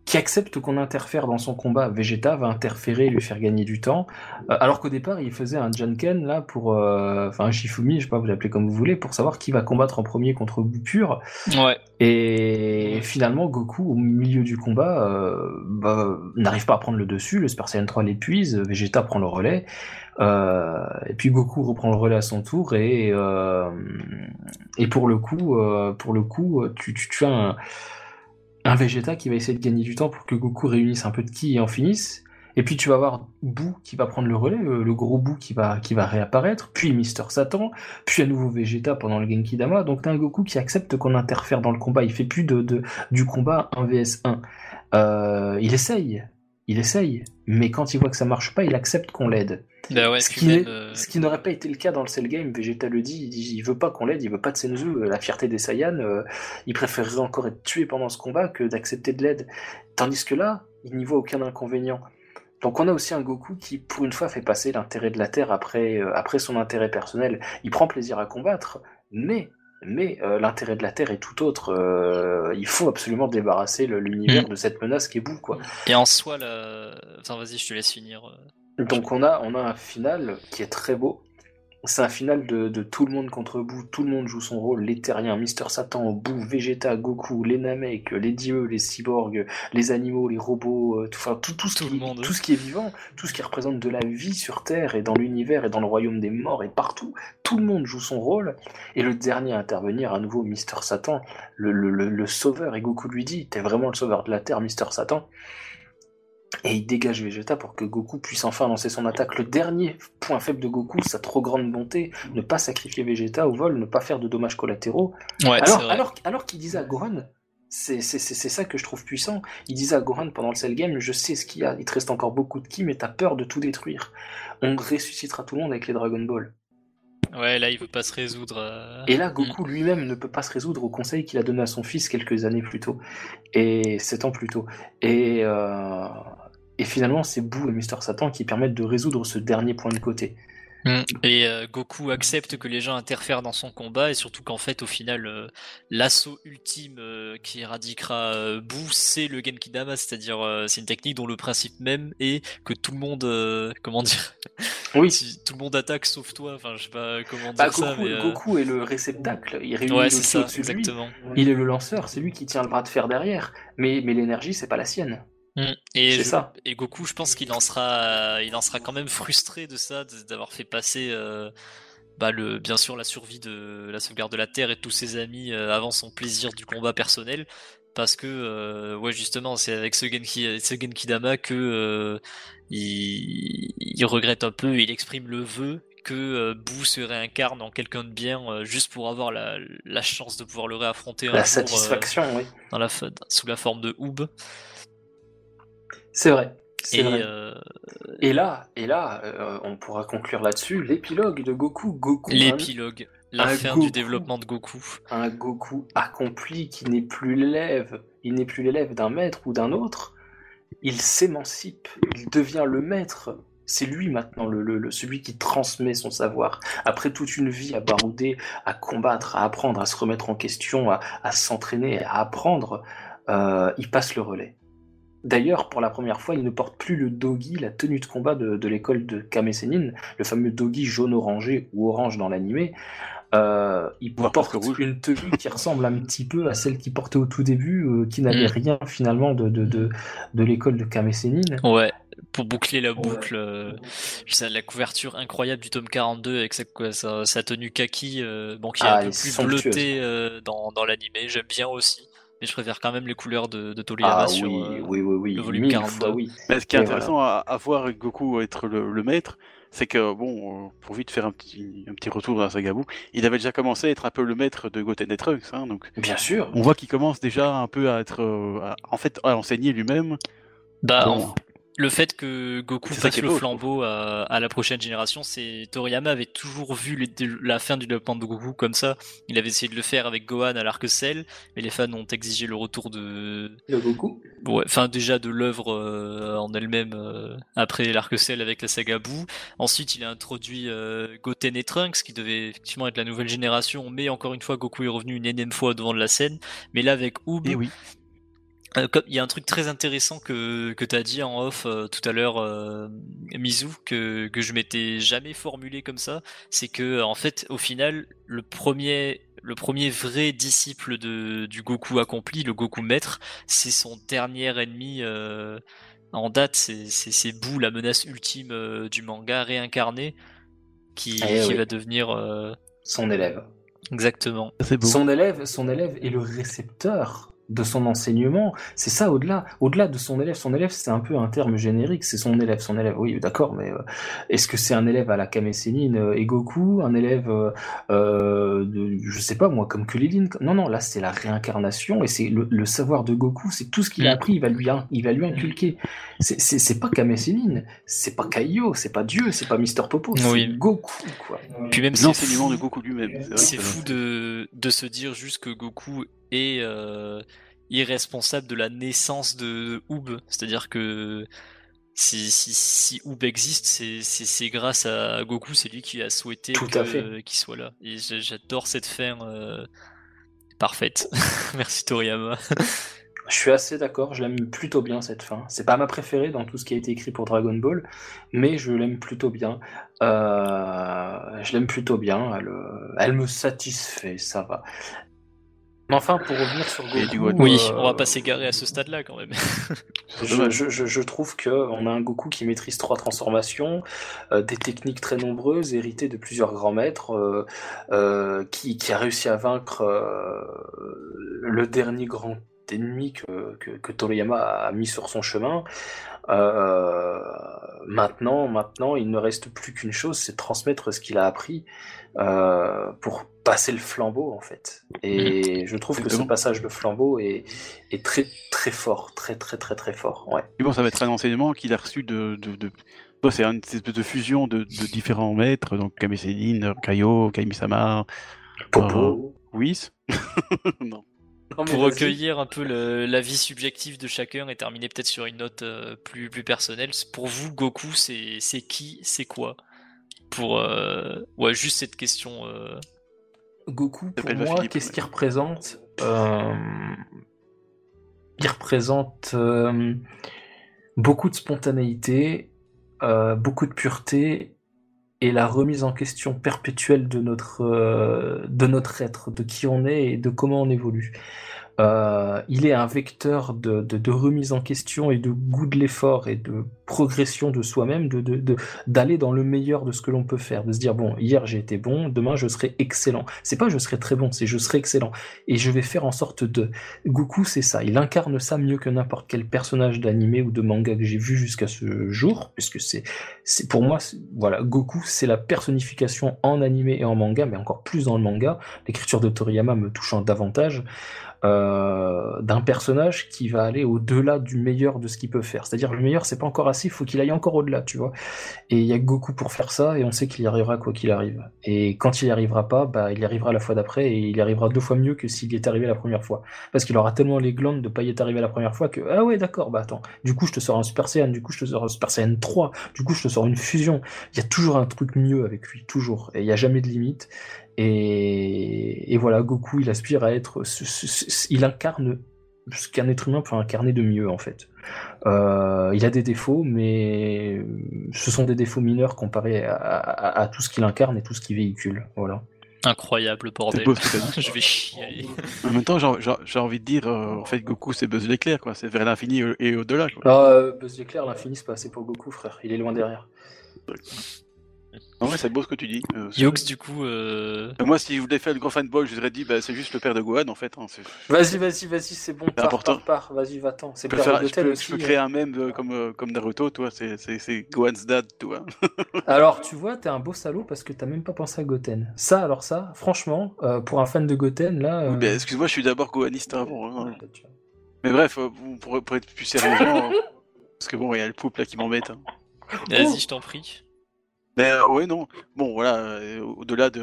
qui accepte qu'on interfère dans son combat. Vegeta va interférer et lui faire gagner du temps, euh, alors qu'au départ, il faisait un Janken, là, pour... Euh, enfin, un Shifumi, je sais pas, vous l'appelez comme vous voulez, pour savoir qui va combattre en premier contre Pur. Ouais. Et finalement, Goku, au milieu du combat, bah, n'arrive pas à prendre le dessus, le Super Saiyan 3 l'épuise, Vegeta prend le relais, euh, et puis Goku reprend le relais à son tour et euh, et pour le coup, euh, pour le coup, tu, tu, as un, un, Vegeta qui va essayer de gagner du temps pour que Goku réunisse un peu de ki et en finisse. Et puis tu vas avoir Boo qui va prendre le relais, le, gros Boo qui va qui va réapparaître, puis Mister Satan, puis à nouveau Vegeta pendant le Genki Dama. Donc t'as un Goku qui accepte qu'on interfère dans le combat. Il fait plus de, de du combat 1 vs 1. il essaye, il essaye, mais quand il voit que ça marche pas, il accepte qu'on l'aide. Bah euh, ce, qui n'aurait pas été le cas dans le Cell Game, Vegeta le dit, il, veut pas qu'on l'aide, il veut pas de Senzu, euh, la fierté des Saiyans, euh, il préférerait encore être tué pendant ce combat que d'accepter de l'aide. Tandis que là, il n'y voit aucun inconvénient. Donc on a aussi un Goku qui, pour une fois, fait passer l'intérêt de la Terre après, après son intérêt personnel. Il prend plaisir à combattre, mais mais euh, l'intérêt de la Terre est tout autre. Euh, il faut absolument débarrasser l'univers mm. de cette menace qui est boue, quoi. Et en soi, la... enfin, vas-y, je te laisse finir. Euh. Donc on a, on a un final qui est très beau, c'est un final de, tout le monde contre Boo, tout le monde joue son rôle, les terriens, Mister Satan, Boo, Vegeta, Goku, les Namek, les dieux, les cyborgs, les animaux, les robots, euh, tout, enfin, tout, tout, ce qui, tout ce qui est vivant, tout ce qui représente de la vie sur Terre et dans l'univers et dans le royaume des morts et partout, tout le monde joue son rôle, et le dernier à intervenir, à nouveau Mister Satan, le, le, le sauveur, et Goku lui dit, t'es vraiment le sauveur de la Terre, Mister Satan, et il dégage Vegeta pour que Goku puisse enfin lancer son attaque. Le dernier point faible de Goku, sa trop grande bonté, ne pas sacrifier Vegeta au vol, ne pas faire de dommages collatéraux. alors, alors, alors qu'il disait à Gohan, c'est ça que je trouve puissant. Il disait à Gohan pendant le Cell Game, je sais ce qu'il y a, il te reste encore beaucoup de ki, mais t'as peur de tout détruire. On ressuscitera tout le monde avec les Dragon Ball. Ouais, là, il veut pas se résoudre. euh, Et là, Goku lui-même ne peut pas se résoudre au conseil qu'il a donné à son fils quelques années plus tôt, et sept ans plus tôt. Et, euh, et finalement, c'est Boo et Mister Satan qui permettent de résoudre ce dernier point de côté. Mm. Et euh, Goku accepte que les gens interfèrent dans son combat et surtout qu'en fait au final euh, l'assaut ultime euh, qui éradiquera Boo c'est le Genkidama, c'est-à-dire c'est une technique dont le principe même est que tout le monde comment dire Oui, si tout le monde attaque sauf toi, enfin je sais pas comment dire bah, ça Goku, mais euh, Goku est le réceptacle, il réunit ouais le c'est tout ça de lui. exactement. Il est le lanceur, c'est lui qui tient le bras de fer derrière. Mais, mais l'énergie, c'est pas la sienne. Mm. Et, C'est je- ça. et Goku, je pense qu'il en sera, il en sera quand même frustré de ça, d'avoir fait passer, euh, bah le, bien sûr la survie de la sauvegarde de la Terre et de tous ses amis euh, avant son plaisir du combat personnel, parce que euh, ouais justement c'est avec ce Genki, ce Genkidama que il, il regrette un peu, il exprime le vœu que Boo se réincarne en quelqu'un de bien juste pour avoir la, la chance de pouvoir le réaffronter un La jour, satisfaction, oui. dans la, fa- sous la forme de Oob. C'est vrai. C'est Et vrai. euh, Et là, et là euh, on pourra conclure là-dessus, l'épilogue de Goku. Goku, un, L'épilogue, la un fin Goku. du développement de Goku. un Goku accompli qui n'est plus l'élève, il n'est plus l'élève d'un maître ou d'un autre. Il s'émancipe, il devient le maître. C'est lui maintenant, le, le- le- celui qui transmet son savoir. Après toute une vie à barouder, à combattre, à apprendre, à se remettre en question, à, à s'entraîner, à apprendre, euh, il passe le relais. D'ailleurs, pour la première fois, il ne porte plus le dogi, la tenue de combat de, de l'école de Kame Sennin, le fameux dogi jaune-orangé ou orange dans l'animé. Euh, il porte une tenue qui ressemble un petit peu à celle qu'il portait au tout début, euh, qui n'avait Mm. rien finalement de, de, de, de l'école de Kame Sennin. Ouais, pour boucler la boucle, euh, la couverture incroyable du tome 42 avec sa, quoi, sa, sa tenue kaki, bon, qui est Ah, un peu plus bleutée dans, dans l'animé, j'aime bien aussi. Mais je préfère quand même les couleurs de, de Toriyama Ah sur. oui, euh, oui, oui, oui, le volume mille 42. fois oui. Mais ce qui est Et intéressant à, à voir avec Goku être le, le maître, c'est que, bon, pour vite faire un petit, un petit retour dans la saga Buu, il avait déjà commencé à être un peu le maître de Goten et Trunks, hein, donc Bien sûr. on voit qu'il commence déjà un peu à être, euh, à- en fait, à enseigner lui-même. Bah, Bon. Le fait que Goku passe le beau, flambeau à, à la prochaine génération, c'est Toriyama avait toujours vu les- la fin du développement de Goku comme ça. Il avait essayé de le faire avec Gohan à l'arc Cell, mais les fans ont exigé le retour de, Le Goku. ouais, enfin déjà de l'œuvre euh, en elle-même euh, après l'arc Cell avec la saga Buu. Ensuite, il a introduit euh, Goten et Trunks qui devait effectivement être la nouvelle génération, mais encore une fois, Goku est revenu une énième fois devant de la scène. Mais là, avec Oob, Et oui. Euh, Il y a un truc très intéressant que, que tu as dit en off euh, tout à l'heure, euh, Mizu, que, que je m'étais jamais formulé comme ça. C'est que, en fait, au final, le premier, le premier vrai disciple de, du Goku accompli, le Goku maître, c'est son dernier ennemi euh, en date. C'est Boo, la menace ultime euh, du manga réincarné, qui, Eh qui oui. va devenir. euh, Son élève. exactement. C'est beau. Son élève, son élève est le récepteur de son enseignement. C'est ça au-delà, au-delà de son élève. Son élève, c'est un peu un terme générique. C'est son élève, son élève. Oui, d'accord, mais euh, est-ce que c'est un élève à la Kame Sennin euh, et Goku, un élève, euh, euh, de, je sais pas moi, comme Kulilin Non, non, là c'est la réincarnation et c'est le, le savoir de Goku. C'est tout ce qu'il a appris. Il va lui, il va lui inculquer. C'est, c'est, c'est pas Kame Sennin, c'est pas Kaio, c'est pas Dieu, c'est pas Mister Popo, c'est Oui. Goku quoi. Puis même c'est L'enseignement de Goku lui-même. C'est que- fou de, de se dire juste que Goku est euh, irresponsable de la naissance de Oob. C'est-à-dire que si, si, si Oob existe, c'est- grâce à Goku, c'est lui qui a souhaité qu'il soit là. Et j'a- j'adore cette fin euh, parfaite. Merci Toriyama. Je suis assez d'accord, je l'aime plutôt bien cette fin. C'est pas ma préférée dans tout ce qui a été écrit pour Dragon Ball, mais je l'aime plutôt bien. Euh, je l'aime plutôt bien, elle, elle me satisfait, ça va. Mais enfin, pour revenir sur Goku. Oui, euh, on va pas s'égarer à ce stade-là quand même. Je, dommage. je, je, je trouve que on a un Goku qui maîtrise trois transformations, euh, des techniques très nombreuses, héritées de plusieurs grands maîtres, euh, euh, qui, qui a réussi à vaincre euh, le dernier grand ennemi que, que, que Toriyama a mis sur son chemin. Euh, maintenant, maintenant, il ne reste plus qu'une chose, c'est de transmettre ce qu'il a appris euh, pour passer le flambeau en fait. Et je trouve que ce passage de flambeau est, est très très fort, très très très très fort. Ouais. Et bon, ça va être un enseignement qu'il a reçu de, de, de, c'est une espèce de fusion de, différents maîtres, donc Kame Sennin, Kaio, Kamisama, Popo, euh, Whis. non. Pour recueillir un peu l'avis subjectif de chacun et terminer peut-être sur une note euh, plus, plus personnelle, pour vous, Goku, c'est qui, c'est quoi? Pour euh, ouais, juste cette question. Euh, Goku, pour moi, qu'est-ce qu'il représente Il représente beaucoup de spontanéité, beaucoup de pureté et la remise en question perpétuelle de notre, euh, de notre être, de qui on est et de comment on évolue. Euh, il est un vecteur de, remise en question et de goût de l'effort et de progression de soi-même, d'aller dans le meilleur de ce que l'on peut faire, de se dire bon, hier j'ai été bon, demain je serai excellent. C'est pas je serai très bon, c'est je serai excellent et je vais faire en sorte de. Goku, c'est ça, il incarne ça mieux que n'importe quel personnage d'animé ou de manga que j'ai vu jusqu'à ce jour, puisque c'est, c'est pour moi, voilà, Goku, c'est la personnification en animé et en manga, mais encore plus dans le manga. L'écriture de Toriyama me touchant davantage. Euh, d'un personnage qui va aller au-delà du meilleur de ce qu'il peut faire. C'est-à-dire le meilleur, c'est pas encore assez, il faut qu'il aille encore au-delà, tu vois. Et il y a Goku pour faire ça, et on sait qu'il y arrivera quoi qu'il arrive. Et quand il y arrivera pas, bah il y arrivera la fois d'après, et il y arrivera deux fois mieux que s'il y est arrivé la première fois. Parce qu'il aura tellement les glandes de pas y être arrivé la première fois que ah ouais d'accord, bah attends, du coup je te sors un Super Saiyan, du coup je te sors un Super Saiyan 3, du coup je te sors une fusion. Il y a toujours un truc mieux avec lui, toujours. Et il y a jamais de limite. Et, voilà, Goku, il aspire à être, il incarne ce qu'un être humain peut incarner de mieux en fait. Euh, il a des défauts, mais ce sont des défauts mineurs comparés à, tout ce qu'il incarne et tout ce qu'il véhicule. Voilà. Incroyable bordel. je vais chier. En même temps, j'ai envie de dire, euh, en fait, Goku c'est Buzz l'éclair, quoi. C'est vers l'infini et au-delà. Ah, Buzz l'éclair, l'infini c'est pas assez pour Goku, frère. Il est loin derrière. En vrai, c'est beau ce que tu dis. Euh, Yox, du coup. Euh... Moi, si je voulais faire le grand fanboy, je voudrais dit, bah, c'est juste le père de Gohan, en fait. Hein, vas-y, vas-y, vas-y, c'est bon. C'est important. Pars, Vas-y, va-t'en. C'est le père de je, aussi, je peux créer un mème euh, comme, euh, comme Naruto, toi. C'est Gohan's dad, toi. alors, tu vois, t'es un beau salaud parce que t'as même pas pensé à Goten. Ça, alors ça, franchement, pour un fan de Goten, là. Oui, excuse-moi, je suis d'abord Gohaniste avant. Hein. Mais bref, pour, pour, être plus sérieux, parce que bon, il y a le pouple là qui m'embête. Hein. Vas-y, je t'en prie. Mais euh, ouais, non. Bon, voilà, euh, au-delà de,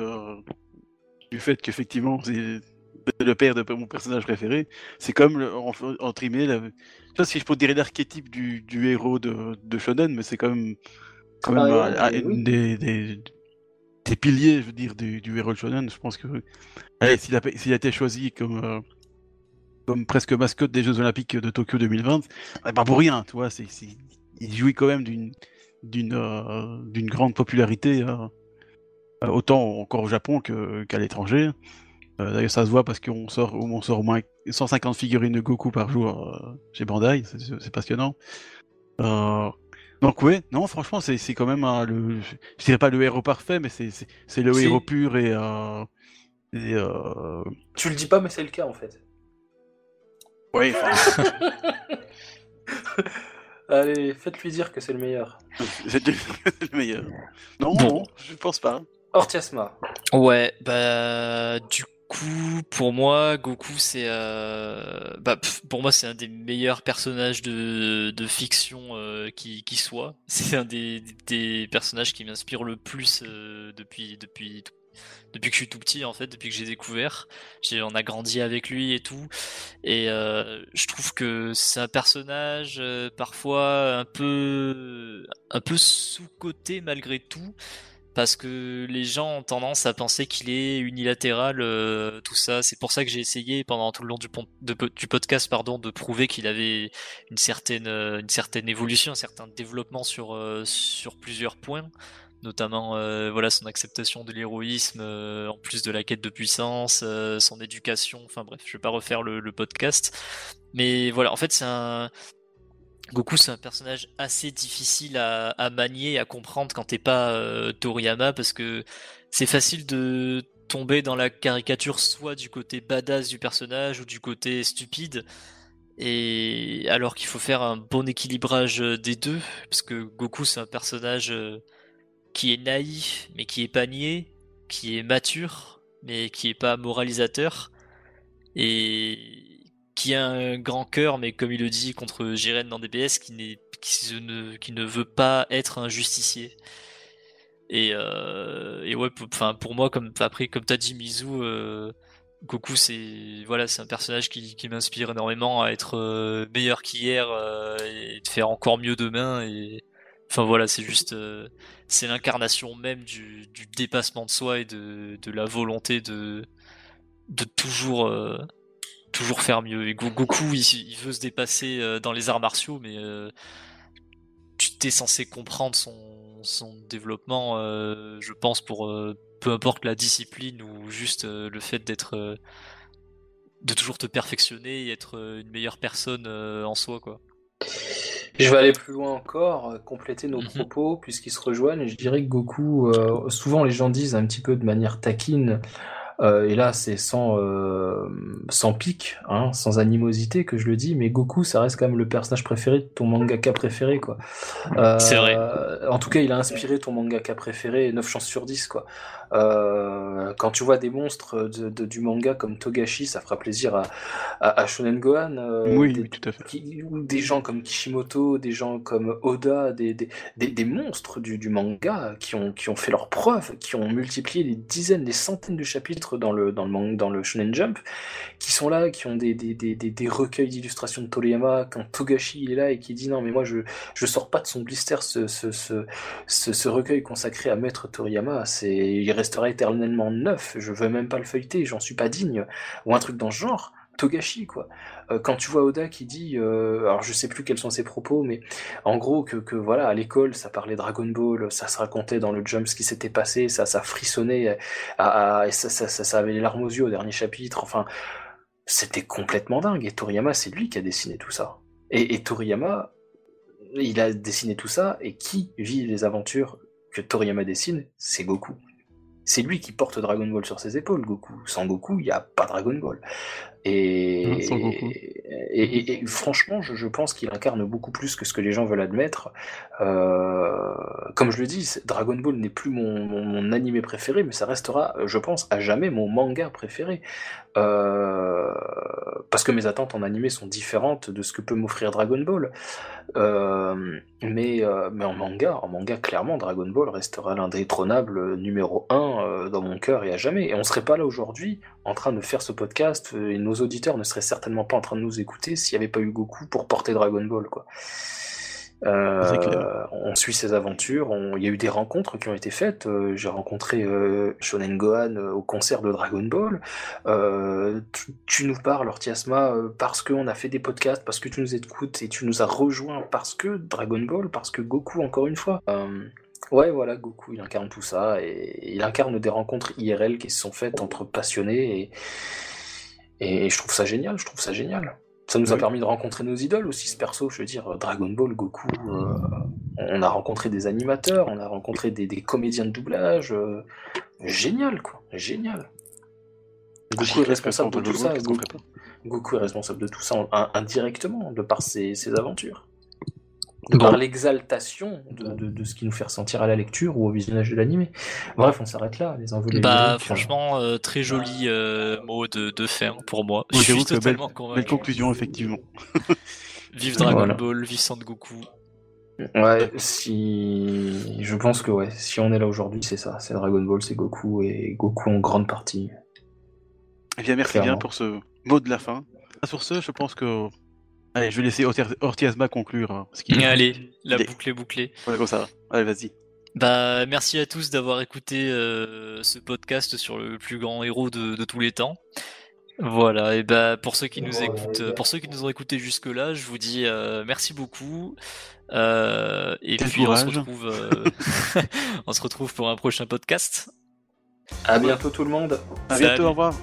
du fait qu'effectivement, c'est le père de mon personnage préféré, c'est comme, le, entre guillemets, la, je sais pas si je peux dire l'archétype du, du, héros de, de Shonen, mais c'est quand même, quand même ah, une des, des, des, piliers, je veux dire, du, du héros de Shonen. Je pense que s'il a, a, été choisi comme, euh, comme presque mascotte des Jeux Olympiques de Tokyo 2020, bah, pas pour rien, tu vois, c'est, il jouit quand même d'une d'une euh, d'une grande popularité, euh, euh, autant encore au Japon qu'à l'étranger. D'ailleurs, ça se voit parce qu'on sort, on sort au moins 150 figurines de Goku par jour chez Bandai, c'est passionnant. donc ouais, non, franchement, c'est quand même le, je dirais pas le héros parfait, mais c'est le héros pur et, et Tu le dis pas, mais c'est le cas en fait. Oui. Allez, faites-lui dire que c'est le meilleur. c'est le meilleur. Non, non, je pense pas. Ortiasma. Ouais, bah du coup, pour moi, Goku, c'est, euh, bah, pour moi, c'est un des meilleurs personnages de, de fiction euh, qui, qui soit. C'est un des, des personnages qui m'inspire le plus euh, depuis, depuis depuis que je suis tout petit en fait, depuis que j'ai découvert. on a grandi avec lui et tout. Et euh, je trouve que c'est un personnage euh, parfois un peu un peu sous-coté malgré tout. Parce que les gens ont tendance à penser qu'il est unilatéral, euh, tout ça. C'est pour ça que j'ai essayé pendant tout le long du, du podcast, pardon, de prouver qu'il avait une certaine, une certaine évolution, un certain développement sur, sur plusieurs points notamment euh, voilà son acceptation de l'héroïsme euh, en plus de la quête de puissance, euh, son éducation, enfin bref, je vais pas refaire le, podcast, mais voilà, en fait c'est un Goku c'est un personnage assez difficile à, manier, à comprendre quand t'es pas Toriyama parce que c'est facile de tomber dans la caricature soit du côté badass du personnage ou du côté stupide. Et alors qu'il faut faire un bon équilibrage des deux, parce que Goku c'est un personnage qui est naïf, mais qui est pas niais, qui est mature, mais qui est pas moralisateur, et qui a un grand cœur, mais comme il le dit contre Jiren dans DBS, qui, n'est, qui, ne, qui ne veut pas être un justicier. Et, euh, et ouais, pour moi, comme après, comme t'as dit, Mizu, euh, Goku, c'est voilà, un personnage qui, m'inspire énormément à être euh, meilleur qu'hier euh, et de faire encore mieux demain. Enfin voilà, c'est juste, euh, c'est l'incarnation même du, dépassement de soi et de, la volonté de toujours toujours faire mieux. Et Goku, il, veut se dépasser dans les arts martiaux, mais tu t'es censé comprendre son son développement, euh, je pense, pour euh, peu importe la discipline ou juste euh, le fait d'être. de toujours te perfectionner et être une meilleure personne en soi, quoi. Je vais aller plus loin encore, compléter nos mhm. propos puisqu'ils se rejoignent. Je dirais que Goku, souvent les gens disent un petit peu de manière taquine, euh, et là, c'est sans, euh, sans pique, hein, sans animosité que je le dis, mais Goku, ça reste quand même le personnage préféré de ton mangaka préféré, quoi. Euh, c'est vrai. En tout cas, il a inspiré ton mangaka préféré 9 chances sur 10, quoi. Euh, quand tu vois des monstres de, de, du manga comme Togashi, ça fera plaisir à, à, à Shonen Gohan. Euh, oui, des, tout à fait. Qui, ou des gens comme Kishimoto, des gens comme Oda, des, des, des monstres du, du, manga qui ont, qui ont fait leurs preuves, qui ont multiplié des dizaines, des centaines de chapitres dans le, dans le, manga, dans le Shonen Jump, qui sont là, qui ont des, des, des, des recueils d'illustrations de Toriyama, quand Togashi est là et qui dit non mais moi je, je sors pas de son blister ce, ce, ce, ce, ce recueil consacré à Maître Toriyama, c'est restera éternellement neuf, je veux même pas le feuilleter, j'en suis pas digne, ou un truc dans ce genre. Togashi, quoi. Euh, quand tu vois Oda qui dit, euh, alors je sais plus quels sont ses propos, mais en gros que, que voilà, à l'école, ça parlait Dragon Ball, ça se racontait dans le Jump ce qui s'était passé, ça, ça frissonnait, à, à, et ça, ça, ça, ça, avait les larmes aux yeux au dernier chapitre, enfin, c'était complètement dingue. Et Toriyama, c'est lui qui a dessiné tout ça. Et, et Toriyama, il a dessiné tout ça, et qui vit les aventures que Toriyama dessine, c'est Goku. C'est lui qui porte Dragon Ball sur ses épaules, Goku. Sans Goku, il n'y a pas Dragon Ball. Et, et, et, franchement, je, je pense qu'il incarne beaucoup plus que ce que les gens veulent admettre. Euh, comme je le dis, Dragon Ball n'est plus mon, mon, mon, animé préféré, mais ça restera, je pense, à jamais mon manga préféré. Euh, parce que mes attentes en animé sont différentes de ce que peut m'offrir Dragon Ball. Euh, mais, euh, mais en manga, en manga, clairement, Dragon Ball restera l'indétrônable numéro 1 euh, dans mon cœur et à jamais. Et on serait pas là aujourd'hui en train de faire ce podcast et nos auditeurs ne seraient certainement pas en train de nous écouter s'il n'y avait pas eu Goku pour porter Dragon Ball, quoi. Euh, on suit ses aventures. Il y a eu des rencontres qui ont été faites. Euh, J'ai rencontré euh, Shonen Gohan au concert de Dragon Ball. Tu, nous parles, Ortiasma, parce qu'on a fait des podcasts, parce que tu nous écoutes et tu nous as rejoints parce que Dragon Ball, parce que Goku, encore une fois. ouais, voilà, Goku, il incarne tout ça et il incarne des rencontres IRL qui se sont faites entre passionnés et je trouve ça génial. Je trouve ça génial. Ça nous a oui. permis de rencontrer nos idoles aussi, ce perso. Je veux dire, Dragon Ball, Goku. Euh, on a rencontré des animateurs, on a rencontré des, des comédiens de doublage. Euh, génial, quoi. Génial. Goku est responsable de, tout ça. Goku, Goku, est responsable de tout ça indirectement, de par ses, ses aventures de bon. par l'exaltation de, de, de, ce qui nous fait ressentir à la lecture ou au visionnage de l'animé. Bref, on s'arrête là, les envolées. Bah, lyriques, franchement, euh, très joli euh, mot de, de fin pour moi. Oui, Je suis totalement belle, convaincu. Belle conclusion, effectivement. vive Dragon voilà. Ball, vive Sangoku. Ouais, si. Je pense que ouais, si on est là aujourd'hui, c'est ça. C'est Dragon Ball, c'est Goku et Goku en grande partie. Eh bien, merci Clairement. bien pour ce mot de la fin. Sur ce, je pense que Allez, je vais laisser Ortiasma conclure. Hein, Allez, la boucle est bouclée. Ouais, comme ça. Allez, vas-y. Bah, merci à tous d'avoir écouté euh, ce podcast sur le plus grand héros de, de tous les temps. Voilà, et bah pour ceux qui nous écoutent, pour ceux qui nous ont écoutés jusque là, je vous dis euh, merci beaucoup. Euh, et Quel puis courage. on se retrouve, euh, on se retrouve pour un prochain podcast. À bientôt tout le monde. À bientôt, au revoir.